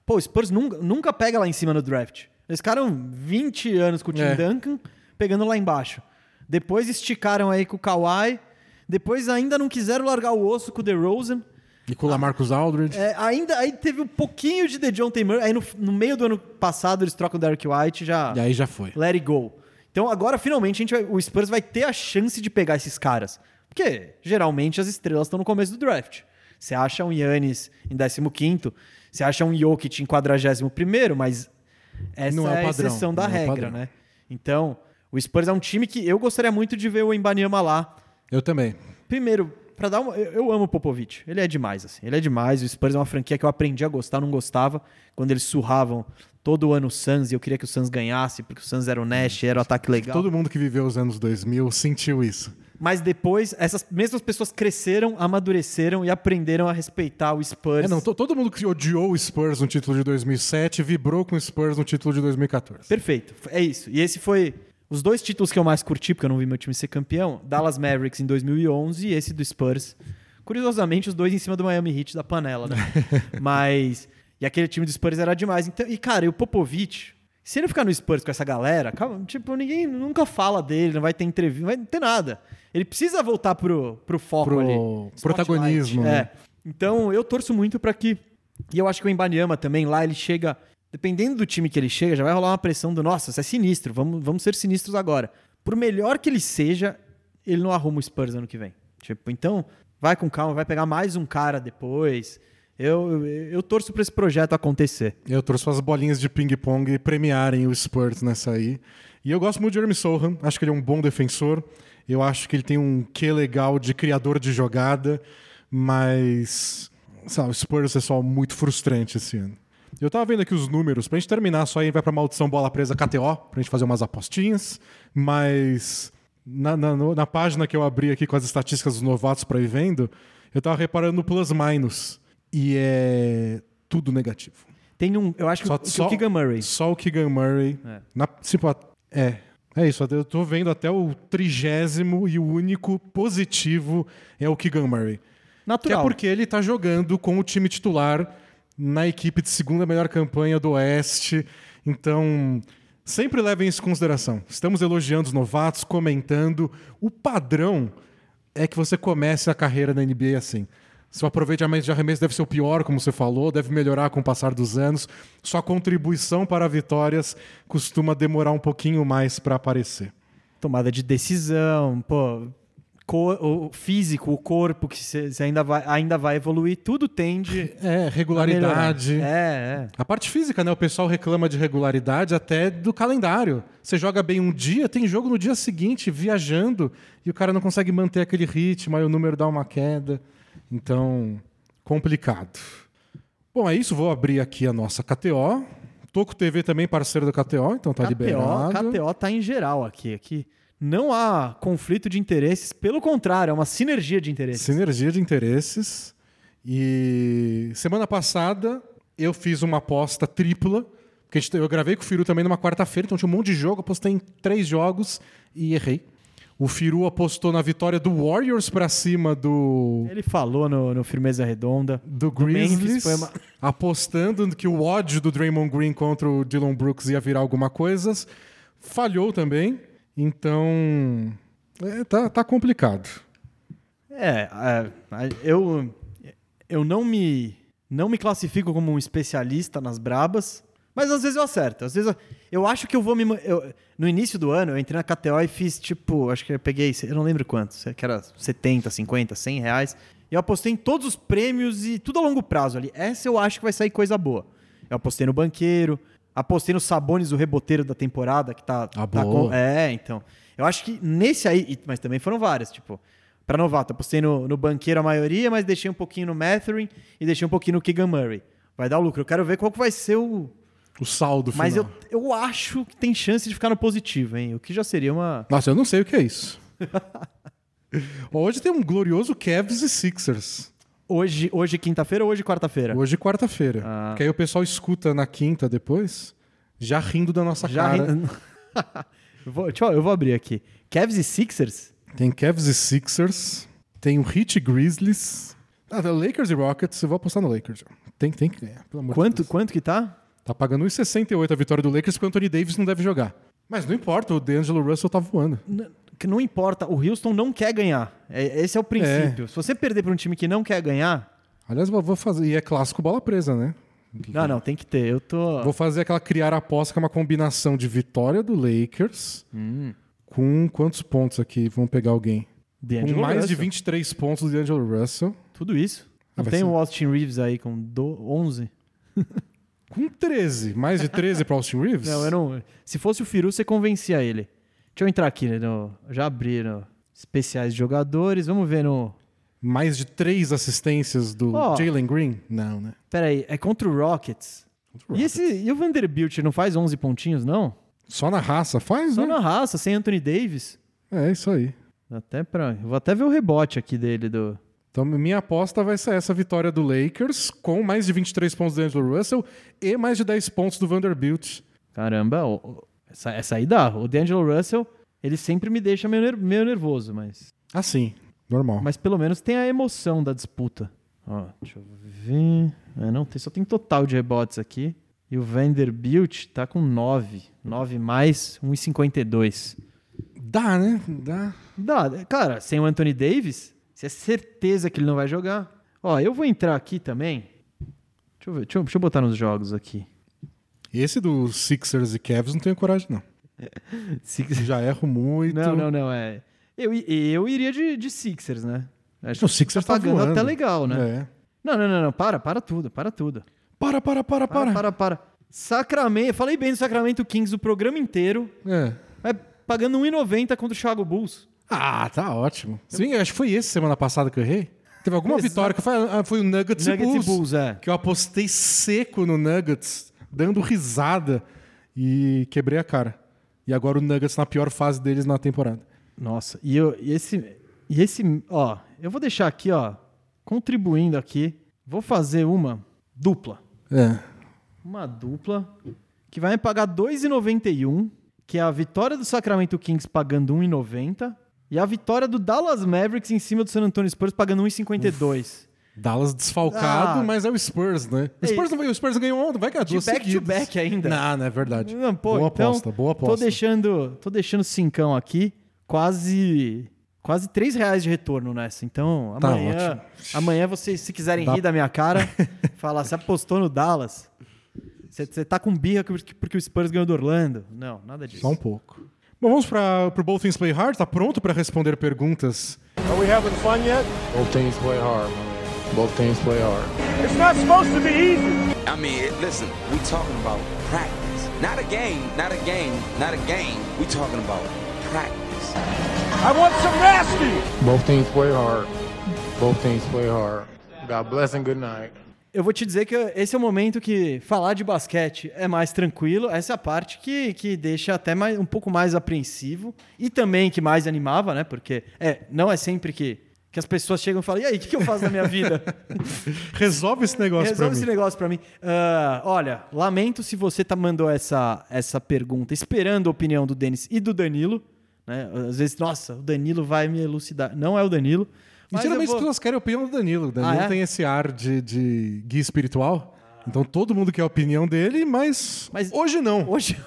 Pô, o Spurs nunca, nunca pega lá em cima no draft. Eles ficaram 20 anos com o Tim é. Duncan pegando lá embaixo. Depois esticaram aí com o Kawhi. Depois ainda não quiseram largar o osso com o DeRozan. E com o Lamarcus Aldridge. É, ainda aí teve um pouquinho de The John Taylor. Aí no, no, meio do ano passado eles trocam o Derek White já. E aí já foi. Let it go. Então agora finalmente a gente vai, o Spurs vai ter a chance de pegar esses caras. Porque geralmente as estrelas estão no começo do draft. Você acha um Yannis em 15, você acha um Jokic em 41, mas essa não é, é a exceção da é regra, né? Então, o Spurs é um time que eu gostaria muito de ver o Embanyama lá. Eu também. Primeiro, para dar uma, eu, amo o Popovich. Ele é demais, assim. Ele é demais. O Spurs é uma franquia que eu aprendi a gostar, não gostava quando eles surravam todo ano o Suns e eu queria que o Suns ganhasse, porque o Suns era o Nash, era o ataque legal. Todo mundo que viveu os anos 2000 sentiu isso. Mas depois, essas mesmas pessoas cresceram, amadureceram e aprenderam a respeitar o Spurs. É, não, todo mundo que odiou o Spurs no título de 2007 vibrou com o Spurs no título de 2014. Perfeito, é isso. E esse foi os dois títulos que eu mais curti, porque eu não vi meu time ser campeão: Dallas Mavericks em 2011 e esse do Spurs. Curiosamente, os dois em cima do Miami Heat da panela, né? Mas. E aquele time do Spurs era demais. Então, e, cara, e o Popovich, se ele ficar no Spurs com essa galera, tipo, ninguém nunca fala dele, não vai ter entrevista, não vai ter nada. Ele precisa voltar pro, pro foco pro ali. protagonismo. Né? É. Então, eu torço muito para que. E eu acho que o Embanyama também, lá ele chega. Dependendo do time que ele chega, já vai rolar uma pressão do nossa, isso é sinistro, vamos, vamos ser sinistros agora. Por melhor que ele seja, ele não arruma o Spurs ano que vem. Tipo, então, vai com calma, vai pegar mais um cara depois. Eu, eu, eu torço para esse projeto acontecer. Eu torço as bolinhas de ping-pong premiarem o Spurs nessa aí. E eu gosto muito de Jeremy Sohan, acho que ele é um bom defensor. Eu acho que ele tem um quê legal de criador de jogada, mas sabe, o Spurs é só muito frustrante esse ano. Eu tava vendo aqui os números, pra gente terminar só aí vai pra maldição bola presa KTO, pra gente fazer umas apostinhas, mas na, na, na página que eu abri aqui com as estatísticas dos novatos pra ir vendo, eu tava reparando no plus-minus, e é tudo negativo. Tem um, eu acho que, só, o, só, o Keegan Murray. Só o Keegan Murray. É. Na, tipo, é, é isso, eu tô vendo até o trigésimo e o único positivo é o Keegan Murray. Natural. Que é porque ele tá jogando com o time titular na equipe de segunda melhor campanha do Oeste. Então, sempre levem isso em consideração. Estamos elogiando os novatos, comentando. O padrão é que você comece a carreira na NBA assim. Seu aproveitamento de arremesso deve ser o pior, como você falou, deve melhorar com o passar dos anos. Sua contribuição para vitórias costuma demorar um pouquinho mais para aparecer. Tomada de decisão, pô, o físico, o corpo que você ainda vai, ainda vai evoluir, tudo tende. É, regularidade. É, é. A parte física, né? O pessoal reclama de regularidade até do calendário. Você joga bem um dia, tem jogo no dia seguinte, viajando, e o cara não consegue manter aquele ritmo, aí o número dá uma queda. Então, complicado. Bom, é isso. Vou abrir aqui a nossa KTO. Toco TV também parceiro da KTO, então tá KTO, liberado. KTO tá em geral aqui. Aqui não há conflito de interesses, pelo contrário, é uma sinergia de interesses. Sinergia de interesses. E semana passada eu fiz uma aposta tripla, porque eu gravei com o Firu também numa quarta-feira, então tinha um monte de jogo, apostei em três jogos e errei. O Firu apostou na vitória do Warriors para cima do. Ele falou no, no Firmeza Redonda. Do Grizzlies. Do uma... Apostando que o ódio do Draymond Green contra o Dylan Brooks ia virar alguma coisa. Falhou também. Então. É, tá, tá complicado. É, é, eu, eu não me, não me classifico como um especialista nas brabas. Mas às vezes eu acerto. Às vezes eu, eu acho que eu vou me. Eu, no início do ano, eu entrei na KTO e fiz tipo. Acho que eu peguei. Eu não lembro quantos. Que era 70, 50, 100 reais. E eu apostei em todos os prêmios e tudo a longo prazo ali. Essa eu acho que vai sair coisa boa. Eu apostei no banqueiro. Apostei no Sabones, o reboteiro da temporada, que tá. Ah, tá boa. Com, é, então. Eu acho que nesse aí. Mas também foram várias. Tipo, para novato, apostei no, no banqueiro a maioria, mas deixei um pouquinho no Mathurin e deixei um pouquinho no Keegan Murray. Vai dar lucro. Eu quero ver qual que vai ser o, o saldo final. Mas eu, eu acho que tem chance de ficar no positivo, hein? O que já seria uma. Nossa, eu não sei o que é isso. hoje tem um glorioso Cavs e Sixers. Hoje, hoje quinta-feira ou hoje quarta-feira? Hoje quarta-feira. Ah. Que aí o pessoal escuta na quinta depois, já rindo da nossa já cara. Rindo... eu, vou, deixa eu, eu vou abrir aqui. Cavs e Sixers? Tem Cavs e Sixers. Tem o Heat Grizzlies. Ah, Lakers e Rockets. Eu vou apostar no Lakers. Tem, tem que ganhar, pelo amor quanto, de Deus. Quanto que tá? Tá pagando 1,68 a vitória do Lakers porque o Anthony Davis não deve jogar. Mas não importa, o D'Angelo Russell tá voando. Não, não importa, o Houston não quer ganhar. É, esse é o princípio. É. Se você perder para um time que não quer ganhar. Aliás, vou fazer. E é clássico bola presa, né? Não, não, tem que ter. Eu tô. Vou fazer aquela criar aposta que é uma combinação de vitória do Lakers hum. com quantos pontos aqui? Vamos pegar alguém. Com mais Russell. de 23 pontos do D'Angelo Russell. Tudo isso. Não ah, tem ser... o Austin Reeves aí com do... 11? Com 13. Mais de 13 para Austin Reeves? Não, eu não. Se fosse o Firu, você convencia ele. Deixa eu entrar aqui, né, no, já abri no especiais de jogadores. Vamos ver no. mais de três assistências do Ó. Jalen Green? Não, né? Peraí, é contra o Rockets. Contra o E, esse, e o Vanderbilt não faz 11 pontinhos, não? Só na raça faz, Só né? na raça, sem Anthony Davis. É isso aí. Até pra, vou até ver o rebote aqui dele do. Então, minha aposta vai ser essa vitória do Lakers, com mais de 23 pontos do Angelo Russell e mais de 10 pontos do Vanderbilt. Caramba, o- essa, essa aí dá. O D'Angelo Russell, ele sempre me deixa meio, meio nervoso, mas, Assim, normal. mas pelo menos tem a emoção da disputa. Ó, deixa eu ver. É, não, tem, só tem total de rebotes aqui. E o Vanderbilt tá com 9. 9 mais 1,52. Dá, né? Dá. Dá, cara, sem o Anthony Davis, você é certeza que ele não vai jogar. Ó, eu vou entrar aqui também. Deixa eu ver, deixa eu, deixa eu botar nos jogos aqui. Esse dos Sixers e Cavs não tenho coragem, não. Six- Já erro muito. Não, não, não, é. Eu, eu iria de, de Sixers, né? Acho O Sixers tá tá pagando até legal, né? É. Não, não, não, não, para, para tudo, para tudo. Para, para, para, Para, para. para, para. Sacramento, falei bem do Sacramento Kings o programa inteiro, É. vai pagando 1,90 contra o Chicago Bulls. Ah, tá ótimo. Sim, acho que foi esse semana passada que eu errei. Teve alguma Exato. vitória que foi, ah, foi o Nuggets, Nuggets e e Bulls. Bulls, é. Que eu apostei seco no Nuggets, dando risada e quebrei a cara. E agora o Nuggets na pior fase deles na temporada. Nossa, e, eu, e esse, e esse, ó, eu vou deixar aqui, ó, contribuindo aqui, vou fazer uma dupla. É. Uma dupla que vai me pagar 2,91, que é a vitória do Sacramento Kings pagando 1,90 e a vitória do Dallas Mavericks em cima do San Antonio Spurs pagando 1,52. Dallas desfalcado, Ah. mas é o Spurs, né? O Ei. Spurs, não vai, o Spurs ganhou ontem, vai ganhar De duas back to seguidas. back ainda. Não, não é verdade. Não, pô, boa então, aposta, boa Tô aposta. deixando, tô deixando cincão aqui, quase quase 3 reais de retorno nessa. Então, Tá amanhã, ótimo. amanhã vocês, se quiserem Dá- rir da minha cara, falar, você apostou no Dallas, você, tá com birra porque, o Spurs ganhou do Orlando. Não, nada disso. Só um pouco. Bom, vamos para o Both Things Play Hard. Tá pronto para responder perguntas? Are we having fun yet? Both teams play hard, man. Both teams play hard. It's not supposed to be easy. I mean, listen, we talking about practice. Not a game, not a game, not a game. We talking about practice. I want some nasty. Both teams play hard. Both teams play hard. God bless and good night. Eu vou te dizer que esse é o momento que falar de basquete é mais tranquilo. Essa é a parte que, que deixa até mais, um pouco mais apreensivo e também que mais animava, né? Porque é, não é sempre que, que as pessoas chegam e falam: e aí, o que, que eu faço na minha vida? Resolve esse negócio Resolve para esse mim. negócio pra mim. Ah, olha, lamento se você tá mandou essa, essa pergunta esperando a opinião do Denis e do Danilo. Né? Às vezes, nossa, o Danilo vai me elucidar. Não é o Danilo. Mas geralmente vou- as pessoas querem a opinião do Danilo. O Danilo Ah, é? tem esse ar de, de guia espiritual. Então todo mundo quer a opinião dele, mas, Mas- hoje não. Hoje,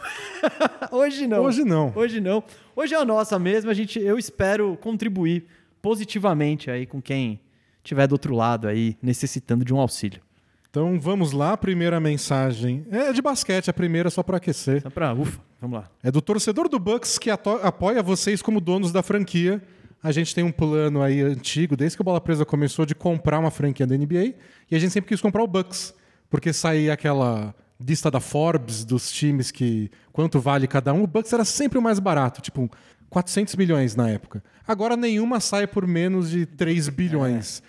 hoje não. Hoje não. Hoje não. Hoje é a nossa mesmo. A gente, eu espero contribuir positivamente aí com quem estiver do outro lado aí necessitando de um auxílio. Então vamos lá, primeira mensagem. É de basquete, a primeira só para aquecer. Só pra ufa, vamos lá. É do torcedor do Bucks que apoia vocês como donos da franquia. A gente tem um plano aí antigo, desde que a Bola Presa começou, de comprar uma franquia da NBA. E a gente sempre quis comprar o Bucks, porque saía aquela lista da Forbes dos times que quanto vale cada um. O Bucks era sempre o mais barato, tipo 400 milhões na época. Agora nenhuma sai por menos de 3 bilhões.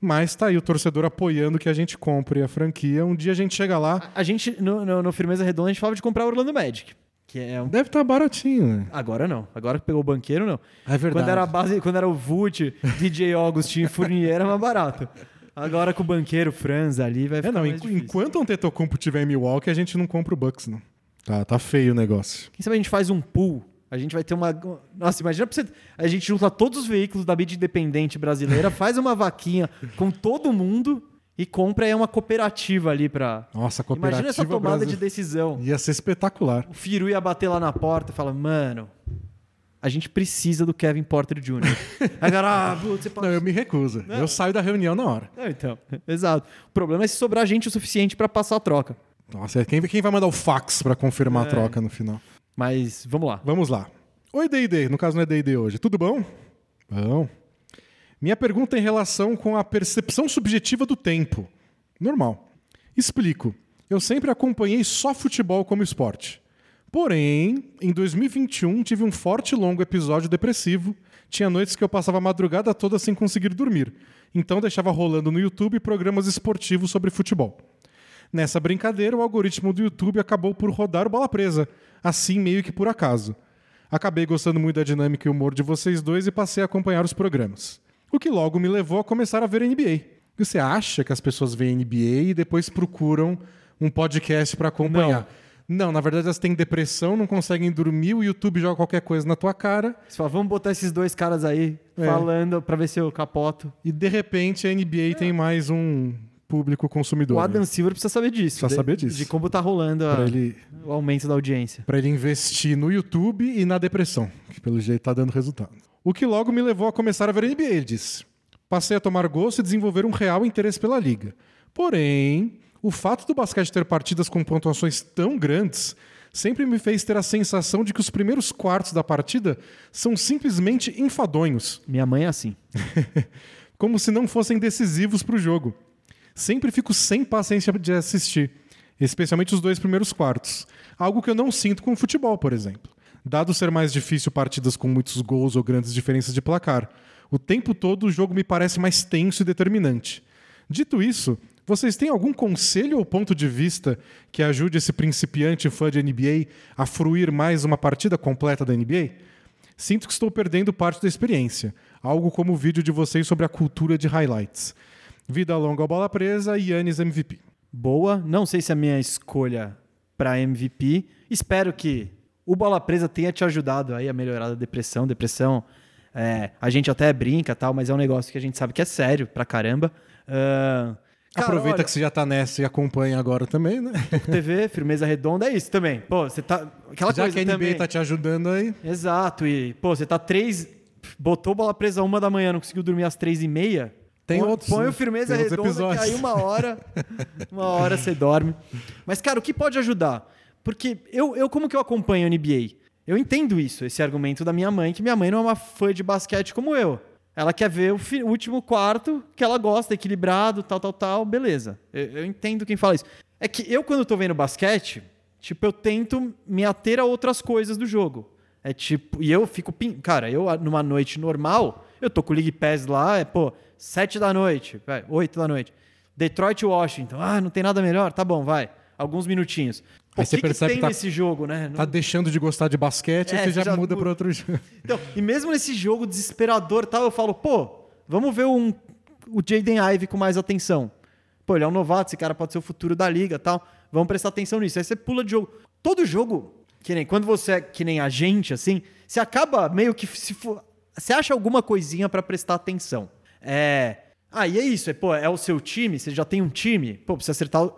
Mas tá aí o torcedor apoiando que a gente compre a franquia. Um dia a gente chega lá, A gente, no, no- no Firmeza Redonda, a gente falava de comprar o Orlando Magic. Que é um... deve estar baratinho, né? Agora não. Agora que pegou o banqueiro, não. É verdade. Quando era a base, quando era o Vult, DJ Augustin e Fournier, era mais barato. Agora com o banqueiro Franz ali vai É, ficar não, mais enqu- difícil. enquanto o Antetokounmpo tiver em Milwaukee, a gente não compra o Bucks, não. Tá, tá feio o negócio. Quem sabe a gente faz um pool? A gente vai ter uma. Nossa, imagina pra você. A gente junta todos os veículos da mídia independente brasileira, faz uma vaquinha com todo mundo e compra aí uma cooperativa ali pra. Nossa, a cooperativa Imagina essa tomada brasi- de decisão. Ia ser espetacular. O Firu ia bater lá na porta e falar, mano, a gente precisa do Kevin Porter Jr. Agora, ah, putz, você pode. Não, eu me recuso. Eu saio da reunião na hora. Não, então, exato. O problema é se sobrar gente o suficiente pra passar a troca. Nossa, quem, quem vai mandar o fax pra confirmar a É. troca no final? Mas vamos lá. Vamos lá. Oi, D&D. No caso não é D&D hoje. Tudo bom? Bom. Minha pergunta é em relação com a percepção subjetiva do tempo. Normal. Explico. Eu sempre acompanhei só futebol como esporte. Porém, em 2021 tive um forte e longo episódio depressivo. Tinha noites que eu passava a madrugada toda sem conseguir dormir. Então deixava rolando no YouTube programas esportivos sobre futebol. Nessa brincadeira, o algoritmo do YouTube acabou por rodar o bola presa, assim meio que por acaso. Acabei gostando muito da dinâmica e humor de vocês dois e passei a acompanhar os programas. O que logo me levou a começar a ver NBA. Você acha que as pessoas veem NBA e depois procuram um podcast para acompanhar? Não, na verdade elas têm depressão, não conseguem dormir, o YouTube joga qualquer coisa na tua cara Você fala, vamos botar esses dois caras aí É. falando pra ver se eu capoto. e de repente a NBA tem mais um público consumidor. O Adam né? Silver precisa saber disso. Precisa de- saber disso. De como tá rolando a- ele, o aumento da audiência. pra ele investir no YouTube e na depressão, que pelo jeito tá dando resultado. O que logo me levou a começar a ver NBA, ele disse. Passei a tomar gosto e desenvolver um real interesse pela liga. Porém, o fato do basquete ter partidas com pontuações tão grandes sempre me fez ter a sensação de que os primeiros quartos da partida são simplesmente enfadonhos. Minha mãe é assim. como se não fossem decisivos para o jogo. Sempre fico sem paciência de assistir, especialmente os dois primeiros quartos. Algo que eu não sinto com o futebol, por exemplo. Dado ser mais difícil partidas com muitos gols ou grandes diferenças de placar, o tempo todo o jogo me parece mais tenso e determinante. Dito isso, vocês têm algum conselho ou ponto de vista que ajude esse principiante fã de NBA a fruir mais uma partida completa da NBA? Sinto que estou perdendo parte da experiência, algo como o vídeo de vocês sobre a cultura de highlights. Vida longa ao bola presa e Yannis MVP. Boa. Não sei se é a minha escolha pra MVP. Espero que o Bola Presa tenha te ajudado aí a melhorar a depressão. Depressão, é, a gente até brinca tal, mas é um negócio que a gente sabe que é sério pra caramba. Ahn, cara, Aproveita olha, que você já tá nessa e acompanha agora também, né? TV, firmeza redonda, é isso também. Pô, você tá. Aquela já coisa que a NBA também. tá te ajudando aí. Exato, e, pô, você tá três. Botou bola presa uma da manhã, não conseguiu dormir às três e meia. Tem põe, outros, Põe né? o firmeza Tem redonda, que aí uma hora. Uma hora você dorme. Mas, cara, o que pode ajudar? Porque eu, eu como que eu acompanho a NBA? Eu entendo isso, esse argumento da minha mãe, que minha mãe não é uma fã de basquete como eu. Ela quer ver o, fi- o último quarto que ela gosta, equilibrado, tal, tal, tal, beleza. Eu, eu entendo quem fala isso. É que eu, quando tô vendo basquete, tipo, eu tento me ater a outras coisas do jogo. É tipo, e eu fico. Cara, eu numa noite normal, eu tô com o League Pass lá, é, pô, sete da noite, vai, oito da noite. Detroit Washington. Ah, não tem nada melhor? Tá bom, vai. Alguns minutinhos. Pô, Aí você que, que percebe tem que tá- nesse jogo, né? Não- Tá deixando de gostar de basquete É, você já, já muda mu- para outro jogo. Então, e mesmo nesse jogo desesperador e tal, eu falo, pô, vamos ver um, o Jaden Ive com mais atenção. Pô, ele é um novato, esse cara pode ser o futuro da liga e tal. Vamos prestar atenção nisso. Aí você pula de jogo. Todo jogo, que nem quando você é que nem a gente, assim, você acaba meio que se for, você acha alguma coisinha pra prestar atenção. É. Ah, e é isso, é, pô, é o seu time, você já tem um time, pô, precisa acertar.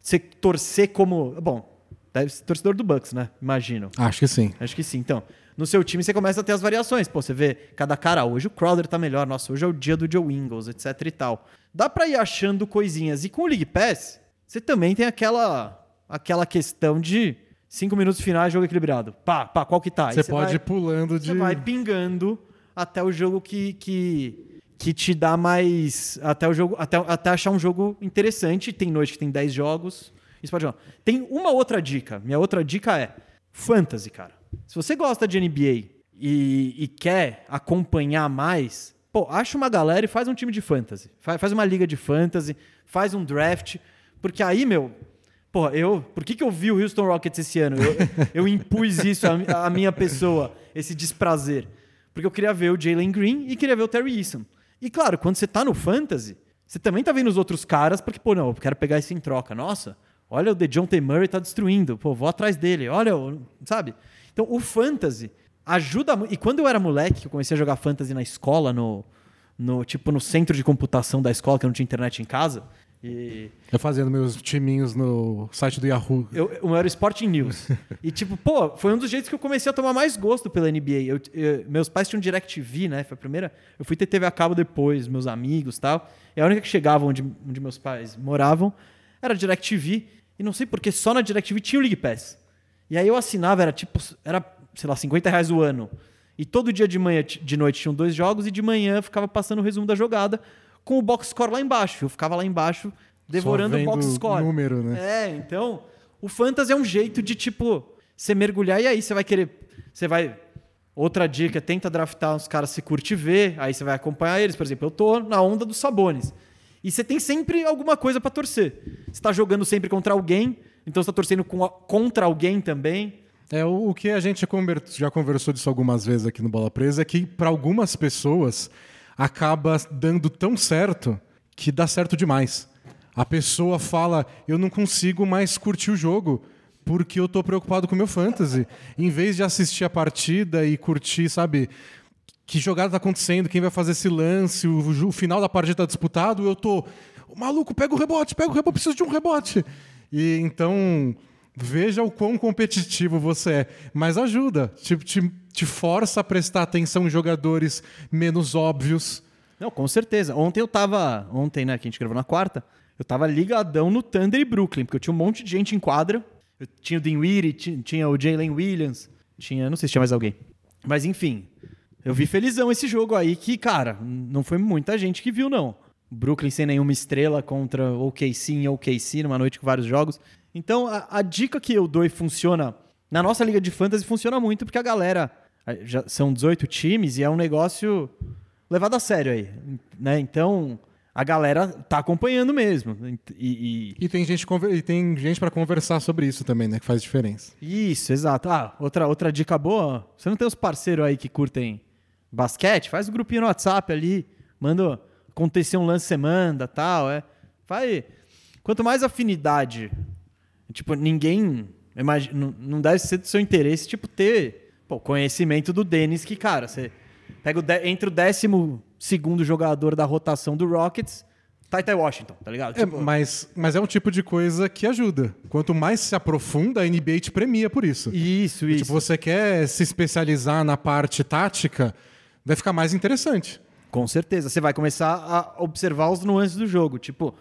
Você torcer como. Bom, deve ser torcedor do Bucks, né? Imagino. Acho que sim. Acho que sim. Então, no seu time você começa a ter as variações. Pô, você vê cada cara, hoje o Crowder tá melhor, nossa, hoje é o dia do Joe Ingles, etc e tal. Dá pra ir achando coisinhas. E com o League Pass, você também tem aquela aquela questão de cinco minutos finais, jogo equilibrado. Pá, pá, qual que tá? Você pode vai- ir pulando de. você vai pingando até o jogo que, que, que te dá mais. Até o jogo. Até, até achar um jogo interessante. Tem noite que tem 10 jogos. Isso pode jogar. Tem uma outra dica. Minha outra dica é fantasy, cara. Se você gosta de NBA e, e quer acompanhar mais, pô, acha uma galera e faz um time de fantasy. Faz, faz uma liga de fantasy, faz um draft. Porque aí, meu, Pô, eu. Por que, que eu vi o Houston Rockets esse ano? Eu, eu impus isso à, à minha pessoa, esse desprazer. Porque eu queria ver o Jalen Green e queria ver o Terry Eason. E claro, quando você tá no Fantasy, você também tá vendo os outros caras, porque, pô, não, eu quero pegar isso em troca. Nossa, olha o DeJounte Murray tá destruindo. Pô, vou atrás dele. Olha, o- sabe? Então, o Fantasy ajuda. E quando eu era moleque, que eu comecei a jogar Fantasy na escola, no, no tipo no centro de computação da escola, que eu não tinha internet em casa. E Eu fazendo meus timinhos no site do Yahoo. eu, eu era Sporting News. e, tipo, pô, foi um dos jeitos que eu comecei a tomar mais gosto pela NBA. Eu- eu- meus pais tinham DirecTV, né? Foi a primeira. Eu fui ter TV a cabo depois, meus amigos e tal. E a única que chegava onde, onde meus pais moravam era DirecTV. E não sei porque só na DirecTV tinha o League Pass. E aí eu assinava, era tipo, era, sei lá, 50 reais o ano. E todo dia de manhã, de noite tinham dois jogos e de manhã ficava passando o resumo da jogada com o box score lá embaixo. Eu ficava lá embaixo devorando o box score. número, né? É, então, o fantasy é um jeito de tipo, você mergulhar e aí você vai querer. Você vai. Outra dica, tenta draftar uns caras se curte ver, aí você vai acompanhar eles. Por exemplo, eu tô na onda dos Sabones. E você tem sempre alguma coisa para torcer. Você tá jogando sempre contra alguém, então você tá torcendo com a- contra alguém também. É, o, o que a gente já conversou disso algumas vezes aqui no Bola Presa é que para algumas pessoas acaba dando tão certo que dá certo demais. A pessoa fala, eu não consigo mais curtir o jogo porque eu tô preocupado com o meu fantasy. Em vez de assistir a partida e curtir, sabe, que jogada tá acontecendo, quem vai fazer esse lance, o, o final da partida tá disputado, eu tô. Maluco, pega o rebote, pega o rebote, preciso de um rebote. E então, veja o quão competitivo você é. Mas ajuda, te, te, te força a prestar atenção em jogadores menos óbvios. Não, com certeza. Ontem eu tava. Ontem, né, que a gente gravou na quarta, eu tava ligadão no Thunder e Brooklyn, porque eu tinha um monte de gente em quadra. Eu tinha o Dinwiddie, ti- tinha o Jalen Williams, tinha. Não sei se tinha mais alguém. Mas enfim, eu vi felizão esse jogo aí que, cara, não foi muita gente que viu, não. Brooklyn sem nenhuma estrela contra o OKC em OKC, numa noite com vários jogos. Então, a, a dica que eu dou e funciona na nossa liga de fantasy funciona muito, porque a galera. Já são 18 times e é um negócio levado a sério aí. Né? Então, a galera tá acompanhando mesmo. E, E tem gente, e tem gente para conversar sobre isso também, né? Que faz diferença. e- Isso, exato. Ah, outra, outra dica boa: você não tem os parceiros aí que curtem basquete? Faz o grupinho no WhatsApp ali, manda acontecer um lance, você manda tal. É. Vai. Quanto mais afinidade, tipo, ninguém. imagi- não- não deve ser do seu interesse, tipo, ter pô, conhecimento do Denis, que, cara, você pega o de- entre o décimo segundo jogador da rotação do Rockets, tá Ty Washington, tá ligado? É, Tipo, mas, mas é um tipo de coisa que ajuda. Quanto mais se aprofunda, a NBA te premia por isso. Isso, isso. Tipo, você quer se especializar na parte tática, vai ficar mais interessante. Com certeza. Você vai começar a observar os nuances do jogo. Tipo,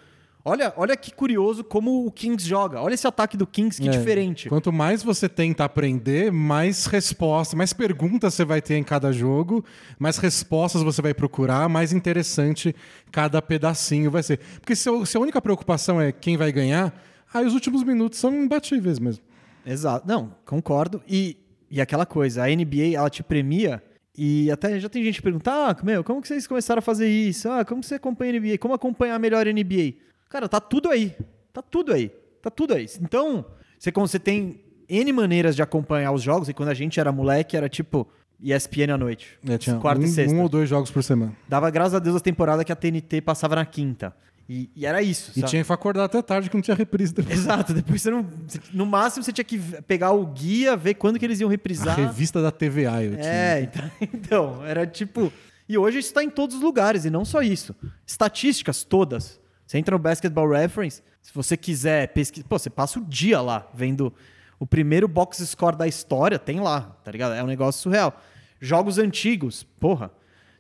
olha, olha que curioso como o Kings joga. Olha esse ataque do Kings, que É. diferente. Quanto mais você tenta aprender, mais respostas, mais perguntas você vai ter em cada jogo, mais respostas você vai procurar, mais interessante cada pedacinho vai ser. Porque se, a- se a única preocupação é quem vai ganhar, aí os últimos minutos são imbatíveis mesmo. Exato. Não, concordo. E, e aquela coisa, a NBA, ela te premia e até já tem gente que pergunta, ah, meu, como que vocês começaram a fazer isso? Ah, como você acompanha a NBA? Como acompanhar melhor a NBA? Cara, tá tudo aí. Tá tudo aí. Tá tudo aí. Então, você, você tem N maneiras de acompanhar os jogos, e quando a gente era moleque, era tipo ESPN à noite. É, tinha quarta um, e sexta. um ou dois jogos por semana. Dava graças a Deus a temporada que a TNT passava na quinta. E, e era isso. E sabe? tinha que acordar até tarde que não tinha reprise depois. Exato, depois você não. No máximo você tinha que pegar o guia, ver quando que eles iam A reprisar. revista da TVA eu tinha. É, então, então, era tipo. E hoje isso está em todos os lugares, e não só isso. Estatísticas todas. Você entra no Basketball Reference, se você quiser pesquisar. Pô, você passa o dia lá vendo o primeiro box score da história, tem lá, tá ligado? É um negócio surreal. Jogos antigos, porra.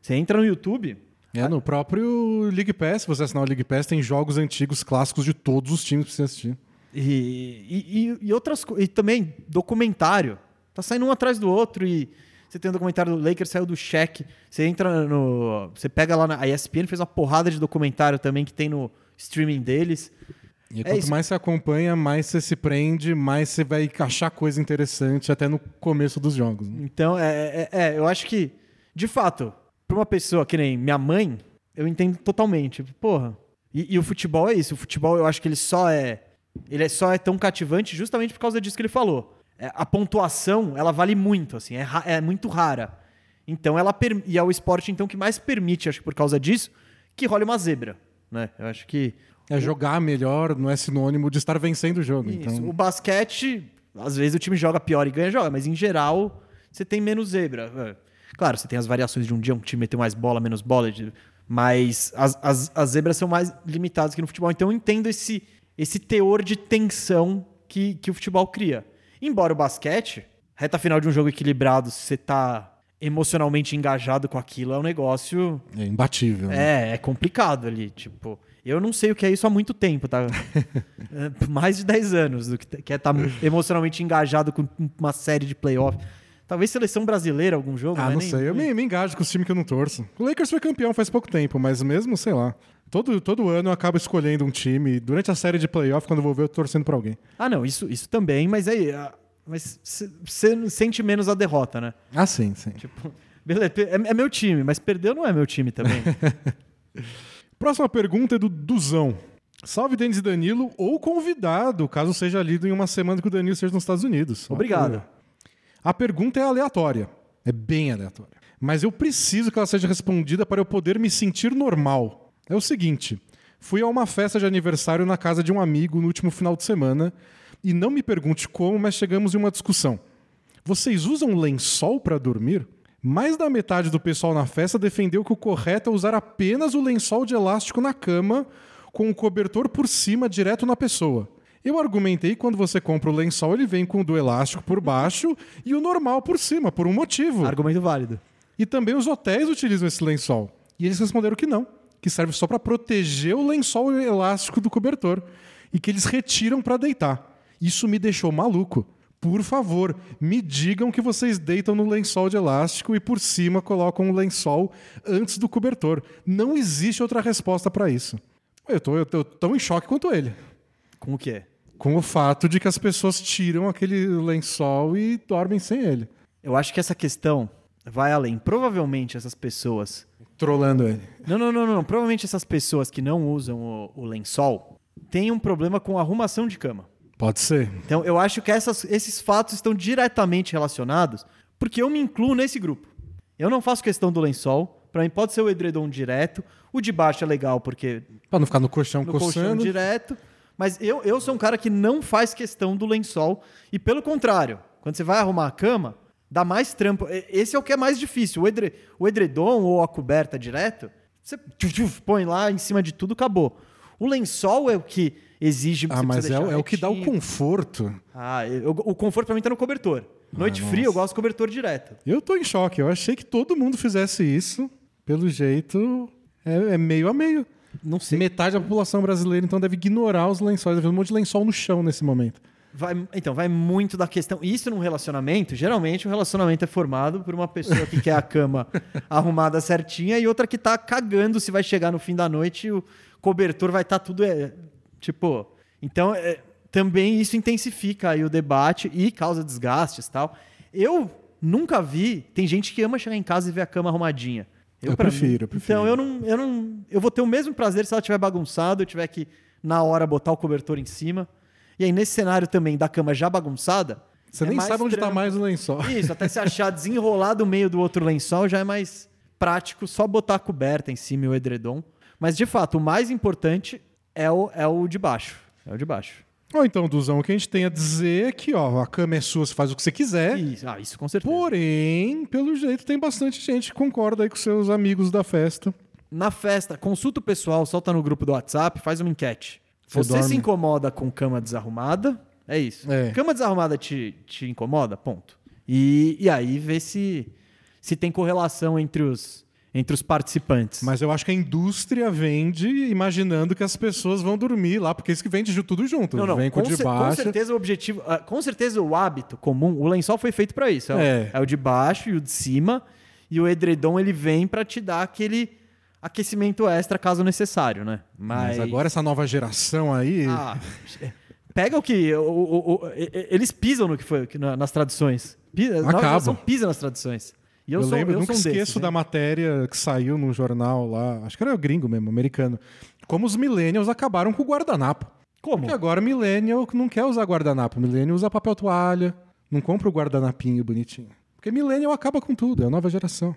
Você entra no YouTube, É, no próprio League Pass, se você assinar o League Pass, tem jogos antigos, clássicos de todos os times pra você assistir. E, e, e- e outras co- e também documentário. Tá saindo um atrás do outro e você tem um documentário do Lakers, saiu do Shaq. Você entra no. Você pega lá na. A ESPN fez uma porrada de documentário também que tem no streaming deles. E É quanto isso. mais você acompanha, mais você se prende, mais você vai achar coisa interessante até no começo dos jogos. né? Então, é, é, é, eu acho que, de fato, pra uma pessoa que nem minha mãe, eu entendo totalmente. Porra. E, e o futebol é isso. O futebol eu acho que ele só é. Ele só é tão cativante justamente por causa disso que ele falou. É, a pontuação, ela vale muito, assim, é, é muito rara. Então ela e é o esporte então que mais permite, acho que por causa disso, que role uma zebra, né? Eu acho que É jogar melhor, não é sinônimo de estar vencendo o jogo. isso. Então, O basquete, às vezes o time joga pior e ganha, joga, mas em geral você tem menos zebra. É. Claro, você tem as variações de um dia um time meteu mais bola, menos bola, mas as, as, as zebras são mais limitadas que no futebol. Então eu entendo esse, esse teor de tensão que, que o futebol cria. Embora o basquete, reta final de um jogo equilibrado, se você tá emocionalmente engajado com aquilo, é um negócio é imbatível. né? é, é complicado ali, tipo. Eu não sei o que é isso há muito tempo, tá? É, Mais de 10 anos do que é estar emocionalmente engajado com uma série de playoff. Talvez seleção brasileira, algum jogo, Ah, né? não Nem- sei. Eu me, me engajo com os times que eu não torço. O Lakers foi campeão faz pouco tempo, mas mesmo, sei lá. Todo, todo ano eu acabo escolhendo um time. Durante a série de playoff, quando eu vou ver, eu tô torcendo pra alguém. Ah, não, isso, isso também, mas aí. ah, mas você sente menos a derrota, né? Ah, sim, sim. Tipo, beleza, é, é meu time, mas perder não é meu time também. Próxima pergunta é do Duzão. Salve Denis e Danilo, ou convidado, caso seja lido em uma semana que o Danilo seja nos Estados Unidos. Obrigado. A pergunta é aleatória. É bem aleatória. Mas eu preciso que ela seja respondida para eu poder me sentir normal. É o seguinte: fui a uma festa de aniversário na casa de um amigo no último final de semana e não me pergunte como, mas chegamos em uma discussão. Vocês usam lençol para dormir? Mais da metade do pessoal na festa defendeu que o correto é usar apenas o lençol de elástico na cama, com o cobertor por cima direto na pessoa. Eu argumentei que quando você compra o lençol, ele vem com o do elástico por baixo e o normal por cima, por um motivo. Argumento válido. E também os hotéis utilizam esse lençol. E eles responderam que não, que serve só para proteger o lençol elástico do cobertor e que eles retiram para deitar. Isso me deixou maluco. Por favor, me digam que vocês deitam no lençol de elástico e por cima colocam um lençol antes do cobertor. Não existe outra resposta para isso. Eu tô, eu tô tão em choque quanto ele. Com o quê? Com o fato de que as pessoas tiram aquele lençol e dormem sem ele. Eu acho que essa questão vai além. Provavelmente essas pessoas. Trolando ele. Não, não, não, não. Provavelmente essas pessoas que não usam o, o lençol têm um problema com arrumação de cama. Pode ser. Então, eu acho que essas, esses fatos estão diretamente relacionados, porque eu me incluo nesse grupo. Eu não faço questão do lençol. Para mim, pode ser o edredom direto. O de baixo é legal, porque. Para não ficar no colchão no coçando. colchão direto. Mas eu, eu sou um cara que não faz questão do lençol. E pelo contrário, quando você vai arrumar a cama, dá mais trampo. Esse é o que é mais difícil. O, edre, o edredom ou a coberta direto, você põe lá em cima de tudo, acabou. O lençol é o que exige. Ah, mas é, é o que dá o conforto. Ah, eu, o conforto pra mim tá no cobertor. Noite ah, fria, eu gosto do cobertor direto. Eu tô em choque. Eu achei que todo mundo fizesse isso. Pelo jeito, é, é meio a meio. Não sei. Metade da população brasileira, então, deve ignorar os lençóis. Deve ter um monte de lençol no chão nesse momento. Vai, então, vai muito da questão. Isso num relacionamento, geralmente o um relacionamento é formado por uma pessoa que quer a cama arrumada certinha e outra que tá cagando se vai chegar no fim da noite e o cobertor vai estar tá tudo é, Tipo, então é, também isso intensifica aí o debate e causa desgastes tal. Eu nunca vi. Tem gente que ama chegar em casa e ver a cama arrumadinha. Eu, eu prefiro, mim, eu prefiro. Então eu não, eu não. Eu vou ter o mesmo prazer se ela tiver bagunçado, eu tiver que, na hora, botar o cobertor em cima. E aí, nesse cenário também da cama já bagunçada. Você é nem sabe onde está mais o lençol. Isso, até se achar desenrolado o meio do outro lençol já é mais prático, só botar a coberta em cima e o edredom. Mas, de fato, o mais importante é o, é o de baixo. É o de baixo. Ou então, Duzão, o que a gente tem a dizer é que ó, a cama é sua, você faz o que você quiser. Isso, ah, isso com certeza. Porém, pelo jeito, tem bastante gente que concorda aí com seus amigos da festa. Na festa, consulta o pessoal, solta no grupo do WhatsApp, faz uma enquete. Você, você se incomoda com cama desarrumada? É isso. É. Cama desarrumada te, te incomoda? Ponto. E, e aí vê se, se tem correlação entre os, entre os participantes. Mas eu acho que a indústria vende imaginando que as pessoas vão dormir lá, porque isso que vende tudo junto. Não, não, Vem com, com, de baixo. com certeza o objetivo, uh, com certeza o hábito comum, o lençol foi feito para isso. É, é. O, é, o de baixo e o de cima, e o edredom ele vem para te dar aquele aquecimento extra caso necessário, né? Mas, Mas agora essa nova geração aí. Ah, pega o que o, o, o, eles pisam no que foi nas traduções. Pisa, Acabam. pisa nas traduções. E eu, eu sou, lembro, eu nunca esqueço desses, da matéria que saiu num jornal lá, acho que era gringo mesmo, americano, como os millennials acabaram com o guardanapo. Como? Porque agora millennial não quer usar guardanapo, millennial usa papel toalha, não compra o guardanapinho bonitinho. Porque millennial acaba com tudo, é a nova geração.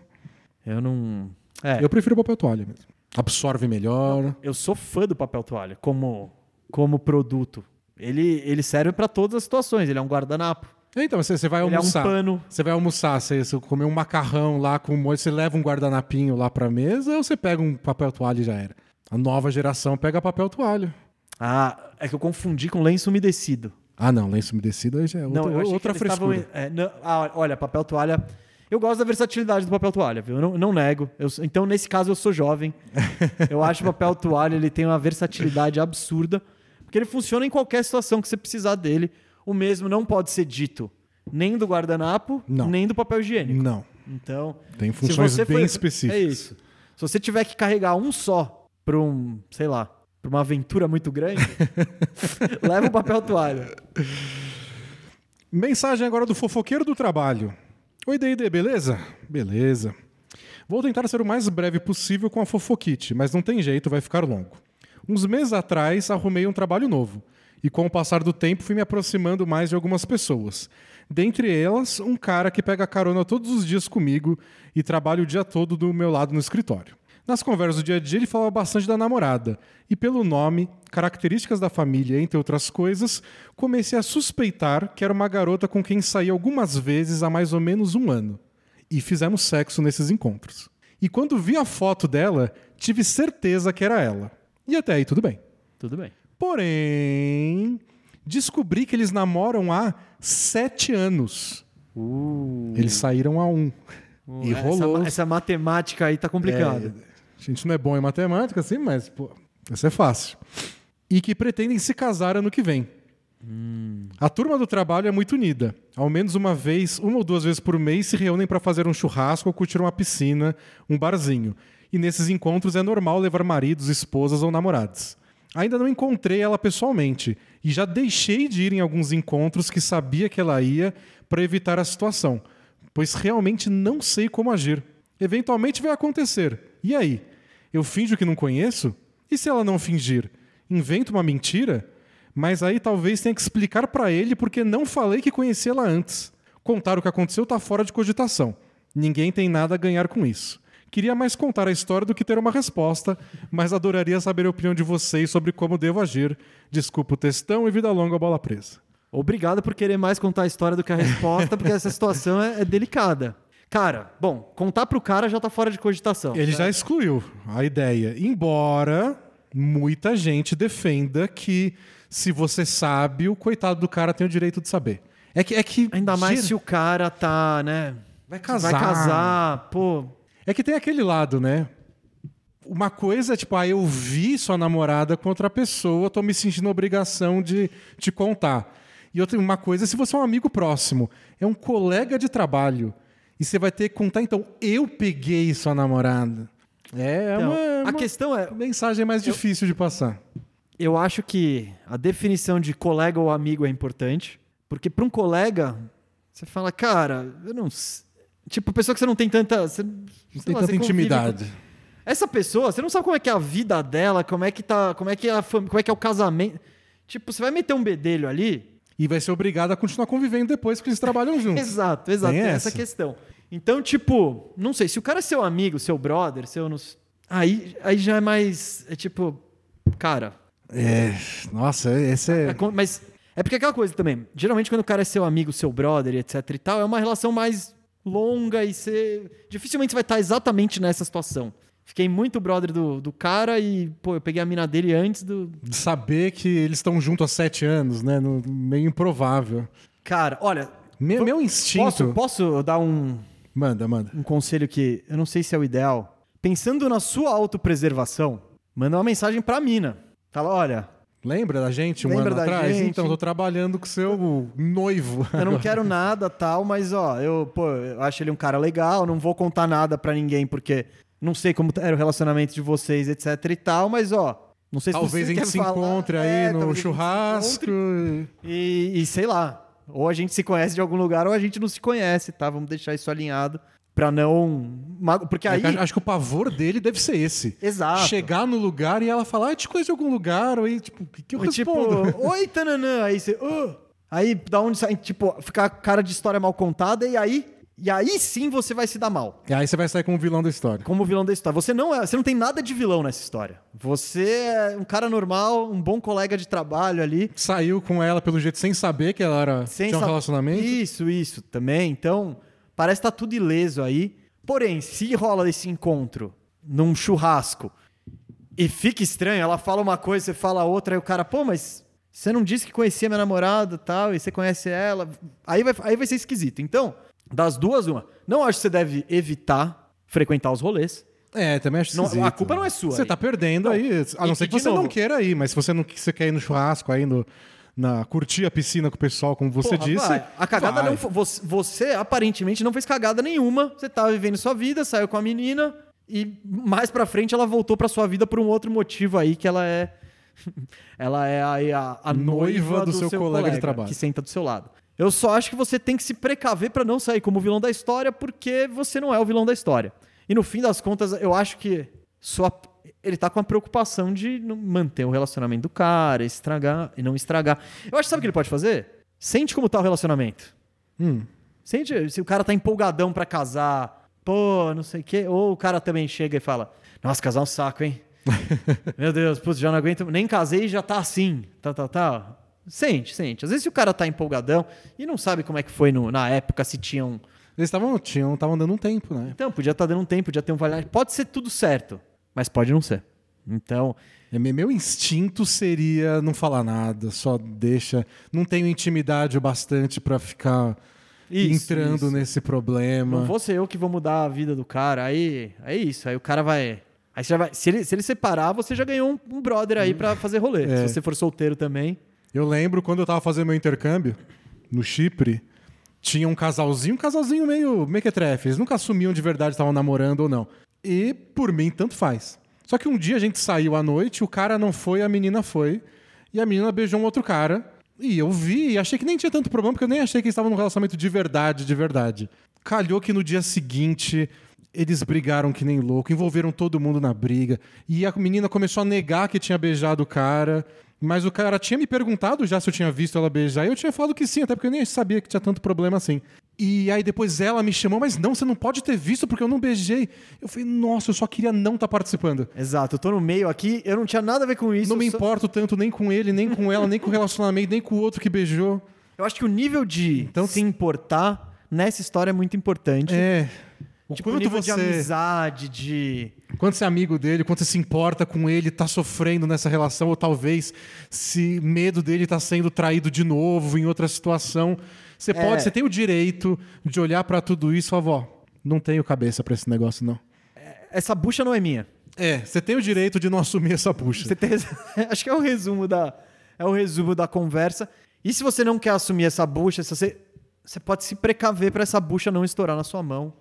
Eu não... É. Eu prefiro papel toalha mesmo. Absorve melhor. Eu sou fã do papel toalha como, como produto. Ele, ele serve para todas as situações, ele é um guardanapo. Então, você, você vai almoçar. É um pano. Você vai almoçar, você, você comer um macarrão lá com molho, você leva um guardanapinho lá pra mesa ou você pega um papel toalha e já era? A nova geração pega papel toalha. Ah, é que eu confundi com lenço umedecido. Ah, não, lenço umedecido já é outra, não, outra frescura. Estavam, é, não, ah, olha, papel toalha. Eu gosto da versatilidade do papel toalha, viu? Eu não, não nego. Eu, então, nesse caso, eu sou jovem. eu acho o papel toalha ele tem uma versatilidade absurda, porque ele funciona em qualquer situação que você precisar dele o mesmo não pode ser dito nem do guardanapo, não. nem do papel higiênico. Não. Então, tem funções bem for... específicas. É isso. Se você tiver que carregar um só para um, sei lá, para uma aventura muito grande, leva o papel toalha. Mensagem agora do fofoqueiro do trabalho. Oi, D&D, beleza? Beleza. Vou tentar ser o mais breve possível com a fofoquite, mas não tem jeito, vai ficar longo. Uns meses atrás, arrumei um trabalho novo. E com o passar do tempo, fui me aproximando mais de algumas pessoas. Dentre elas, um cara que pega carona todos os dias comigo e trabalha o dia todo do meu lado no escritório. Nas conversas do dia a dia, ele falava bastante da namorada. E pelo nome, características da família, entre outras coisas, comecei a suspeitar que era uma garota com quem saí algumas vezes há mais ou menos um ano. E fizemos sexo nesses encontros. E quando vi a foto dela, tive certeza que era ela. E até aí tudo bem. Tudo bem. Porém, descobri que eles namoram há sete anos. Eles saíram há um. e essa, rolou. Essa matemática aí tá complicada. É, a gente não é bom em matemática, assim, mas, pô, isso é fácil. E que pretendem se casar ano que vem. A turma do trabalho é muito unida. Ao menos uma vez, uma ou duas vezes por mês, se reúnem para fazer um churrasco ou curtir uma piscina, um barzinho. E nesses encontros é normal levar maridos, esposas ou namorados. Ainda não encontrei ela pessoalmente e já deixei de ir em alguns encontros que sabia que ela ia para evitar a situação, pois realmente não sei como agir. Eventualmente vai acontecer. E aí? Eu finjo que não conheço? E se ela não fingir? Invento uma mentira? Mas aí talvez tenha que explicar para ele porque não falei que conhecia ela antes. Contar o que aconteceu tá fora de cogitação. Ninguém tem nada a ganhar com isso. Queria mais contar a história do que ter uma resposta, mas adoraria saber a opinião de vocês sobre como devo agir. Desculpa o textão e vida longa bola presa. Obrigado por querer mais contar a história do que a resposta, porque essa situação é, é delicada. Cara, bom, contar pro cara já tá fora de cogitação. Ele já excluiu a ideia. Embora muita gente defenda que se você sabe, o coitado do cara tem o direito de saber. É que, é que Ainda mais ger- se o cara tá, né? vai casar. Vai casar, pô. É que tem aquele lado, né? Uma coisa é tipo, ah, eu vi sua namorada com outra pessoa, tô me sentindo obrigação de te contar. E outra, uma coisa é se você é um amigo próximo, é um colega de trabalho, e você vai ter que contar, então, eu peguei sua namorada. É, é Então, uma, a questão é, mensagem mais difícil de passar. eu acho que a definição de colega ou amigo é importante, porque para um colega, você fala, cara, eu não. Tipo, pessoa que você não tem tanta. Você, Não tem lá, tanta intimidade. com- Essa pessoa, você não sabe como é que é a vida dela, como é que tá. Como é que é, a fam- como é, que é o casamento. Tipo, você vai meter um bedelho ali. E vai ser obrigado a continuar convivendo depois que eles trabalham juntos. Exato, exato. Tem Tem essa questão. Então, tipo, não sei, se o cara é seu amigo, seu brother, seu. Aí, aí já é mais. É tipo. Cara, É, nossa, esse é. É con- mas é porque aquela coisa também. Geralmente, quando o cara é seu amigo, seu brother, etc e tal, é uma relação mais longa e você. Dificilmente você vai estar exatamente nessa situação. Fiquei muito brother do, do cara e, pô, eu peguei a mina dele antes do. de saber que eles estão juntos há sete anos, né? No- meio improvável. Cara, olha. Me- vou- meu instinto. Posso, posso dar um, Manda, manda. um conselho que eu não sei se é o ideal? Pensando na sua autopreservação, manda uma mensagem pra mina. Fala, olha, Lembra da gente um Lembra ano da atrás? gente. Então, tô trabalhando com seu noivo. Eu não quero nada tal, mas ó, eu, pô, eu acho ele um cara legal, não vou contar nada pra ninguém porque não sei como era o relacionamento de vocês, etc e tal, mas ó, não sei se Talvez a gente se falar- encontre aí É, no churrasco. E, e sei lá, ou a gente se conhece de algum lugar ou a gente não se conhece, tá? Vamos deixar isso alinhado pra não porque aí Acho- Acho que o pavor dele deve ser esse. Exato. Chegar no lugar e ela falar, ah, eu te conheço de algum lugar, ou aí, tipo, o que, que eu tipo, respondo? oi Tananã, aí você, "Ah". aí da onde sai, tipo, ficar cara de história mal contada e aí e aí sim você vai se dar mal. E aí você vai sair como vilão da história. como vilão da história. Você não é, você não tem nada de vilão nessa história. Você é um cara normal, um bom colega de trabalho ali. Saiu com ela pelo jeito sem saber que ela era, Sem tinha um relacionamento. Isso, isso também. Então, parece que tá tudo ileso aí. Porém, se rola esse encontro num churrasco e fica estranho, ela fala uma coisa, você fala outra, aí o cara, pô, mas você não disse que conhecia minha namorada e tal, e você conhece ela. Aí vai, aí vai ser esquisito. Então, das duas, uma. Não acho que você deve evitar frequentar os rolês. É, também acho Não, esquisito. a culpa não é sua Você aí. tá perdendo Não. aí. A E- não ser e que de você não novo- queira ir, mas se você não você quer ir no churrasco aí, no, na, curtir a piscina com o pessoal, como você Porra, disse. vai. A cagada vai. não foi. Você, você aparentemente não fez cagada nenhuma. Você tava vivendo sua vida, saiu com a menina e mais pra frente ela voltou pra sua vida por um outro motivo aí que ela é. ela é aí a, a noiva, Noiva do seu colega de trabalho. que senta do seu lado. Eu só acho que você tem que se precaver pra não sair como vilão da história, porque você não é o vilão da história. E no fim das contas, eu acho que sua ele tá com a preocupação de manter o relacionamento do cara, estragar e não estragar. Eu acho que sabe o que ele pode fazer? Sente como tá o relacionamento. Hum. Sente se o cara tá empolgadão pra casar, pô, não sei o quê. Ou o cara também chega e fala: Nossa, casar é um saco, hein? Meu Deus, putz, já não aguento. Nem casei e já tá assim. Tá, tá, tá. Sente, sente. Às vezes se o cara tá empolgadão e não sabe como é que foi no- na época, se tinham. Eles estavam tinham, estavam dando um tempo, né? Então, podia estar dando um tempo, podia ter um valor. Pode ser tudo certo, mas pode não ser. Então, É, me- Meu instinto seria não falar nada, só deixa. Não tenho intimidade o bastante pra ficar Isso, entrando isso. nesse problema. Não vou ser eu que vou mudar a vida do cara. Aí é isso. Aí o cara vai. Aí você já vai. Se ele, se ele separar, você já ganhou um, um brother aí pra fazer rolê. É. Se você for solteiro também. Eu lembro quando eu tava fazendo meu intercâmbio no Chipre, tinha um casalzinho, um casalzinho meio mequetrefe. Eles nunca assumiam de verdade estavam namorando ou não. E por mim, tanto faz. Só que um dia a gente saiu à noite, o cara não foi, a menina foi. E a menina beijou um outro cara. E eu vi e achei que nem tinha tanto problema, porque eu nem achei que eles estavam num relacionamento de verdade, de verdade. Calhou que no dia seguinte eles brigaram que nem louco, envolveram todo mundo na briga. E a menina começou a negar que tinha beijado o cara. Mas o cara tinha me perguntado já se eu tinha visto ela beijar. E eu tinha falado que sim, até porque eu nem sabia que tinha tanto problema assim. E aí depois ela me chamou, mas não, você não pode ter visto porque eu não beijei. Eu falei, nossa, eu só queria não estar participando. Exato, eu tô no meio aqui, eu não tinha nada a ver com isso. não me só- importo tanto nem com ele, nem com ela, nem com o relacionamento, nem com o outro que beijou. Eu acho que o nível de Então- se importar nessa história é muito importante. É. O Tipo, o quanto nível de você. amizade, de. Quanto você é amigo dele, quanto você se importa com ele, tá sofrendo nessa relação, ou talvez se medo dele tá sendo traído de novo em outra situação. Você É. pode, você tem o direito de olhar pra tudo isso e falar, vó, não tenho cabeça pra esse negócio, não. Essa bucha não é minha. É, você tem o direito de não assumir essa bucha. Você tem... Acho que é o resumo da é o resumo da conversa. E se você não quer assumir essa bucha, se você você pode se precaver pra essa bucha não estourar na sua mão.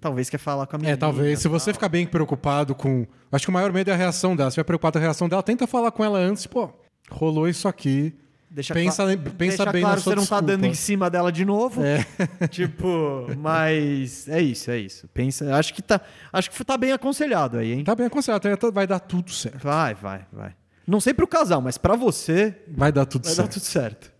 Talvez quer falar com a menina. É, talvez. Se você ficar bem preocupado com. Acho que o maior medo é a reação dela. Se estiver preocupado com a reação dela, tenta falar com ela antes, pô, rolou isso aqui. Deixa pensa cla- pensa deixa bem claro na sua você não tá desculpa. dando em cima dela de novo. É. Tipo, mas é isso, é isso. Pensa, acho que tá, acho que tá bem aconselhado aí, hein? Tá bem aconselhado, vai dar tudo certo. Vai, vai, vai. Não sei pro casal, mas pra você Vai dar tudo vai certo. dar tudo certo.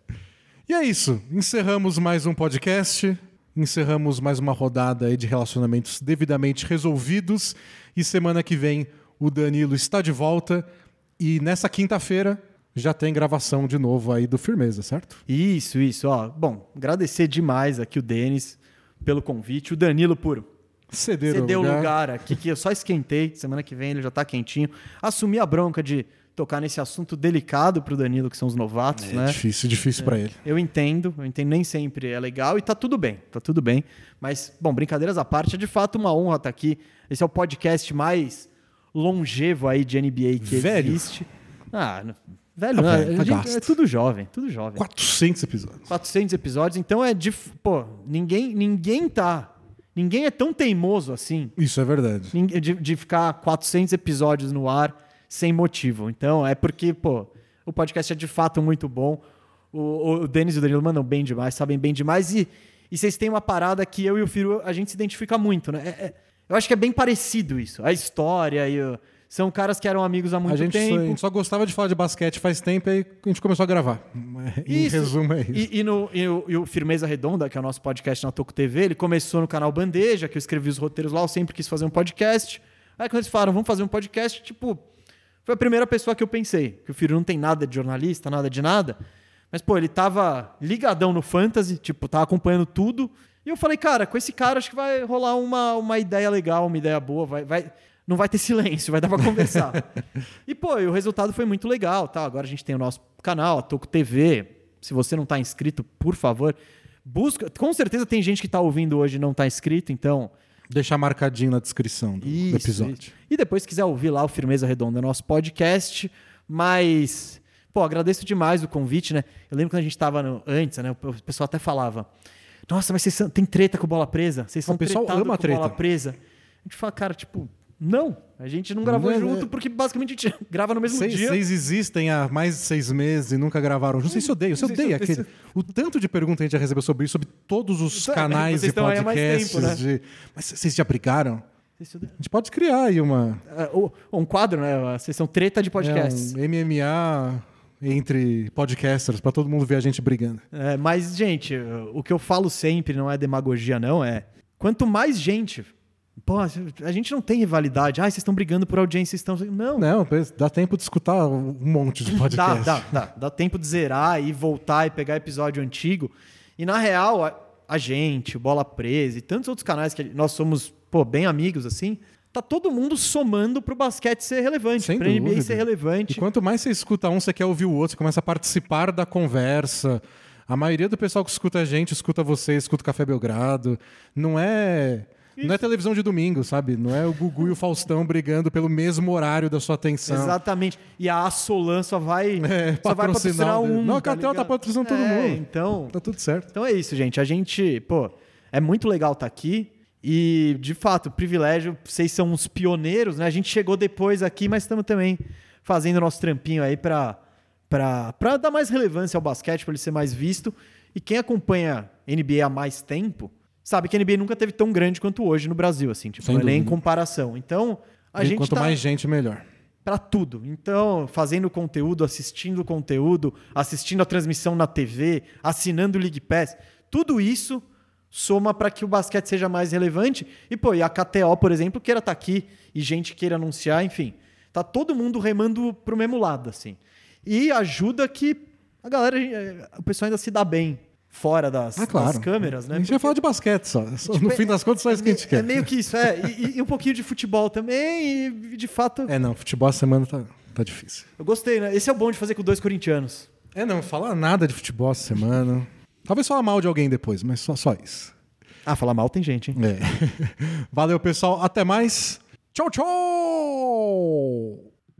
E é isso. Encerramos mais um podcast. Encerramos mais uma rodada aí de relacionamentos devidamente resolvidos. E semana que vem o Danilo está de volta. E nessa quinta-feira já tem gravação de novo aí do Firmeza, certo? Isso, isso, ó. Bom, agradecer demais aqui o Denis pelo convite, o Danilo por Ceder ceder o lugar. lugar aqui que eu só esquentei. Semana que vem ele já tá quentinho. Assumir a bronca de tocar nesse assunto delicado pro Danilo, que são os novatos, É né? difícil, difícil pra ele. Eu entendo, eu entendo, nem sempre é legal e tá tudo bem, tá tudo bem. Mas, bom, brincadeiras à parte, é de fato uma honra estar aqui. Esse é o podcast mais longevo aí de NBA que Velho. existe. Ah, velho, Ah, não, velho, tá gente- é tudo jovem, tudo jovem. 400 episódios. 400 episódios, então é de. Pô, ninguém, ninguém tá. Ninguém é tão teimoso assim Isso é verdade. de, de ficar 400 episódios no ar sem motivo. Então é porque, pô, o podcast é de fato muito bom. O, o Denis e o Danilo mandam bem demais, sabem bem demais. E, e vocês têm uma parada que eu e o Firu, a gente se identifica muito, né? É- é- eu acho que é bem parecido isso. A história e o- são caras que eram amigos há muito A gente, só, tempo. a gente só gostava de falar de basquete faz tempo e a gente começou a gravar. Em Isso. resumo, é isso. E, e no, e o, e o Firmeza Redonda, que é o nosso podcast na Toco TV, ele começou no canal Bandeja, que eu escrevi os roteiros lá, eu sempre quis fazer um podcast. Aí quando eles falaram, vamos fazer um podcast, tipo, foi a primeira pessoa que eu pensei. Que o Firu não tem nada de jornalista, nada de nada. Mas, pô, ele tava ligadão no Fantasy, tipo, tava acompanhando tudo. E eu falei, cara, com esse cara acho que vai rolar uma, uma ideia legal, uma ideia boa, vai, vai, não vai ter silêncio, vai dar pra conversar. e, pô, e o resultado foi muito legal, tá? Agora a gente tem o nosso canal, a Toco TV. Se você não tá inscrito, por favor, busca. Com certeza tem gente que tá ouvindo hoje e não tá inscrito, então Deixar marcadinho na descrição do, do isso, episódio. isso. E depois, se quiser ouvir lá o Firmeza Redonda, nosso podcast. Mas, pô, agradeço demais o convite, né? Eu lembro quando a gente tava no- antes, né? O pessoal até falava: Nossa, mas vocês são- tem treta com bola presa? Vocês são pessoal tretados ama com treta. bola presa? A gente fala, cara, tipo, Não, a gente não gravou Não, junto é- porque basicamente a gente grava no mesmo Vocês dia. vocês existem há mais de seis meses e nunca gravaram. Não sei se sei se odeia aquele. O tanto de perguntas que a gente já recebeu sobre isso, sobre todos os Então, canais vocês e podcasts. tempo, né? de... Mas vocês já daí. A gente pode criar aí uma. É, um quadro, né? A sessão treta de podcasts. É um MMA entre podcasters, pra todo mundo ver a gente brigando. É, mas, gente, o que eu falo sempre não é demagogia, não, é. Quanto mais gente. Pô, a gente não tem rivalidade. Ah, vocês estão brigando por audiência, vocês estão. Não, Não, dá tempo de escutar um monte de Dá, podcast. dá, dá. Dá tempo de zerar e voltar e pegar episódio antigo. E na real, a, a gente, o Bola Presa e tantos outros canais que nós somos, pô, bem amigos assim, tá todo mundo somando pro basquete ser relevante, Sem pra NBA ser E relevante. quanto mais você escuta um, você quer ouvir o outro, você começa a participar da conversa. A maioria do pessoal que escuta a gente, escuta você, escuta o Café Belgrado. Não é. Não é televisão de domingo, sabe? Não é o Gugu e o Faustão brigando pelo mesmo horário da sua atenção. Exatamente. E a Assolan só vai, É, só vai patrocinar um. Não, a Catel tá ligado? patrocinando todo É, mundo. Então, Tá tudo certo. Então é isso, gente. A gente, pô, é muito legal estar aqui. E, de fato, privilégio, vocês são uns pioneiros, né? A gente chegou depois aqui, mas estamos também fazendo nosso trampinho aí para para dar mais relevância ao basquete, para ele ser mais visto. E quem acompanha NBA há mais tempo, sabe que a NBA nunca teve tão grande quanto hoje no Brasil, assim, tipo, Sem não é nem em comparação. Então, a E gente quanto tá mais gente, melhor. para tudo. Então, fazendo conteúdo, assistindo conteúdo, assistindo a transmissão na TV, assinando o League Pass, tudo isso soma para que o basquete seja mais relevante. E pô, e a KTO, por exemplo, queira estar aqui e gente queira anunciar, enfim, tá todo mundo remando pro mesmo lado, assim. E ajuda que a galera, eh, o pessoal ainda se dá bem fora das, Ah, claro. das câmeras, né? A gente vai falar de basquete só. Só- Tipo, no fim das contas, só isso que a gente é, quer. É meio que isso, é. E, e um pouquinho de futebol também, e de fato. É, não, futebol a semana tá, tá difícil. Eu gostei, né? Esse é o bom de fazer com dois corintianos. É, não, falar nada de futebol essa semana. Talvez falar mal de alguém depois, mas só, só isso. Ah, falar mal tem gente, hein? É. Valeu, pessoal. Até mais. Tchau, tchau!